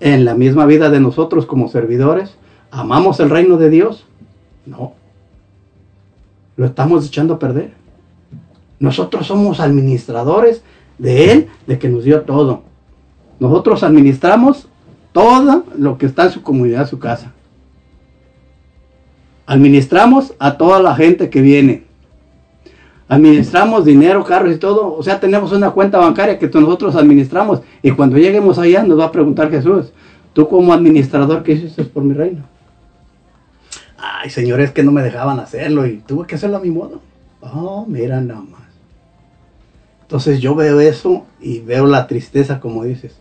En la misma vida de nosotros como servidores, ¿amamos el reino de Dios? No. Lo estamos echando a perder. Nosotros somos administradores de Él, de que nos dio todo. Nosotros administramos todo lo que está en su comunidad, su casa. Administramos a toda la gente que viene. Administramos dinero, carros y todo. O sea, tenemos una cuenta bancaria que nosotros administramos. Y cuando lleguemos allá nos va a preguntar Jesús, tú como administrador, ¿qué hiciste por mi reino? Ay, señores, que no me dejaban hacerlo y tuve que hacerlo a mi modo. Oh, mira nada más. Entonces yo veo eso y veo la tristeza, como dices.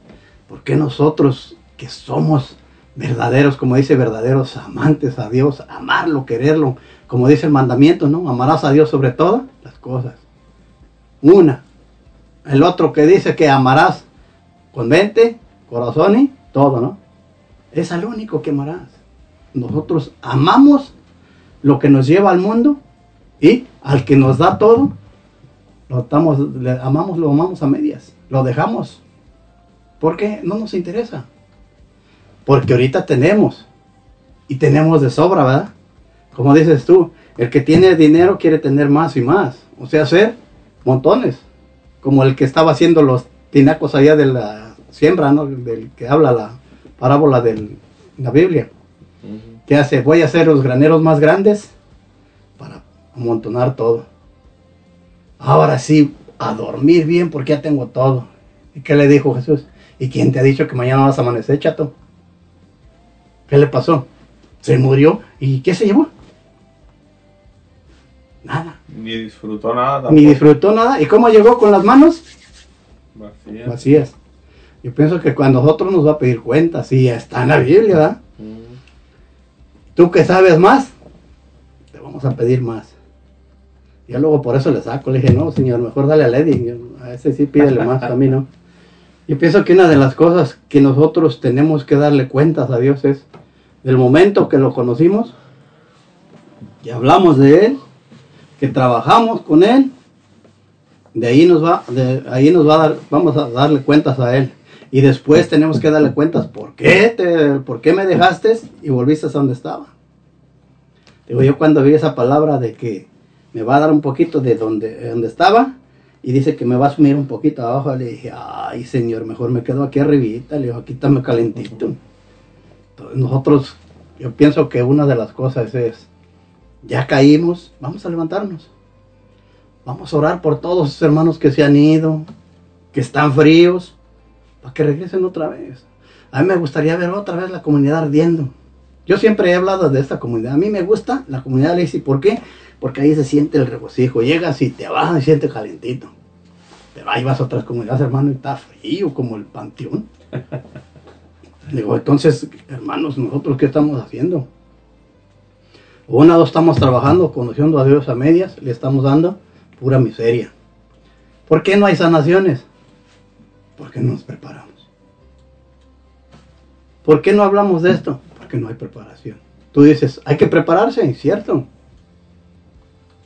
¿Por qué nosotros que somos verdaderos, como dice, verdaderos amantes a Dios, amarlo, quererlo, como dice el mandamiento, ¿no? Amarás a Dios sobre todas las cosas. Una. El otro que dice que amarás con mente, corazón y todo, ¿no? Es al único que amarás. Nosotros amamos lo que nos lleva al mundo y al que nos da todo, lo estamos, amamos, lo amamos a medias, lo dejamos. Porque no nos interesa. Porque ahorita tenemos. Y tenemos de sobra, ¿verdad? Como dices tú, el que tiene dinero quiere tener más y más. O sea, hacer montones. Como el que estaba haciendo los tinacos allá de la siembra, ¿no? Del que habla la parábola de la Biblia. ¿Qué hace? Voy a hacer los graneros más grandes para amontonar todo. Ahora sí, a dormir bien porque ya tengo todo. ¿Y qué le dijo Jesús? ¿Y quién te ha dicho que mañana vas a amanecer, chato? ¿Qué le pasó? Se murió. ¿Y qué se llevó? Ni disfrutó nada. Ni disfrutó nada. ¿Y cómo llegó con las manos? Vacía. Vacías. Yo pienso que cuando nosotros nos va a pedir cuentas, sí, está en la Biblia, ¿verdad? Tú que sabes más, te vamos a pedir más. Yo luego por eso le saco, le dije, no, señor, mejor dale a Lady, yo- a ese sí pídele más, a mí no. Yo pienso que una de las cosas que nosotros tenemos que darle cuentas a Dios es, del momento que lo conocimos, que hablamos de Él, que trabajamos con Él, de ahí nos va, de ahí nos va a dar, vamos a darle cuentas a Él. Y después tenemos que darle cuentas, ¿por qué, te, ¿por qué me dejaste y volviste a donde estaba? Digo, yo cuando vi esa palabra de que me va a dar un poquito de donde, de donde estaba, y dice que me va a sumir un poquito abajo, le dije, ay señor, mejor me quedo aquí arribita, le digo, aquí está calentito. Entonces, nosotros, yo pienso que una de las cosas es, ya caímos, vamos a levantarnos. Vamos a orar por todos esos hermanos que se han ido, que están fríos, para que regresen otra vez. A mí me gustaría ver otra vez la comunidad ardiendo. Yo siempre he hablado de esta comunidad. A mí me gusta la comunidad Lacey. ¿Por qué? Porque ahí se siente el regocijo. Llegas y te vas y siente calentito. Pero ahí vas a otras comunidades, hermano, y está frío como el panteón. Digo, entonces, hermanos, ¿nosotros qué estamos haciendo? Una o dos estamos trabajando, conociendo a Dios a medias, le estamos dando pura miseria. ¿Por qué no hay sanaciones? Porque no nos preparamos. ¿Por qué no hablamos de esto? Porque no hay preparación. Tú dices, hay que prepararse, cierto.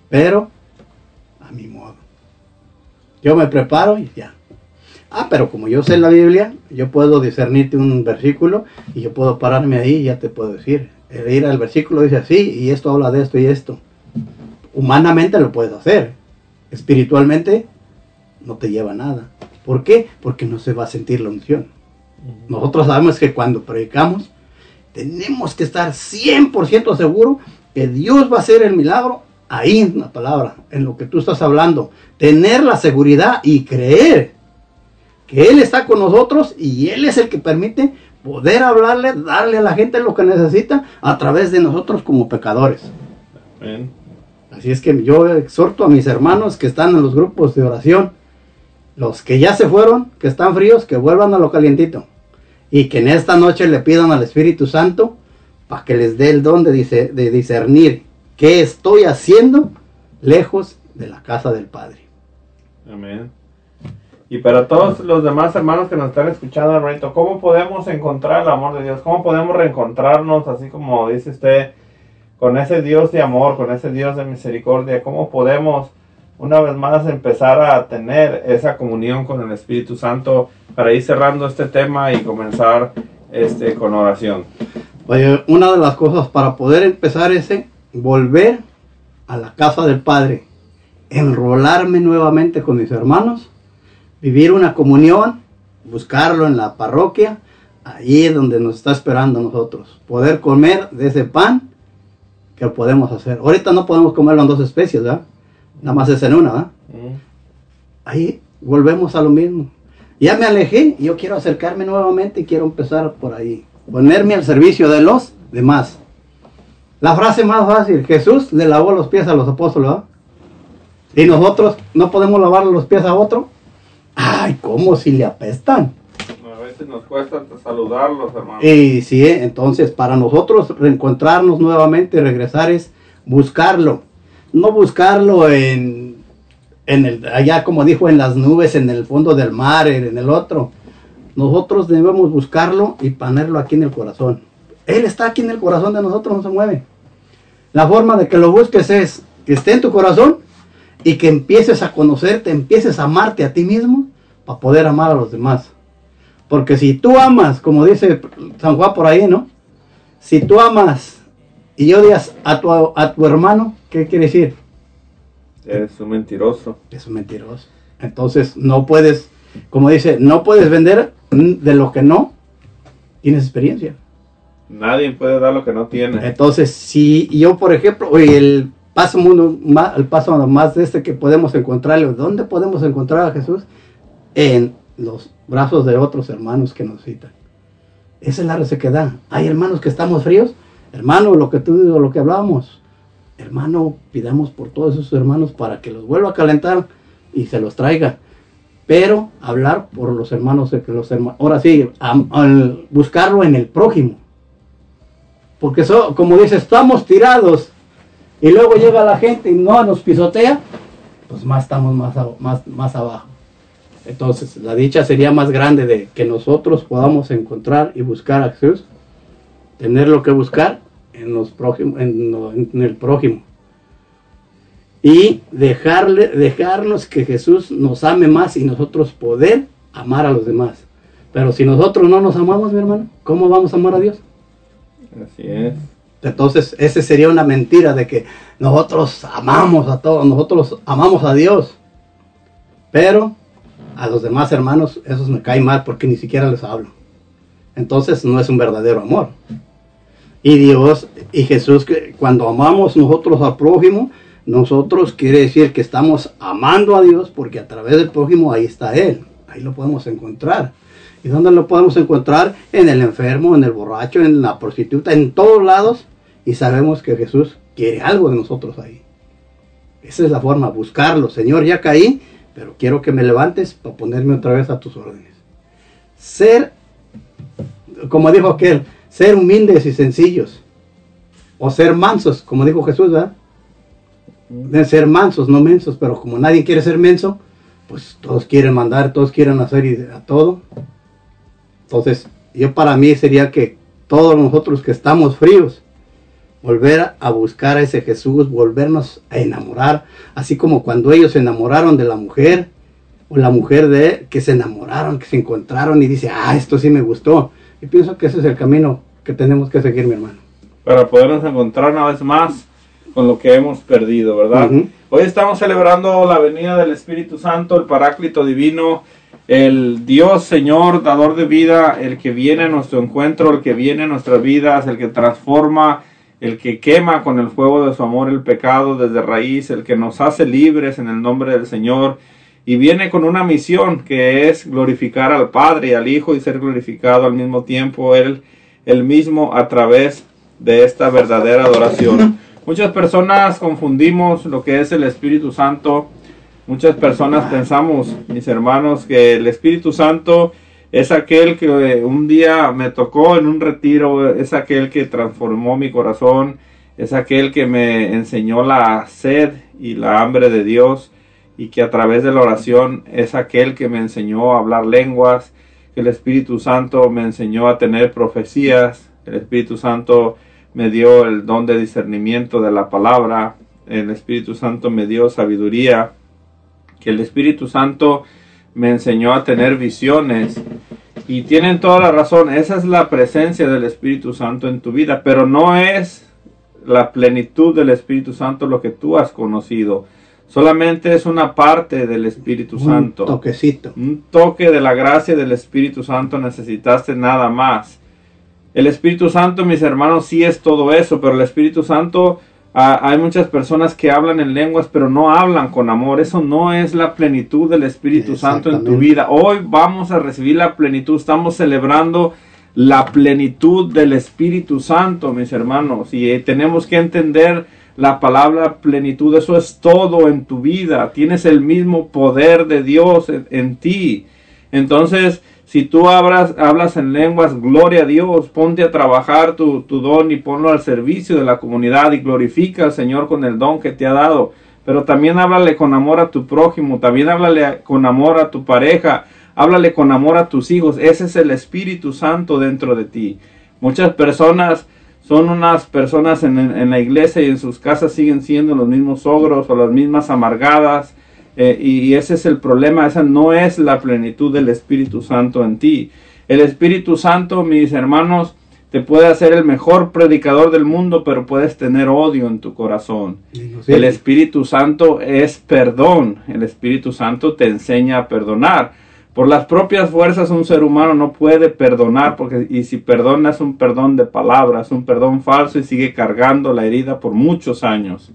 Pero a mi modo. Yo me preparo y ya. Ah, pero como yo sé la Biblia, yo puedo discernirte un versículo y yo puedo pararme ahí y ya te puedo decir. El ir al versículo dice así y esto habla de esto y esto. Humanamente lo puedes hacer. Espiritualmente no te lleva a nada. ¿Por qué? Porque no se va a sentir la unción. Nosotros sabemos que cuando predicamos tenemos que estar 100% seguros que Dios va a hacer el milagro ahí en la palabra, en lo que tú estás hablando. Tener la seguridad y creer que Él está con nosotros y Él es el que permite poder hablarle, darle a la gente lo que necesita a través de nosotros como pecadores. Amén. Así es que yo exhorto a mis hermanos que están en los grupos de oración, los que ya se fueron, que están fríos, que vuelvan a lo calientito. Y que en esta noche le pidan al Espíritu Santo para que les dé el don de, dice- de discernir qué estoy haciendo lejos de la casa del Padre. Amén. Y para todos los demás hermanos que nos están escuchando, hermanito, ¿cómo podemos encontrar el amor de Dios? ¿Cómo podemos reencontrarnos, así como dice usted, con ese Dios de amor, con ese Dios de misericordia? ¿Cómo podemos una vez más empezar a tener esa comunión con el Espíritu Santo para ir cerrando este tema y comenzar este con oración? Una de las cosas para poder empezar ese, volver a la casa del Padre, enrolarme nuevamente con mis hermanos, vivir una comunión, buscarlo en la parroquia, ahí es donde nos está esperando a nosotros, poder comer de ese pan que podemos hacer. Ahorita no podemos comerlo en dos especies, ¿verdad? Nada más es en una, ¿verdad? Ahí volvemos a lo mismo. Ya me alejé y yo quiero acercarme nuevamente y quiero empezar por ahí. Ponerme al servicio de los demás. La frase más fácil, Jesús le lavó los pies a los apóstoles, ¿verdad? Y nosotros no podemos lavar los pies a otro. Ay, ¿cómo si le apestan? A veces nos cuesta saludarlos, hermanos. Y sí, eh, entonces para nosotros reencontrarnos nuevamente y regresar es buscarlo. No buscarlo en, en el, allá como dijo, en las nubes, en el fondo del mar, en el otro. Nosotros debemos buscarlo y ponerlo aquí en el corazón. Él está aquí en el corazón de nosotros, no se mueve. La forma de que lo busques es que esté en tu corazón y que empieces a conocerte, empieces a amarte a ti mismo para poder amar a los demás. Porque si tú amas, como dice San Juan por ahí, ¿no? Si tú amas y odias a tu, a tu hermano, ¿qué quiere decir? Eres un mentiroso. Es un mentiroso. Entonces no puedes, como dice, no puedes vender de lo que no tienes experiencia. Nadie puede dar lo que no tiene. Entonces, si yo, por ejemplo, el paso, el paso más de este que podemos encontrarlo, ¿dónde podemos encontrar a Jesús? En los brazos de otros hermanos que nos necesitan. Esa es la resequedad. Hay hermanos que estamos fríos. Hermano, lo que tú lo que hablábamos. Hermano, pidamos por todos esos hermanos para que los vuelva a calentar y se los traiga. Pero hablar por los hermanos, que los hermanos, ahora sí, buscarlo en el prójimo. Porque como dice, estamos tirados y luego llega la gente y no nos pisotea, pues más estamos más, más, más abajo. Entonces, la dicha sería más grande de que nosotros podamos encontrar y buscar a Jesús, tener lo que buscar en, los prójimos, en, el prójimo. Y dejarle, dejarnos que Jesús nos ame más y nosotros poder amar a los demás. Pero si nosotros no nos amamos, mi hermano, ¿cómo vamos a amar a Dios? Así es. Entonces, ese sería una mentira de que nosotros amamos a todos, nosotros amamos a Dios. Pero a los demás hermanos, esos me caen mal porque ni siquiera les hablo. Entonces, no es un verdadero amor. Y Dios y Jesús, cuando amamos nosotros al prójimo, nosotros quiere decir que estamos amando a Dios porque a través del prójimo ahí está Él. Ahí lo podemos encontrar. ¿Y dónde lo podemos encontrar? En el enfermo, en el borracho, en la prostituta, en todos lados. Y sabemos que Jesús quiere algo de nosotros ahí. Esa es la forma, buscarlo. Señor, ya caí, pero quiero que me levantes para ponerme otra vez a tus órdenes. Ser, como dijo aquel, ser humildes y sencillos. o ser mansos, como dijo Jesús, ¿verdad? De ser mansos, no mensos, pero como nadie quiere ser menso, pues todos quieren mandar, todos quieren hacer y a todo. Entonces, yo para mí sería que todos nosotros que estamos fríos, volver a buscar a ese Jesús, volvernos a enamorar, así como cuando ellos se enamoraron de la mujer, o la mujer de él, que se enamoraron, que se encontraron y dice, ah, esto sí me gustó. Y pienso que ese es el camino que tenemos que seguir, mi hermano. para podernos encontrar una vez más con lo que hemos perdido, ¿verdad? Ujú. Hoy estamos celebrando la venida del Espíritu Santo, el Paráclito Divino, el Dios Señor, dador de vida, el que viene a nuestro encuentro, el que viene a nuestras vidas, el que transforma, el que quema con el fuego de su amor el pecado desde raíz, el que nos hace libres en el nombre del Señor. Y viene con una misión que es glorificar al Padre y al Hijo y ser glorificado al mismo tiempo Él, el mismo a través de esta verdadera adoración. Muchas personas confundimos lo que es el Espíritu Santo. Muchas personas pensamos, mis hermanos, que el Espíritu Santo es aquel que eh, un día me tocó en un retiro, es aquel que transformó mi corazón, es aquel que me enseñó la sed y la hambre de Dios y que a través de la oración es aquel que me enseñó a hablar lenguas, que el Espíritu Santo me enseñó a tener profecías, el Espíritu Santo me dio el don de discernimiento de la palabra, el Espíritu Santo me dio sabiduría, que el Espíritu Santo me enseñó a tener visiones y tienen toda la razón, esa es la presencia del Espíritu Santo en tu vida, pero no es la plenitud del Espíritu Santo lo que tú has conocido. Solamente es una parte del Espíritu Un Santo. toquecito. Un toque de la gracia del Espíritu Santo necesitaste nada más. El Espíritu Santo, mis hermanos, sí es todo eso, pero el Espíritu Santo, hay muchas personas que hablan en lenguas, pero no hablan con amor. Eso no es la plenitud del Espíritu Santo en tu vida. Hoy vamos a recibir la plenitud. Estamos celebrando la plenitud del Espíritu Santo, mis hermanos. Y eh, tenemos que entender la palabra plenitud. Eso es todo en tu vida. Tienes el mismo poder de Dios en, en ti. Entonces, si tú hablas, hablas en lenguas, gloria a Dios, ponte a trabajar tu, tu don y ponlo al servicio de la comunidad y glorifica al Señor con el don que te ha dado. Pero también háblale con amor a tu prójimo, también háblale con amor a tu pareja, háblale con amor a tus hijos. Ese es el Espíritu Santo dentro de ti. Muchas personas son unas personas en, en la iglesia y en sus casas siguen siendo los mismos ogros o las mismas amargadas. Eh, y, ese es el problema, esa no es la plenitud del Espíritu Santo en ti. El Espíritu Santo, mis hermanos, te puede hacer el mejor predicador del mundo, pero puedes tener odio en tu corazón. El Espíritu Santo es perdón. El Espíritu Santo te enseña a perdonar. Por las propias fuerzas un ser humano no puede perdonar, porque y si perdona es un perdón de palabras, un perdón falso y sigue cargando la herida por muchos años.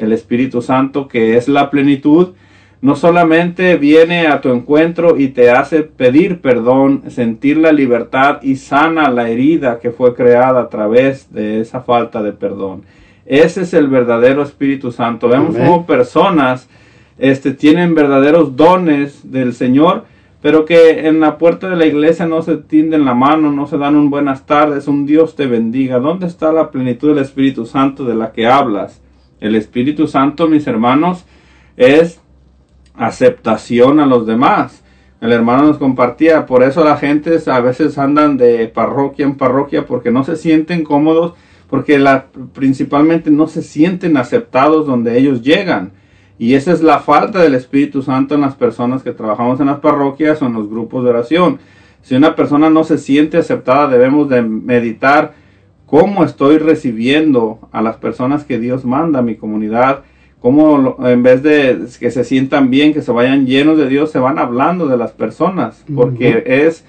El Espíritu Santo, que es la plenitud, no solamente viene a tu encuentro y te hace pedir perdón, sentir la libertad y sana la herida que fue creada a través de esa falta de perdón. Ese es el verdadero Espíritu Santo. Vemos Amén. como personas este, tienen verdaderos dones del Señor, pero que en la puerta de la iglesia no se tienden la mano, no se dan un buenas tardes, un Dios te bendiga. ¿Dónde está la plenitud del Espíritu Santo de la que hablas? El Espíritu Santo, mis hermanos, es aceptación a los demás. El hermano nos compartía, por eso la gente a veces andan de parroquia en parroquia porque no se sienten cómodos, porque la, principalmente no se sienten aceptados donde ellos llegan. Y esa es la falta del Espíritu Santo en las personas que trabajamos en las parroquias o en los grupos de oración. Si una persona no se siente aceptada, debemos de meditar cómo estoy recibiendo a las personas que Dios manda a mi comunidad, cómo en vez de que se sientan bien, que se vayan llenos de Dios, se van hablando de las personas, porque es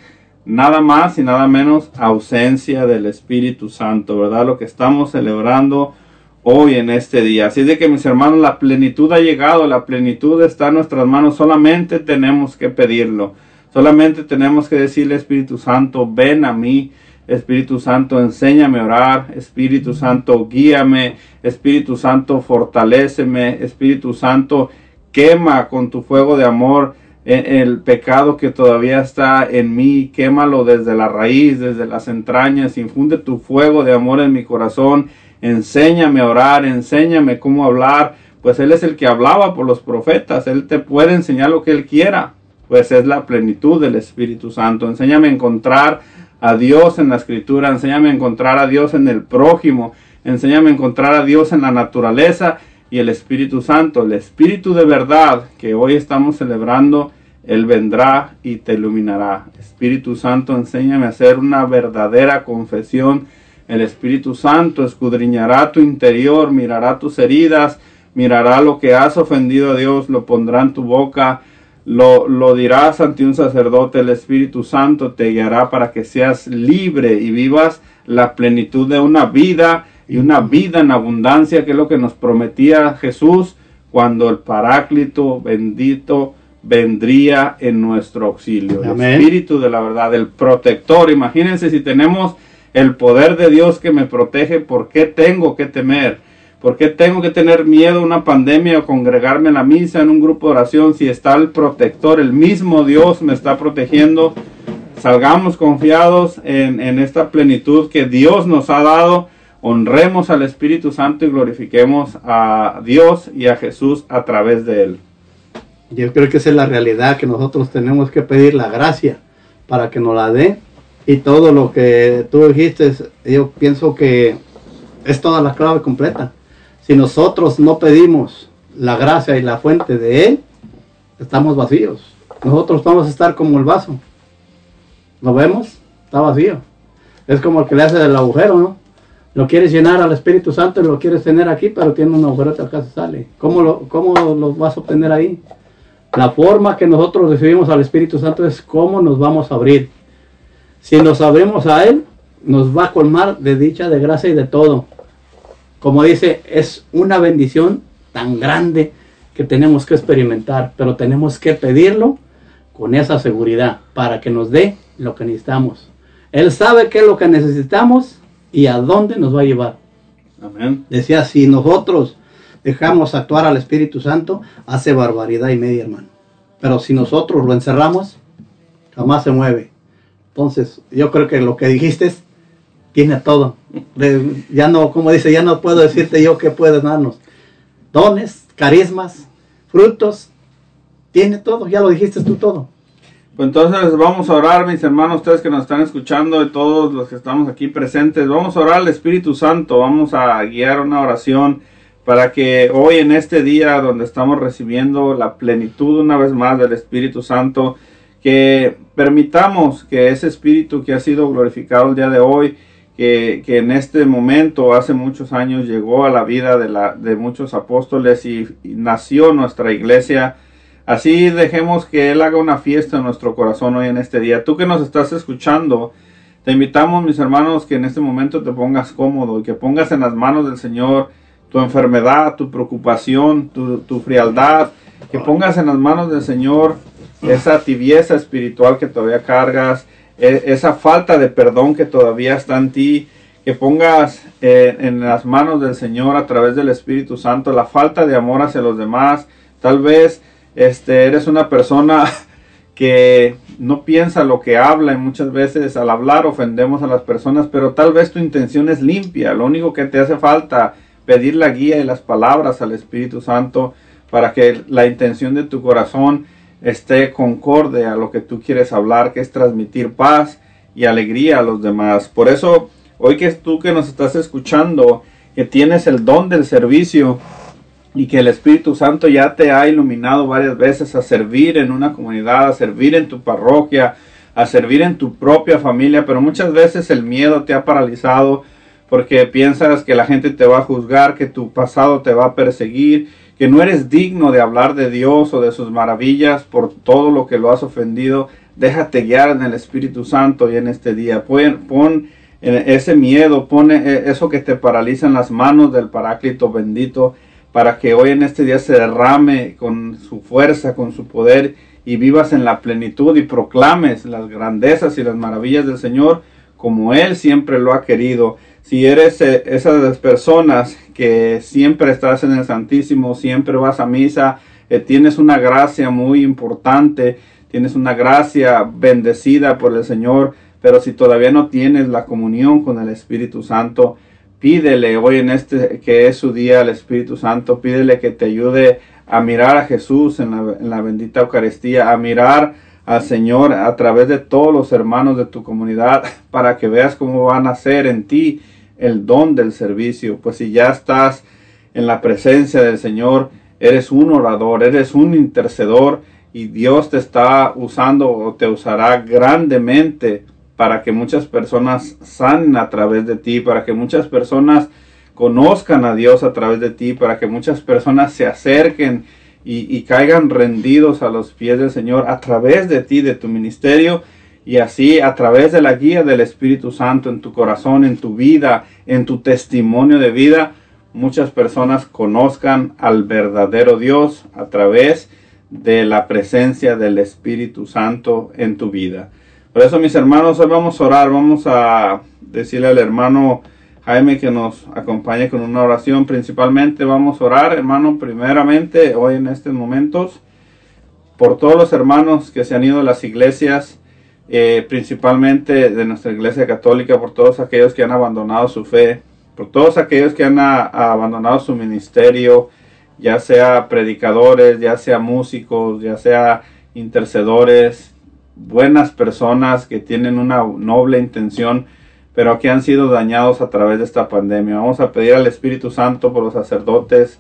nada más y nada menos ausencia del Espíritu Santo, ¿verdad? Lo que estamos celebrando hoy en este día. Así de que mis hermanos, la plenitud ha llegado, la plenitud está en nuestras manos, solamente tenemos que pedirlo, solamente tenemos que decirle Espíritu Santo, ven a mí, Espíritu Santo, enséñame a orar, Espíritu Santo, guíame, Espíritu Santo, fortaléceme, Espíritu Santo, quema con tu fuego de amor eh, el pecado que todavía está en mí, quémalo desde la raíz, desde las entrañas, infunde tu fuego de amor en mi corazón, enséñame a orar, enséñame cómo hablar, pues Él es el que hablaba por los profetas, Él te puede enseñar lo que Él quiera, pues es la plenitud del Espíritu Santo. Enséñame a encontrar a Dios en la escritura, enséñame a encontrar a Dios en el prójimo, enséñame a encontrar a Dios en la naturaleza y el Espíritu Santo, el Espíritu de verdad que hoy estamos celebrando, Él vendrá y te iluminará. Espíritu Santo, enséñame a hacer una verdadera confesión. El Espíritu Santo escudriñará tu interior, mirará tus heridas, mirará lo que has ofendido a Dios, lo pondrá en tu boca, lo, lo dirás ante un sacerdote, el Espíritu Santo te guiará para que seas libre y vivas la plenitud de una vida y una vida en abundancia, que es lo que nos prometía Jesús cuando el Paráclito bendito vendría en nuestro auxilio. El. Espíritu de la verdad, el protector. Imagínense si tenemos el poder de Dios que me protege, ¿por qué tengo que temer? ¿Por qué tengo que tener miedo a una pandemia o congregarme en la misa, en un grupo de oración, si está el protector, el mismo Dios me está protegiendo? Salgamos confiados en, en esta plenitud que Dios nos ha dado, honremos al Espíritu Santo y glorifiquemos a Dios y a Jesús a través de él. Yo creo que esa es la realidad, que nosotros tenemos que pedir la gracia para que nos la dé. Y todo lo que tú dijiste, yo pienso que es toda la clave completa. Si nosotros no pedimos la gracia y la fuente de Él, estamos vacíos. Nosotros vamos a estar como el vaso. ¿Lo vemos? Está vacío. Es como el que le hace del agujero, ¿no? Lo quieres llenar al Espíritu Santo y lo quieres tener aquí, pero tiene un agujero que acá se sale. ¿Cómo lo, ¿Cómo lo vas a obtener ahí? La forma que nosotros recibimos al Espíritu Santo es cómo nos vamos a abrir. Si nos abrimos a Él, nos va a colmar de dicha, de gracia y de todo. Como dice, es una bendición tan grande que tenemos que experimentar, pero tenemos que pedirlo con esa seguridad para que nos dé lo que necesitamos. Él sabe qué es lo que necesitamos y a dónde nos va a llevar. Amén. Decía, si nosotros dejamos actuar al Espíritu Santo, hace barbaridad y media, hermano. Pero si nosotros lo encerramos, jamás se mueve. Entonces, yo creo que lo que dijiste tiene todo. Ya no, como dice, ya no puedo decirte yo qué puedes darnos. Dones, carismas, frutos, tiene todo, ya lo dijiste tú todo. Pues entonces vamos a orar, mis hermanos, ustedes que nos están escuchando y todos los que estamos aquí presentes, vamos a orar al Espíritu Santo, vamos a guiar una oración para que hoy en este día donde estamos recibiendo la plenitud una vez más del Espíritu Santo, que permitamos que ese Espíritu que ha sido glorificado el día de hoy, que, en este momento, hace muchos años, llegó a la vida de, la, de muchos apóstoles y, y nació nuestra iglesia. Así dejemos que Él haga una fiesta en nuestro corazón hoy en este día. Tú que nos estás escuchando, te invitamos, mis hermanos, que en este momento te pongas cómodo y que pongas en las manos del Señor tu enfermedad, tu preocupación, tu, frialdad, que pongas en las manos del Señor esa tibieza espiritual que todavía cargas, esa falta de perdón que todavía está en ti, que pongas eh, en las manos del Señor a través del Espíritu Santo la falta de amor hacia los demás. Tal vez este, eres una persona que no piensa lo que habla y muchas veces al hablar ofendemos a las personas, pero tal vez tu intención es limpia. Lo único que te hace falta pedir la guía y las palabras al Espíritu Santo para que la intención de tu corazón esté concorde a lo que tú quieres hablar, que es transmitir paz y alegría a los demás. Por eso, hoy que tú que nos estás escuchando, que tienes el don del servicio y que el Espíritu Santo ya te ha iluminado varias veces a servir en una comunidad, a servir en tu parroquia, a servir en tu propia familia, pero muchas veces el miedo te ha paralizado porque piensas que la gente te va a juzgar, que tu pasado te va a perseguir, que no eres digno de hablar de Dios o de sus maravillas por todo lo que lo has ofendido. Déjate guiar en el Espíritu Santo y en este día. Pon, pon eh, ese miedo, pon eh, eso que te paraliza en las manos del Paráclito bendito para que hoy en este día se derrame con su fuerza, con su poder y vivas en la plenitud y proclames las grandezas y las maravillas del Señor como Él siempre lo ha querido. Si eres eh, esas personas que siempre estás en el Santísimo, siempre vas a misa, eh, tienes una gracia muy importante, tienes una gracia bendecida por el Señor, pero si todavía no tienes la comunión con el Espíritu Santo, pídele hoy en este que es su día al Espíritu Santo, pídele que te ayude a mirar a Jesús en la, en la bendita Eucaristía, a mirar al Señor a través de todos los hermanos de tu comunidad para que veas cómo van a hacer en ti el don del servicio. Pues si ya estás en la presencia del Señor, eres un orador, eres un intercedor y Dios te está usando o te usará grandemente para que muchas personas sanen a través de ti, para que muchas personas conozcan a Dios a través de ti, para que muchas personas se acerquen y, caigan rendidos a los pies del Señor a través de ti, de tu ministerio, y así a través de la guía del Espíritu Santo en tu corazón, en tu vida, en tu testimonio de vida, muchas personas conozcan al verdadero Dios a través de la presencia del Espíritu Santo en tu vida. Por eso, mis hermanos, hoy vamos a orar, vamos a decirle al hermano Jaime que nos acompañe con una oración. Principalmente vamos a orar, hermano, primeramente, hoy en estos momentos, por todos los hermanos que se han ido a las iglesias, eh, principalmente de nuestra iglesia católica, por todos aquellos que han abandonado su fe, por todos aquellos que han abandonado su ministerio, ya sea predicadores, ya sea músicos, ya sea intercedores, buenas personas que tienen una noble intención, pero que han sido dañados a través de esta pandemia. Vamos a pedir al Espíritu Santo por los sacerdotes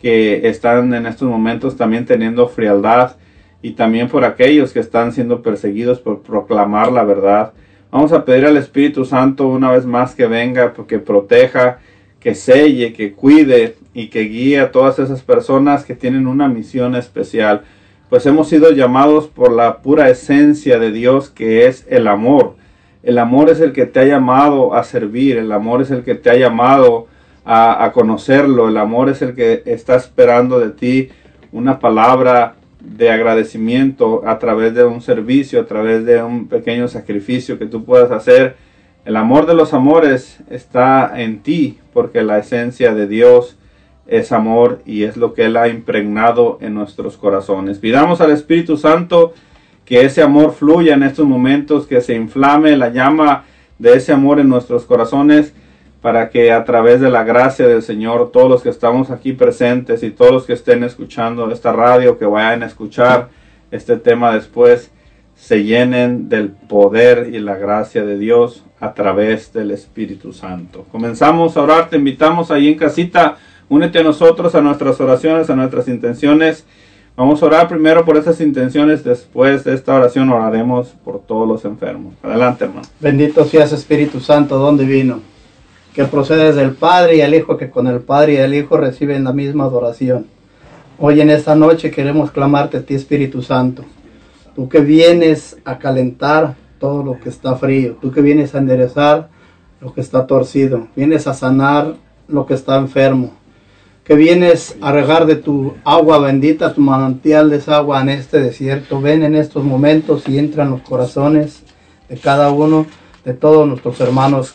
que están en estos momentos también teniendo frialdad y también por aquellos que están siendo perseguidos por proclamar la verdad. Vamos a pedir al Espíritu Santo una vez más que venga, que proteja, que selle, que cuide y que guíe a todas esas personas que tienen una misión especial. Pues hemos sido llamados por la pura esencia de Dios que es el amor. El amor es el que te ha llamado a servir, el amor es el que te ha llamado a, conocerlo, el amor es el que está esperando de ti una palabra de agradecimiento a través de un servicio, a través de un pequeño sacrificio que tú puedas hacer. El amor de los amores está en ti porque la esencia de Dios es amor y es lo que Él ha impregnado en nuestros corazones. Pidamos al Espíritu Santo que ese amor fluya en estos momentos, que se inflame la llama de ese amor en nuestros corazones para que a través de la gracia del Señor, todos los que estamos aquí presentes y todos los que estén escuchando esta radio, que vayan a escuchar este tema después, se llenen del poder y la gracia de Dios a través del Espíritu Santo. Comenzamos a orar, te invitamos ahí en casita, únete a nosotros, a nuestras oraciones, a nuestras intenciones. Vamos a orar primero por esas intenciones, después de esta oración oraremos por todos los enfermos. Adelante, hermano. Bendito seas Espíritu Santo, don divino, que procedes del Padre y el Hijo, que con el Padre y el Hijo reciben la misma adoración. Hoy en esta noche queremos clamarte a ti, Espíritu Santo. Tú que vienes a calentar todo lo que está frío, tú que vienes a enderezar lo que está torcido, vienes a sanar lo que está enfermo, que vienes a regar de tu agua bendita, tu manantial de agua en este desierto. Ven en estos momentos y entra en los corazones de cada uno, de todos nuestros hermanos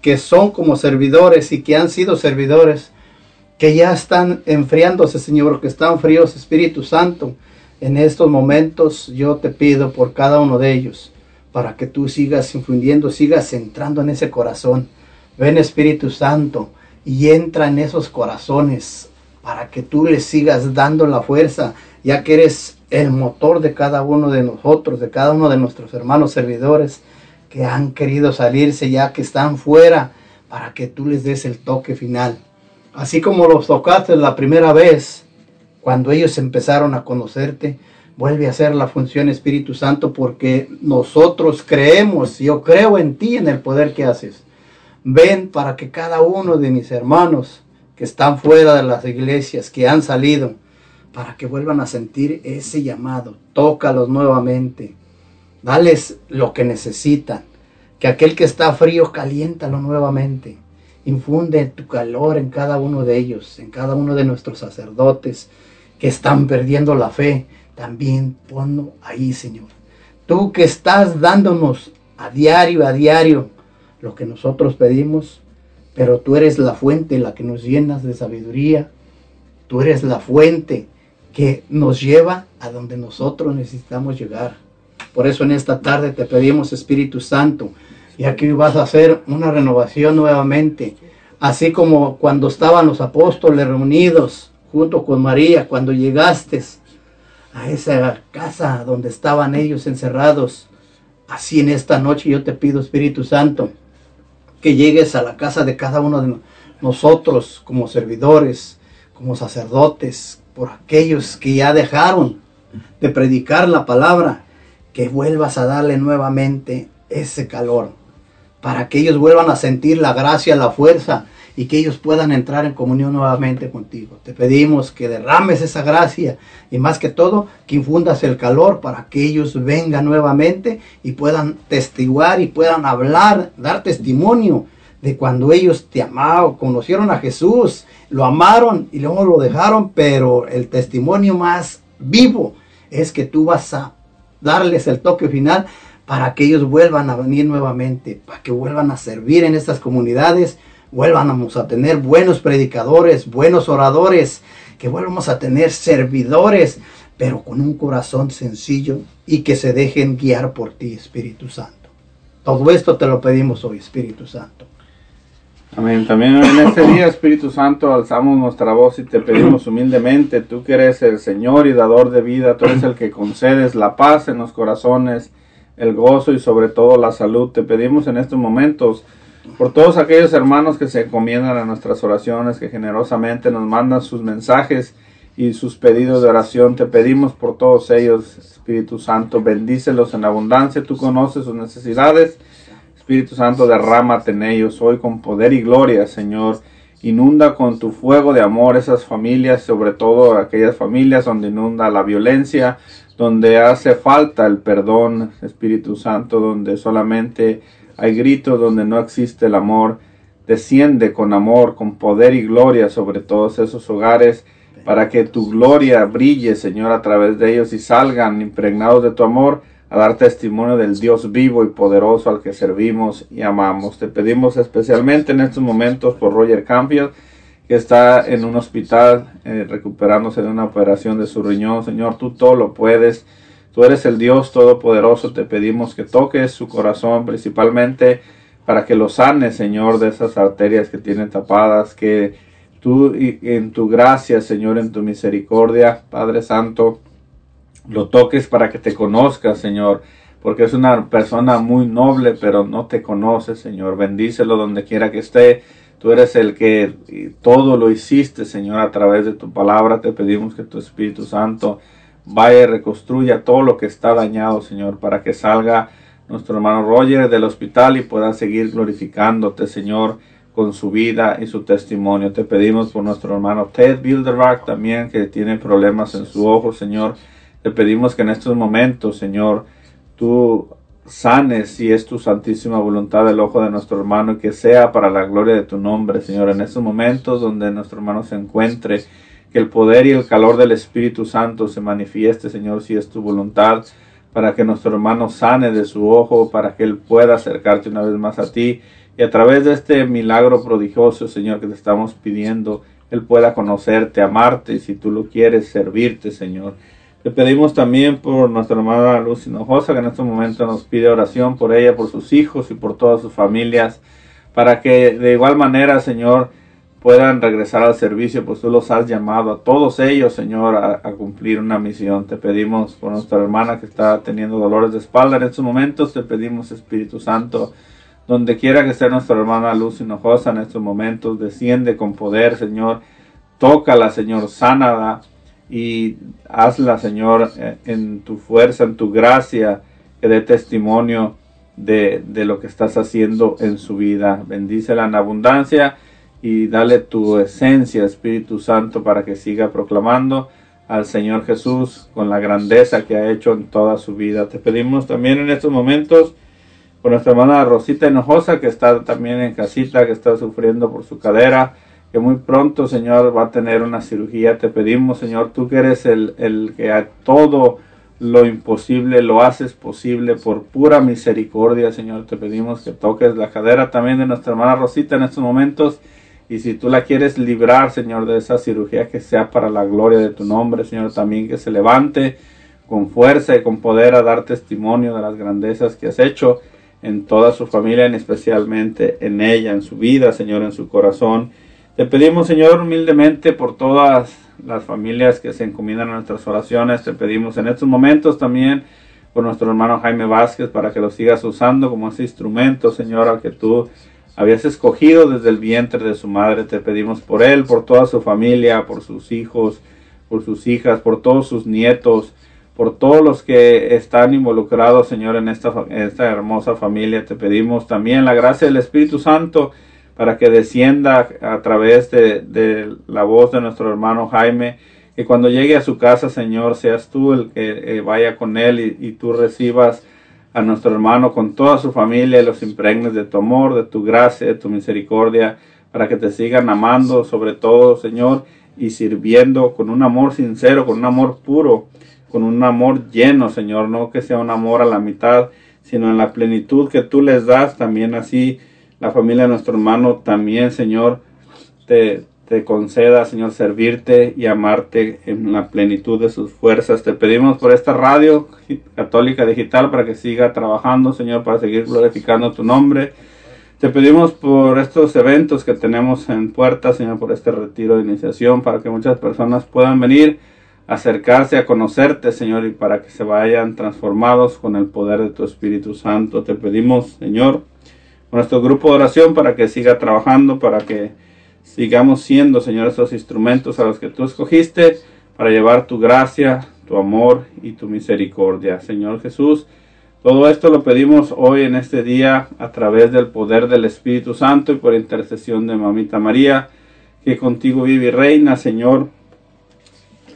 que son como servidores y que han sido servidores, que ya están enfriándose, Señor, que están fríos, Espíritu Santo. En estos momentos yo te pido por cada uno de ellos, para que tú sigas infundiendo, sigas entrando en ese corazón. Ven Espíritu Santo y entra en esos corazones para que tú les sigas dando la fuerza, ya que eres el motor de cada uno de nosotros, de cada uno de nuestros hermanos servidores que han querido salirse ya que están fuera, para que tú les des el toque final. Así como los tocaste la primera vez, cuando ellos empezaron a conocerte, vuelve a hacer la función Espíritu Santo porque nosotros creemos, yo creo en ti, en el poder que haces. Ven para que cada uno de mis hermanos que están fuera de las iglesias, que han salido, para que vuelvan a sentir ese llamado. Tócalos nuevamente. Dales lo que necesitan. Que aquel que está frío, caliéntalo nuevamente. Infunde tu calor en cada uno de ellos, en cada uno de nuestros sacerdotes que están perdiendo la fe. También ponlo ahí, Señor. Tú que estás dándonos a diario, a diario, lo que nosotros pedimos, pero tú eres la fuente, la que nos llenas de sabiduría. Tú eres la fuente que nos lleva a donde nosotros necesitamos llegar. Por eso en esta tarde te pedimos, Espíritu Santo, y aquí vas a hacer una renovación nuevamente. Así como cuando estaban los apóstoles reunidos junto con María, cuando llegaste a esa casa donde estaban ellos encerrados. Así en esta noche yo te pido, Espíritu Santo, que llegues a la casa de cada uno de nosotros como servidores, como sacerdotes, por aquellos que ya dejaron de predicar la palabra, que vuelvas a darle nuevamente ese calor, para que ellos vuelvan a sentir la gracia, la fuerza y que ellos puedan entrar en comunión nuevamente contigo. Te pedimos que derrames esa gracia y más que todo que infundas el calor para que ellos vengan nuevamente y puedan testiguar y puedan hablar, dar testimonio de cuando ellos te amaron, conocieron a Jesús, lo amaron y luego lo dejaron, pero el testimonio más vivo es que tú vas a darles el toque final para que ellos vuelvan a venir nuevamente, para que vuelvan a servir en estas comunidades, vuelvamos a tener buenos predicadores, buenos oradores, que vuelvamos a tener servidores, pero con un corazón sencillo y que se dejen guiar por ti, Espíritu Santo. Todo esto te lo pedimos hoy, Espíritu Santo. Amén. También en este día, Espíritu Santo, alzamos nuestra voz y te pedimos humildemente, tú que eres el Señor y dador de vida, tú eres el que concedes la paz en los corazones, el gozo y sobre todo la salud. Te pedimos en estos momentos por todos aquellos hermanos que se encomiendan a nuestras oraciones, que generosamente nos mandan sus mensajes y sus pedidos de oración. Te pedimos por todos ellos, Espíritu Santo, bendícelos en abundancia, tú conoces sus necesidades. Espíritu Santo, derrámate en ellos hoy con poder y gloria, Señor. Inunda con tu fuego de amor esas familias, sobre todo aquellas familias donde inunda la violencia, donde hace falta el perdón, Espíritu Santo, donde solamente hay gritos donde no existe el amor. Desciende con amor, con poder y gloria sobre todos esos hogares, para que tu gloria brille, Señor, a través de ellos y salgan impregnados de tu amor a dar testimonio del Dios vivo y poderoso al que servimos y amamos. Te pedimos especialmente en estos momentos por Roger Campbell, que está en un hospital eh, recuperándose de una operación de su riñón. Señor, tú todo lo puedes. Tú eres el Dios Todopoderoso, te pedimos que toques su corazón principalmente para que lo sanes, Señor, de esas arterias que tiene tapadas, que tú en tu gracia, Señor, en tu misericordia, Padre Santo, lo toques para que te conozca, Señor, porque es una persona muy noble, pero no te conoce, Señor. Bendícelo donde quiera que esté. Tú eres el que todo lo hiciste, Señor, a través de tu palabra. Te pedimos que tu Espíritu Santo vaya y reconstruya todo lo que está dañado, Señor, para que salga nuestro hermano Roger del hospital y pueda seguir glorificándote, Señor, con su vida y su testimonio. Te pedimos por nuestro hermano Ted Bilderback también, que tiene problemas en su ojo, Señor. Te pedimos que en estos momentos, Señor, tú sanes si es tu santísima voluntad el ojo de nuestro hermano y que sea para la gloria de tu nombre, Señor, en estos momentos donde nuestro hermano se encuentre que el poder y el calor del Espíritu Santo se manifieste, Señor, si es tu voluntad, para que nuestro hermano sane de su ojo, para que él pueda acercarte una vez más a ti. Y a través de este milagro prodigioso, Señor, que te estamos pidiendo, él pueda conocerte, amarte y si tú lo quieres, servirte, Señor. Te pedimos también por nuestra hermana Luz Hinojosa, que en este momento nos pide oración por ella, por sus hijos y por todas sus familias, para que de igual manera, Señor, puedan regresar al servicio, pues tú los has llamado a todos ellos, Señor, a, cumplir una misión. Te pedimos por nuestra hermana que está teniendo dolores de espalda en estos momentos, te pedimos Espíritu Santo, donde quiera que esté nuestra hermana Luz Hinojosa en estos momentos, desciende con poder, Señor, tócala, Señor, sánala y hazla, Señor, eh, en tu fuerza, en tu gracia, que dé testimonio de, de lo que estás haciendo en su vida. Bendícela en abundancia y dale tu esencia, Espíritu Santo, para que siga proclamando al Señor Jesús con la grandeza que ha hecho en toda su vida. Te pedimos también en estos momentos por nuestra hermana Rosita Enojosa, que está también en casita, que está sufriendo por su cadera, que muy pronto, Señor, va a tener una cirugía. Te pedimos, Señor, tú que eres el, el que a todo lo imposible lo haces posible por pura misericordia, Señor. Te pedimos que toques la cadera también de nuestra hermana Rosita en estos momentos y si tú la quieres librar, Señor, de esa cirugía, que sea para la gloria de tu nombre, Señor, también que se levante con fuerza y con poder a dar testimonio de las grandezas que has hecho en toda su familia, en especialmente en ella, en su vida, Señor, en su corazón. Te pedimos, Señor, humildemente por todas las familias que se encomiendan a nuestras oraciones. Te pedimos en estos momentos también por nuestro hermano Jaime Vázquez para que lo sigas usando como ese instrumento, Señor, al que tú habías escogido desde el vientre de su madre. Te pedimos por él, por toda su familia, por sus hijos, por sus hijas, por todos sus nietos, por todos los que están involucrados, Señor, en esta, esta hermosa familia. Te pedimos también la gracia del Espíritu Santo para que descienda a través de, la voz de nuestro hermano Jaime, que cuando llegue a su casa, Señor, seas tú el que eh, vaya con él y tú recibas a nuestro hermano con toda su familia y los impregnes de tu amor, de tu gracia, de tu misericordia, para que te sigan amando sobre todo, Señor, y sirviendo con un amor sincero, con un amor puro, con un amor lleno, Señor, no que sea un amor a la mitad, sino en la plenitud que tú les das, también así la familia de nuestro hermano también, Señor, te, te conceda, Señor, servirte y amarte en la plenitud de sus fuerzas. Te pedimos por esta radio católica digital para que siga trabajando, Señor, para seguir glorificando tu nombre. Te pedimos por estos eventos que tenemos en puerta, Señor, por este retiro de iniciación, para que muchas personas puedan venir acercarse a conocerte, Señor, y para que se vayan transformados con el poder de tu Espíritu Santo. Te pedimos, Señor, por nuestro grupo de oración para que siga trabajando, para que sigamos siendo, Señor, esos instrumentos a los que tú escogiste para llevar tu gracia, tu amor y tu misericordia. Señor Jesús, todo esto lo pedimos hoy en este día a través del poder del Espíritu Santo y por intercesión de Mamita María, que contigo vive y reina, Señor,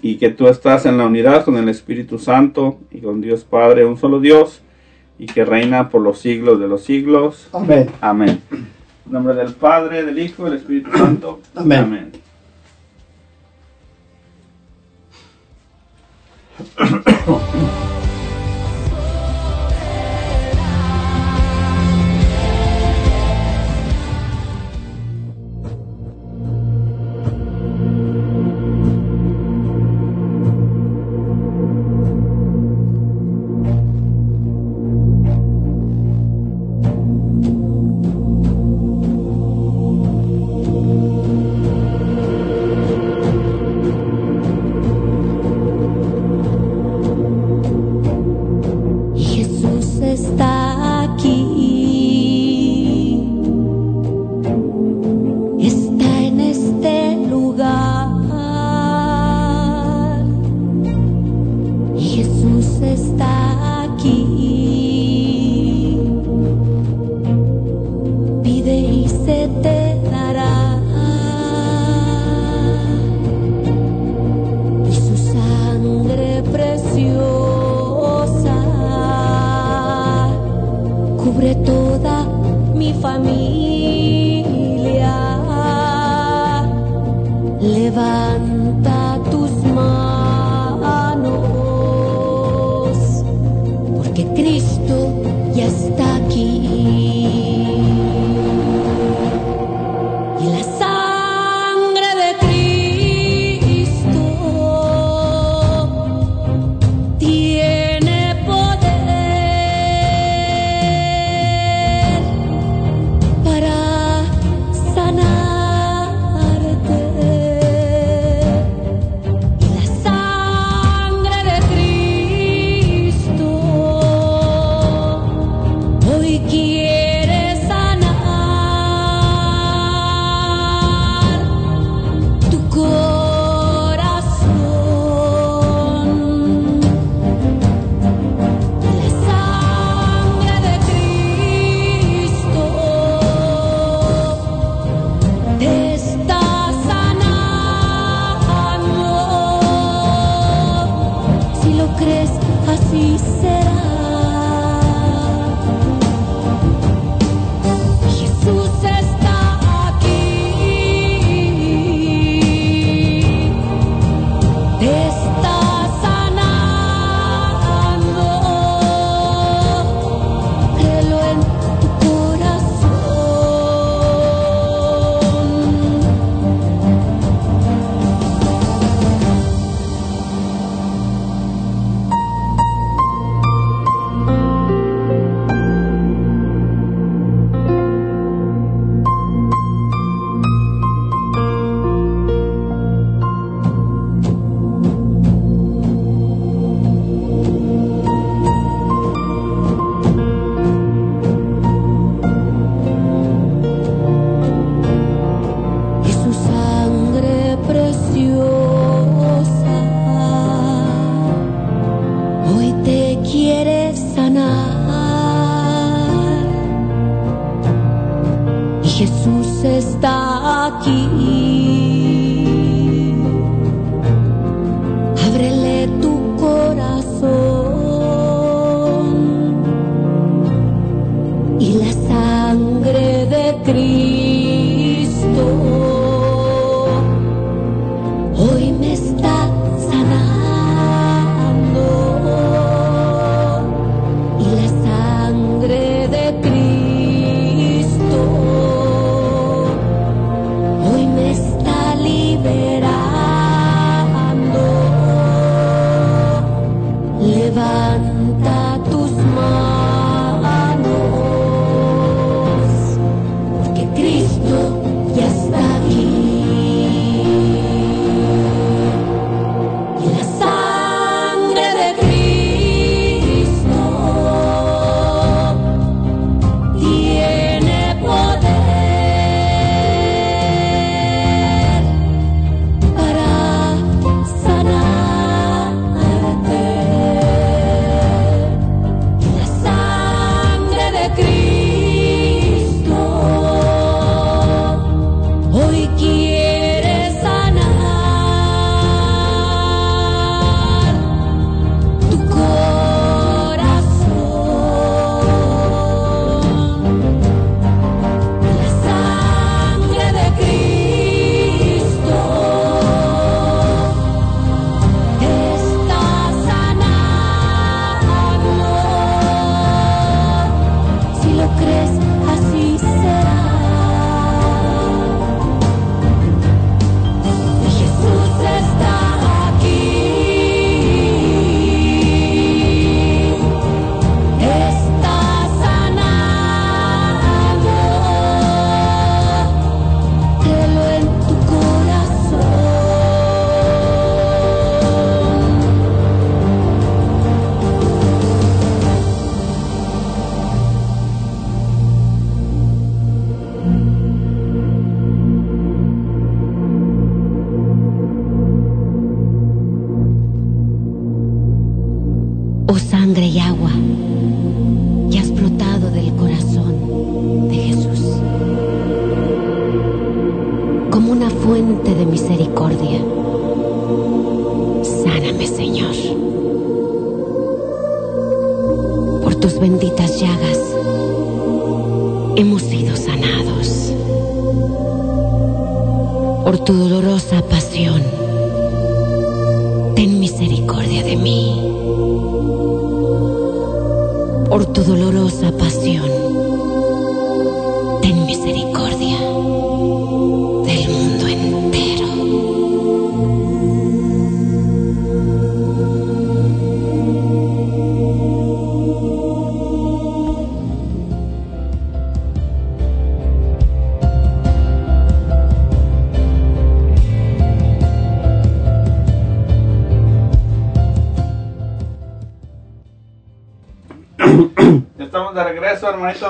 y que tú estás en la unidad con el Espíritu Santo y con Dios Padre, un solo Dios, y que reina por los siglos de los siglos. Amén. Amén. En nombre del Padre, del Hijo y del Espíritu Santo. Amén. Jesús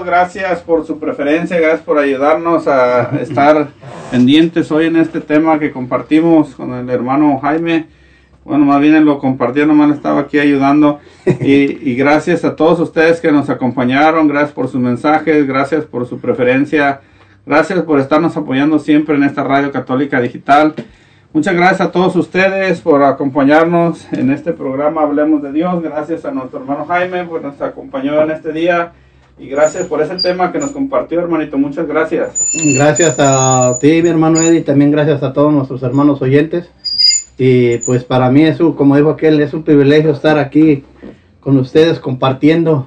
Gracias por su preferencia, gracias por ayudarnos a estar pendientes hoy en este tema que compartimos con el hermano Jaime. Bueno, más bien lo compartió, nomás estaba aquí ayudando. Y, y gracias a todos ustedes que nos acompañaron, gracias por sus mensajes, gracias por su preferencia, gracias por estarnos apoyando siempre en esta radio católica digital. Muchas gracias a todos ustedes por acompañarnos en este programa Hablemos de Dios. Gracias a nuestro hermano Jaime por nos acompañó en este día. Y gracias por ese tema que nos compartió, hermanito. Muchas gracias. Gracias a ti, mi hermano Eddie, también gracias a todos nuestros hermanos oyentes. Y pues para mí es un, como dijo aquel, es un privilegio estar aquí con ustedes compartiendo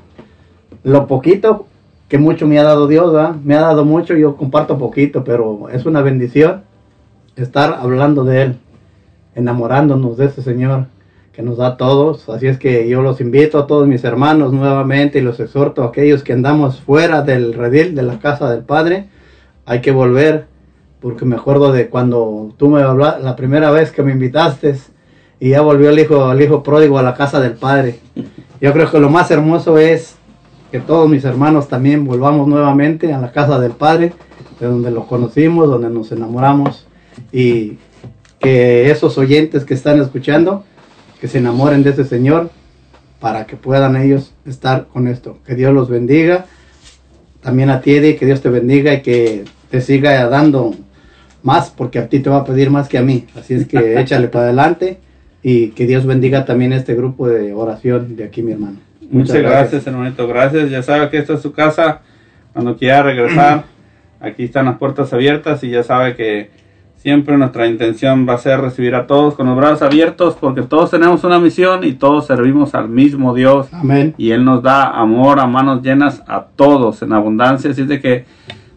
lo poquito que mucho me ha dado Dios, ¿verdad? Me ha dado mucho, yo comparto poquito, pero es una bendición estar hablando de Él, enamorándonos de ese Señor que nos da a todos. Así es que yo los invito a todos mis hermanos nuevamente y los exhorto a aquellos que andamos fuera del redil de la casa del Padre. Hay que volver, porque me acuerdo de cuando tú me hablaste, la primera vez que me invitaste y ya volvió el hijo, el hijo pródigo a la casa del Padre. Yo creo que lo más hermoso es que todos mis hermanos también volvamos nuevamente a la casa del Padre, de donde los conocimos, donde nos enamoramos y que esos oyentes que están escuchando, que se enamoren de ese Señor para que puedan ellos estar con esto. Que Dios los bendiga. También a ti, Eddie, que Dios te bendiga y que te siga dando más, porque a ti te va a pedir más que a mí. Así es que échale para adelante y que Dios bendiga también este grupo de oración de aquí, mi hermano. Muchas, gracias, hermanito. Gracias. Ya sabe que esta es su casa. Cuando quiera regresar, aquí están las puertas abiertas y ya sabe que siempre nuestra intención va a ser recibir a todos con los brazos abiertos porque todos tenemos una misión y todos servimos al mismo Dios. Amén. Y Él nos da amor a manos llenas a todos en abundancia. Así es de que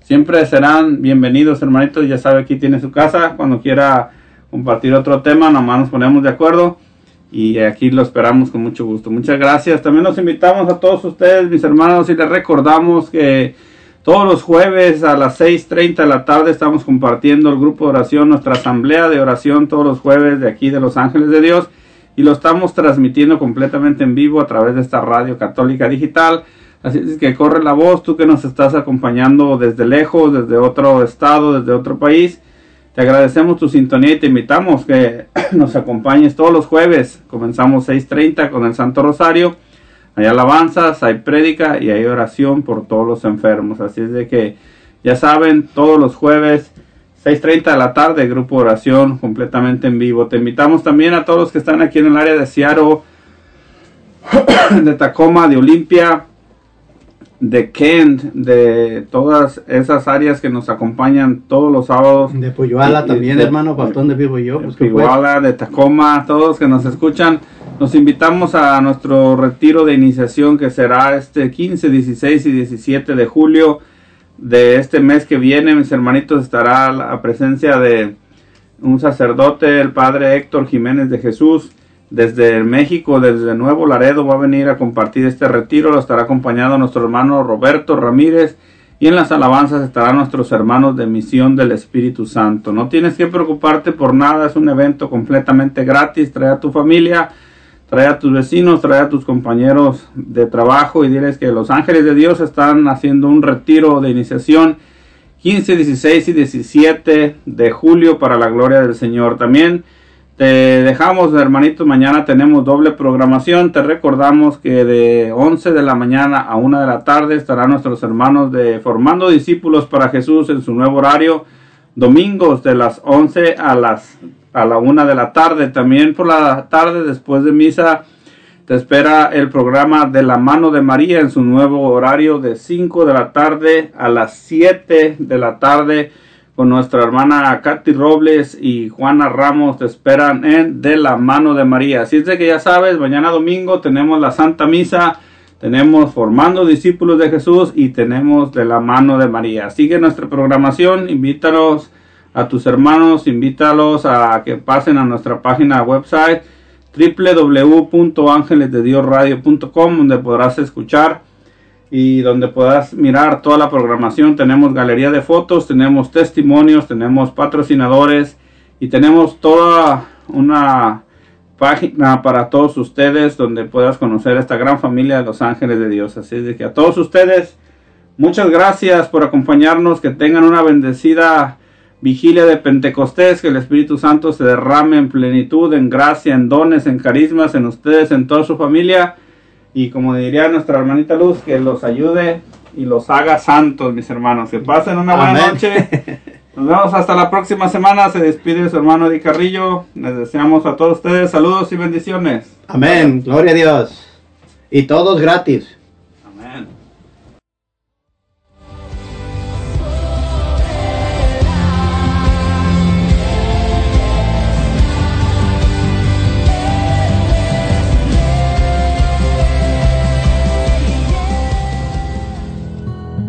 siempre serán bienvenidos, hermanitos. Ya sabe, aquí tiene su casa. Cuando quiera compartir otro tema, nomás nos ponemos de acuerdo. Y aquí lo esperamos con mucho gusto. Muchas gracias. También nos invitamos a todos ustedes, mis hermanos, y les recordamos que todos los jueves a las 6.30 de la tarde estamos compartiendo el grupo de oración, nuestra asamblea de oración todos los jueves de aquí de Los Ángeles de Dios. Y lo estamos transmitiendo completamente en vivo a través de esta radio católica digital. Así es que corre la voz, tú que nos estás acompañando desde lejos, desde otro estado, desde otro país. Te agradecemos tu sintonía y te invitamos que nos acompañes todos los jueves. Comenzamos 6.30 con el Santo Rosario. Hay alabanzas, hay prédica y hay oración por todos los enfermos. Así es de que ya saben, todos los jueves 6.30 de la tarde, grupo de oración completamente en vivo. Te invitamos también a todos los que están aquí en el área de Seattle, de Tacoma, de Olimpia, de Kent, de todas esas áreas que nos acompañan todos los sábados. De Puyuala también, de- hermano, para donde vivo yo. Pues, de ¿qué fue? Iguala, de Tacoma, todos los que nos escuchan, los invitamos a nuestro retiro de iniciación que será este 15, 16 y 17 de julio de este mes que viene. Mis hermanitos estará la presencia de un sacerdote, el padre Héctor Jiménez de Jesús, desde México, desde Nuevo Laredo, va a venir a compartir este retiro. Lo estará acompañando nuestro hermano Roberto Ramírez. Y en las alabanzas estarán nuestros hermanos de Misión del Espíritu Santo. No tienes que preocuparte por nada, es un evento completamente gratis. Trae a tu familia, trae a tus vecinos, trae a tus compañeros de trabajo y diles que los ángeles de Dios están haciendo un retiro de iniciación 15, 16 y 17 de julio para la gloria del Señor. También te dejamos, hermanitos, mañana tenemos doble programación. Te recordamos que de 11 de la mañana a 1 de la tarde estarán nuestros hermanos de Formando Discípulos para Jesús en su nuevo horario. Domingos de las 11 a las a la 1 de la tarde. También por la tarde, después de misa, te espera el programa de la mano de María en su nuevo horario de 5 de la tarde a las 7 de la tarde con nuestra hermana Katy Robles y Juana Ramos te esperan en De la mano de María. Así es que ya sabes, mañana domingo tenemos la Santa Misa, tenemos Formando Discípulos de Jesús y tenemos De la mano de María. Sigue nuestra programación, invítalos a tus hermanos, invítalos a que pasen a nuestra página website www.angelesdediosradio.com donde podrás escuchar y donde podrás mirar toda la programación. Tenemos galería de fotos, tenemos testimonios, tenemos patrocinadores y tenemos toda una página para todos ustedes donde puedas conocer esta gran familia de los ángeles de Dios. Así es que a todos ustedes, muchas gracias por acompañarnos, que tengan una bendecida vigilia de Pentecostés, que el Espíritu Santo se derrame en plenitud, en gracia, en dones, en carismas, en ustedes, en toda su familia. Y como diría nuestra hermanita Luz, que los ayude y los haga santos, mis hermanos. Que pasen una buena Amén. noche. Nos vemos hasta la próxima semana. Se despide su hermano Eddie Carrillo. Les deseamos a todos ustedes saludos y bendiciones. Amén, gloria a Dios. Y todos gratis.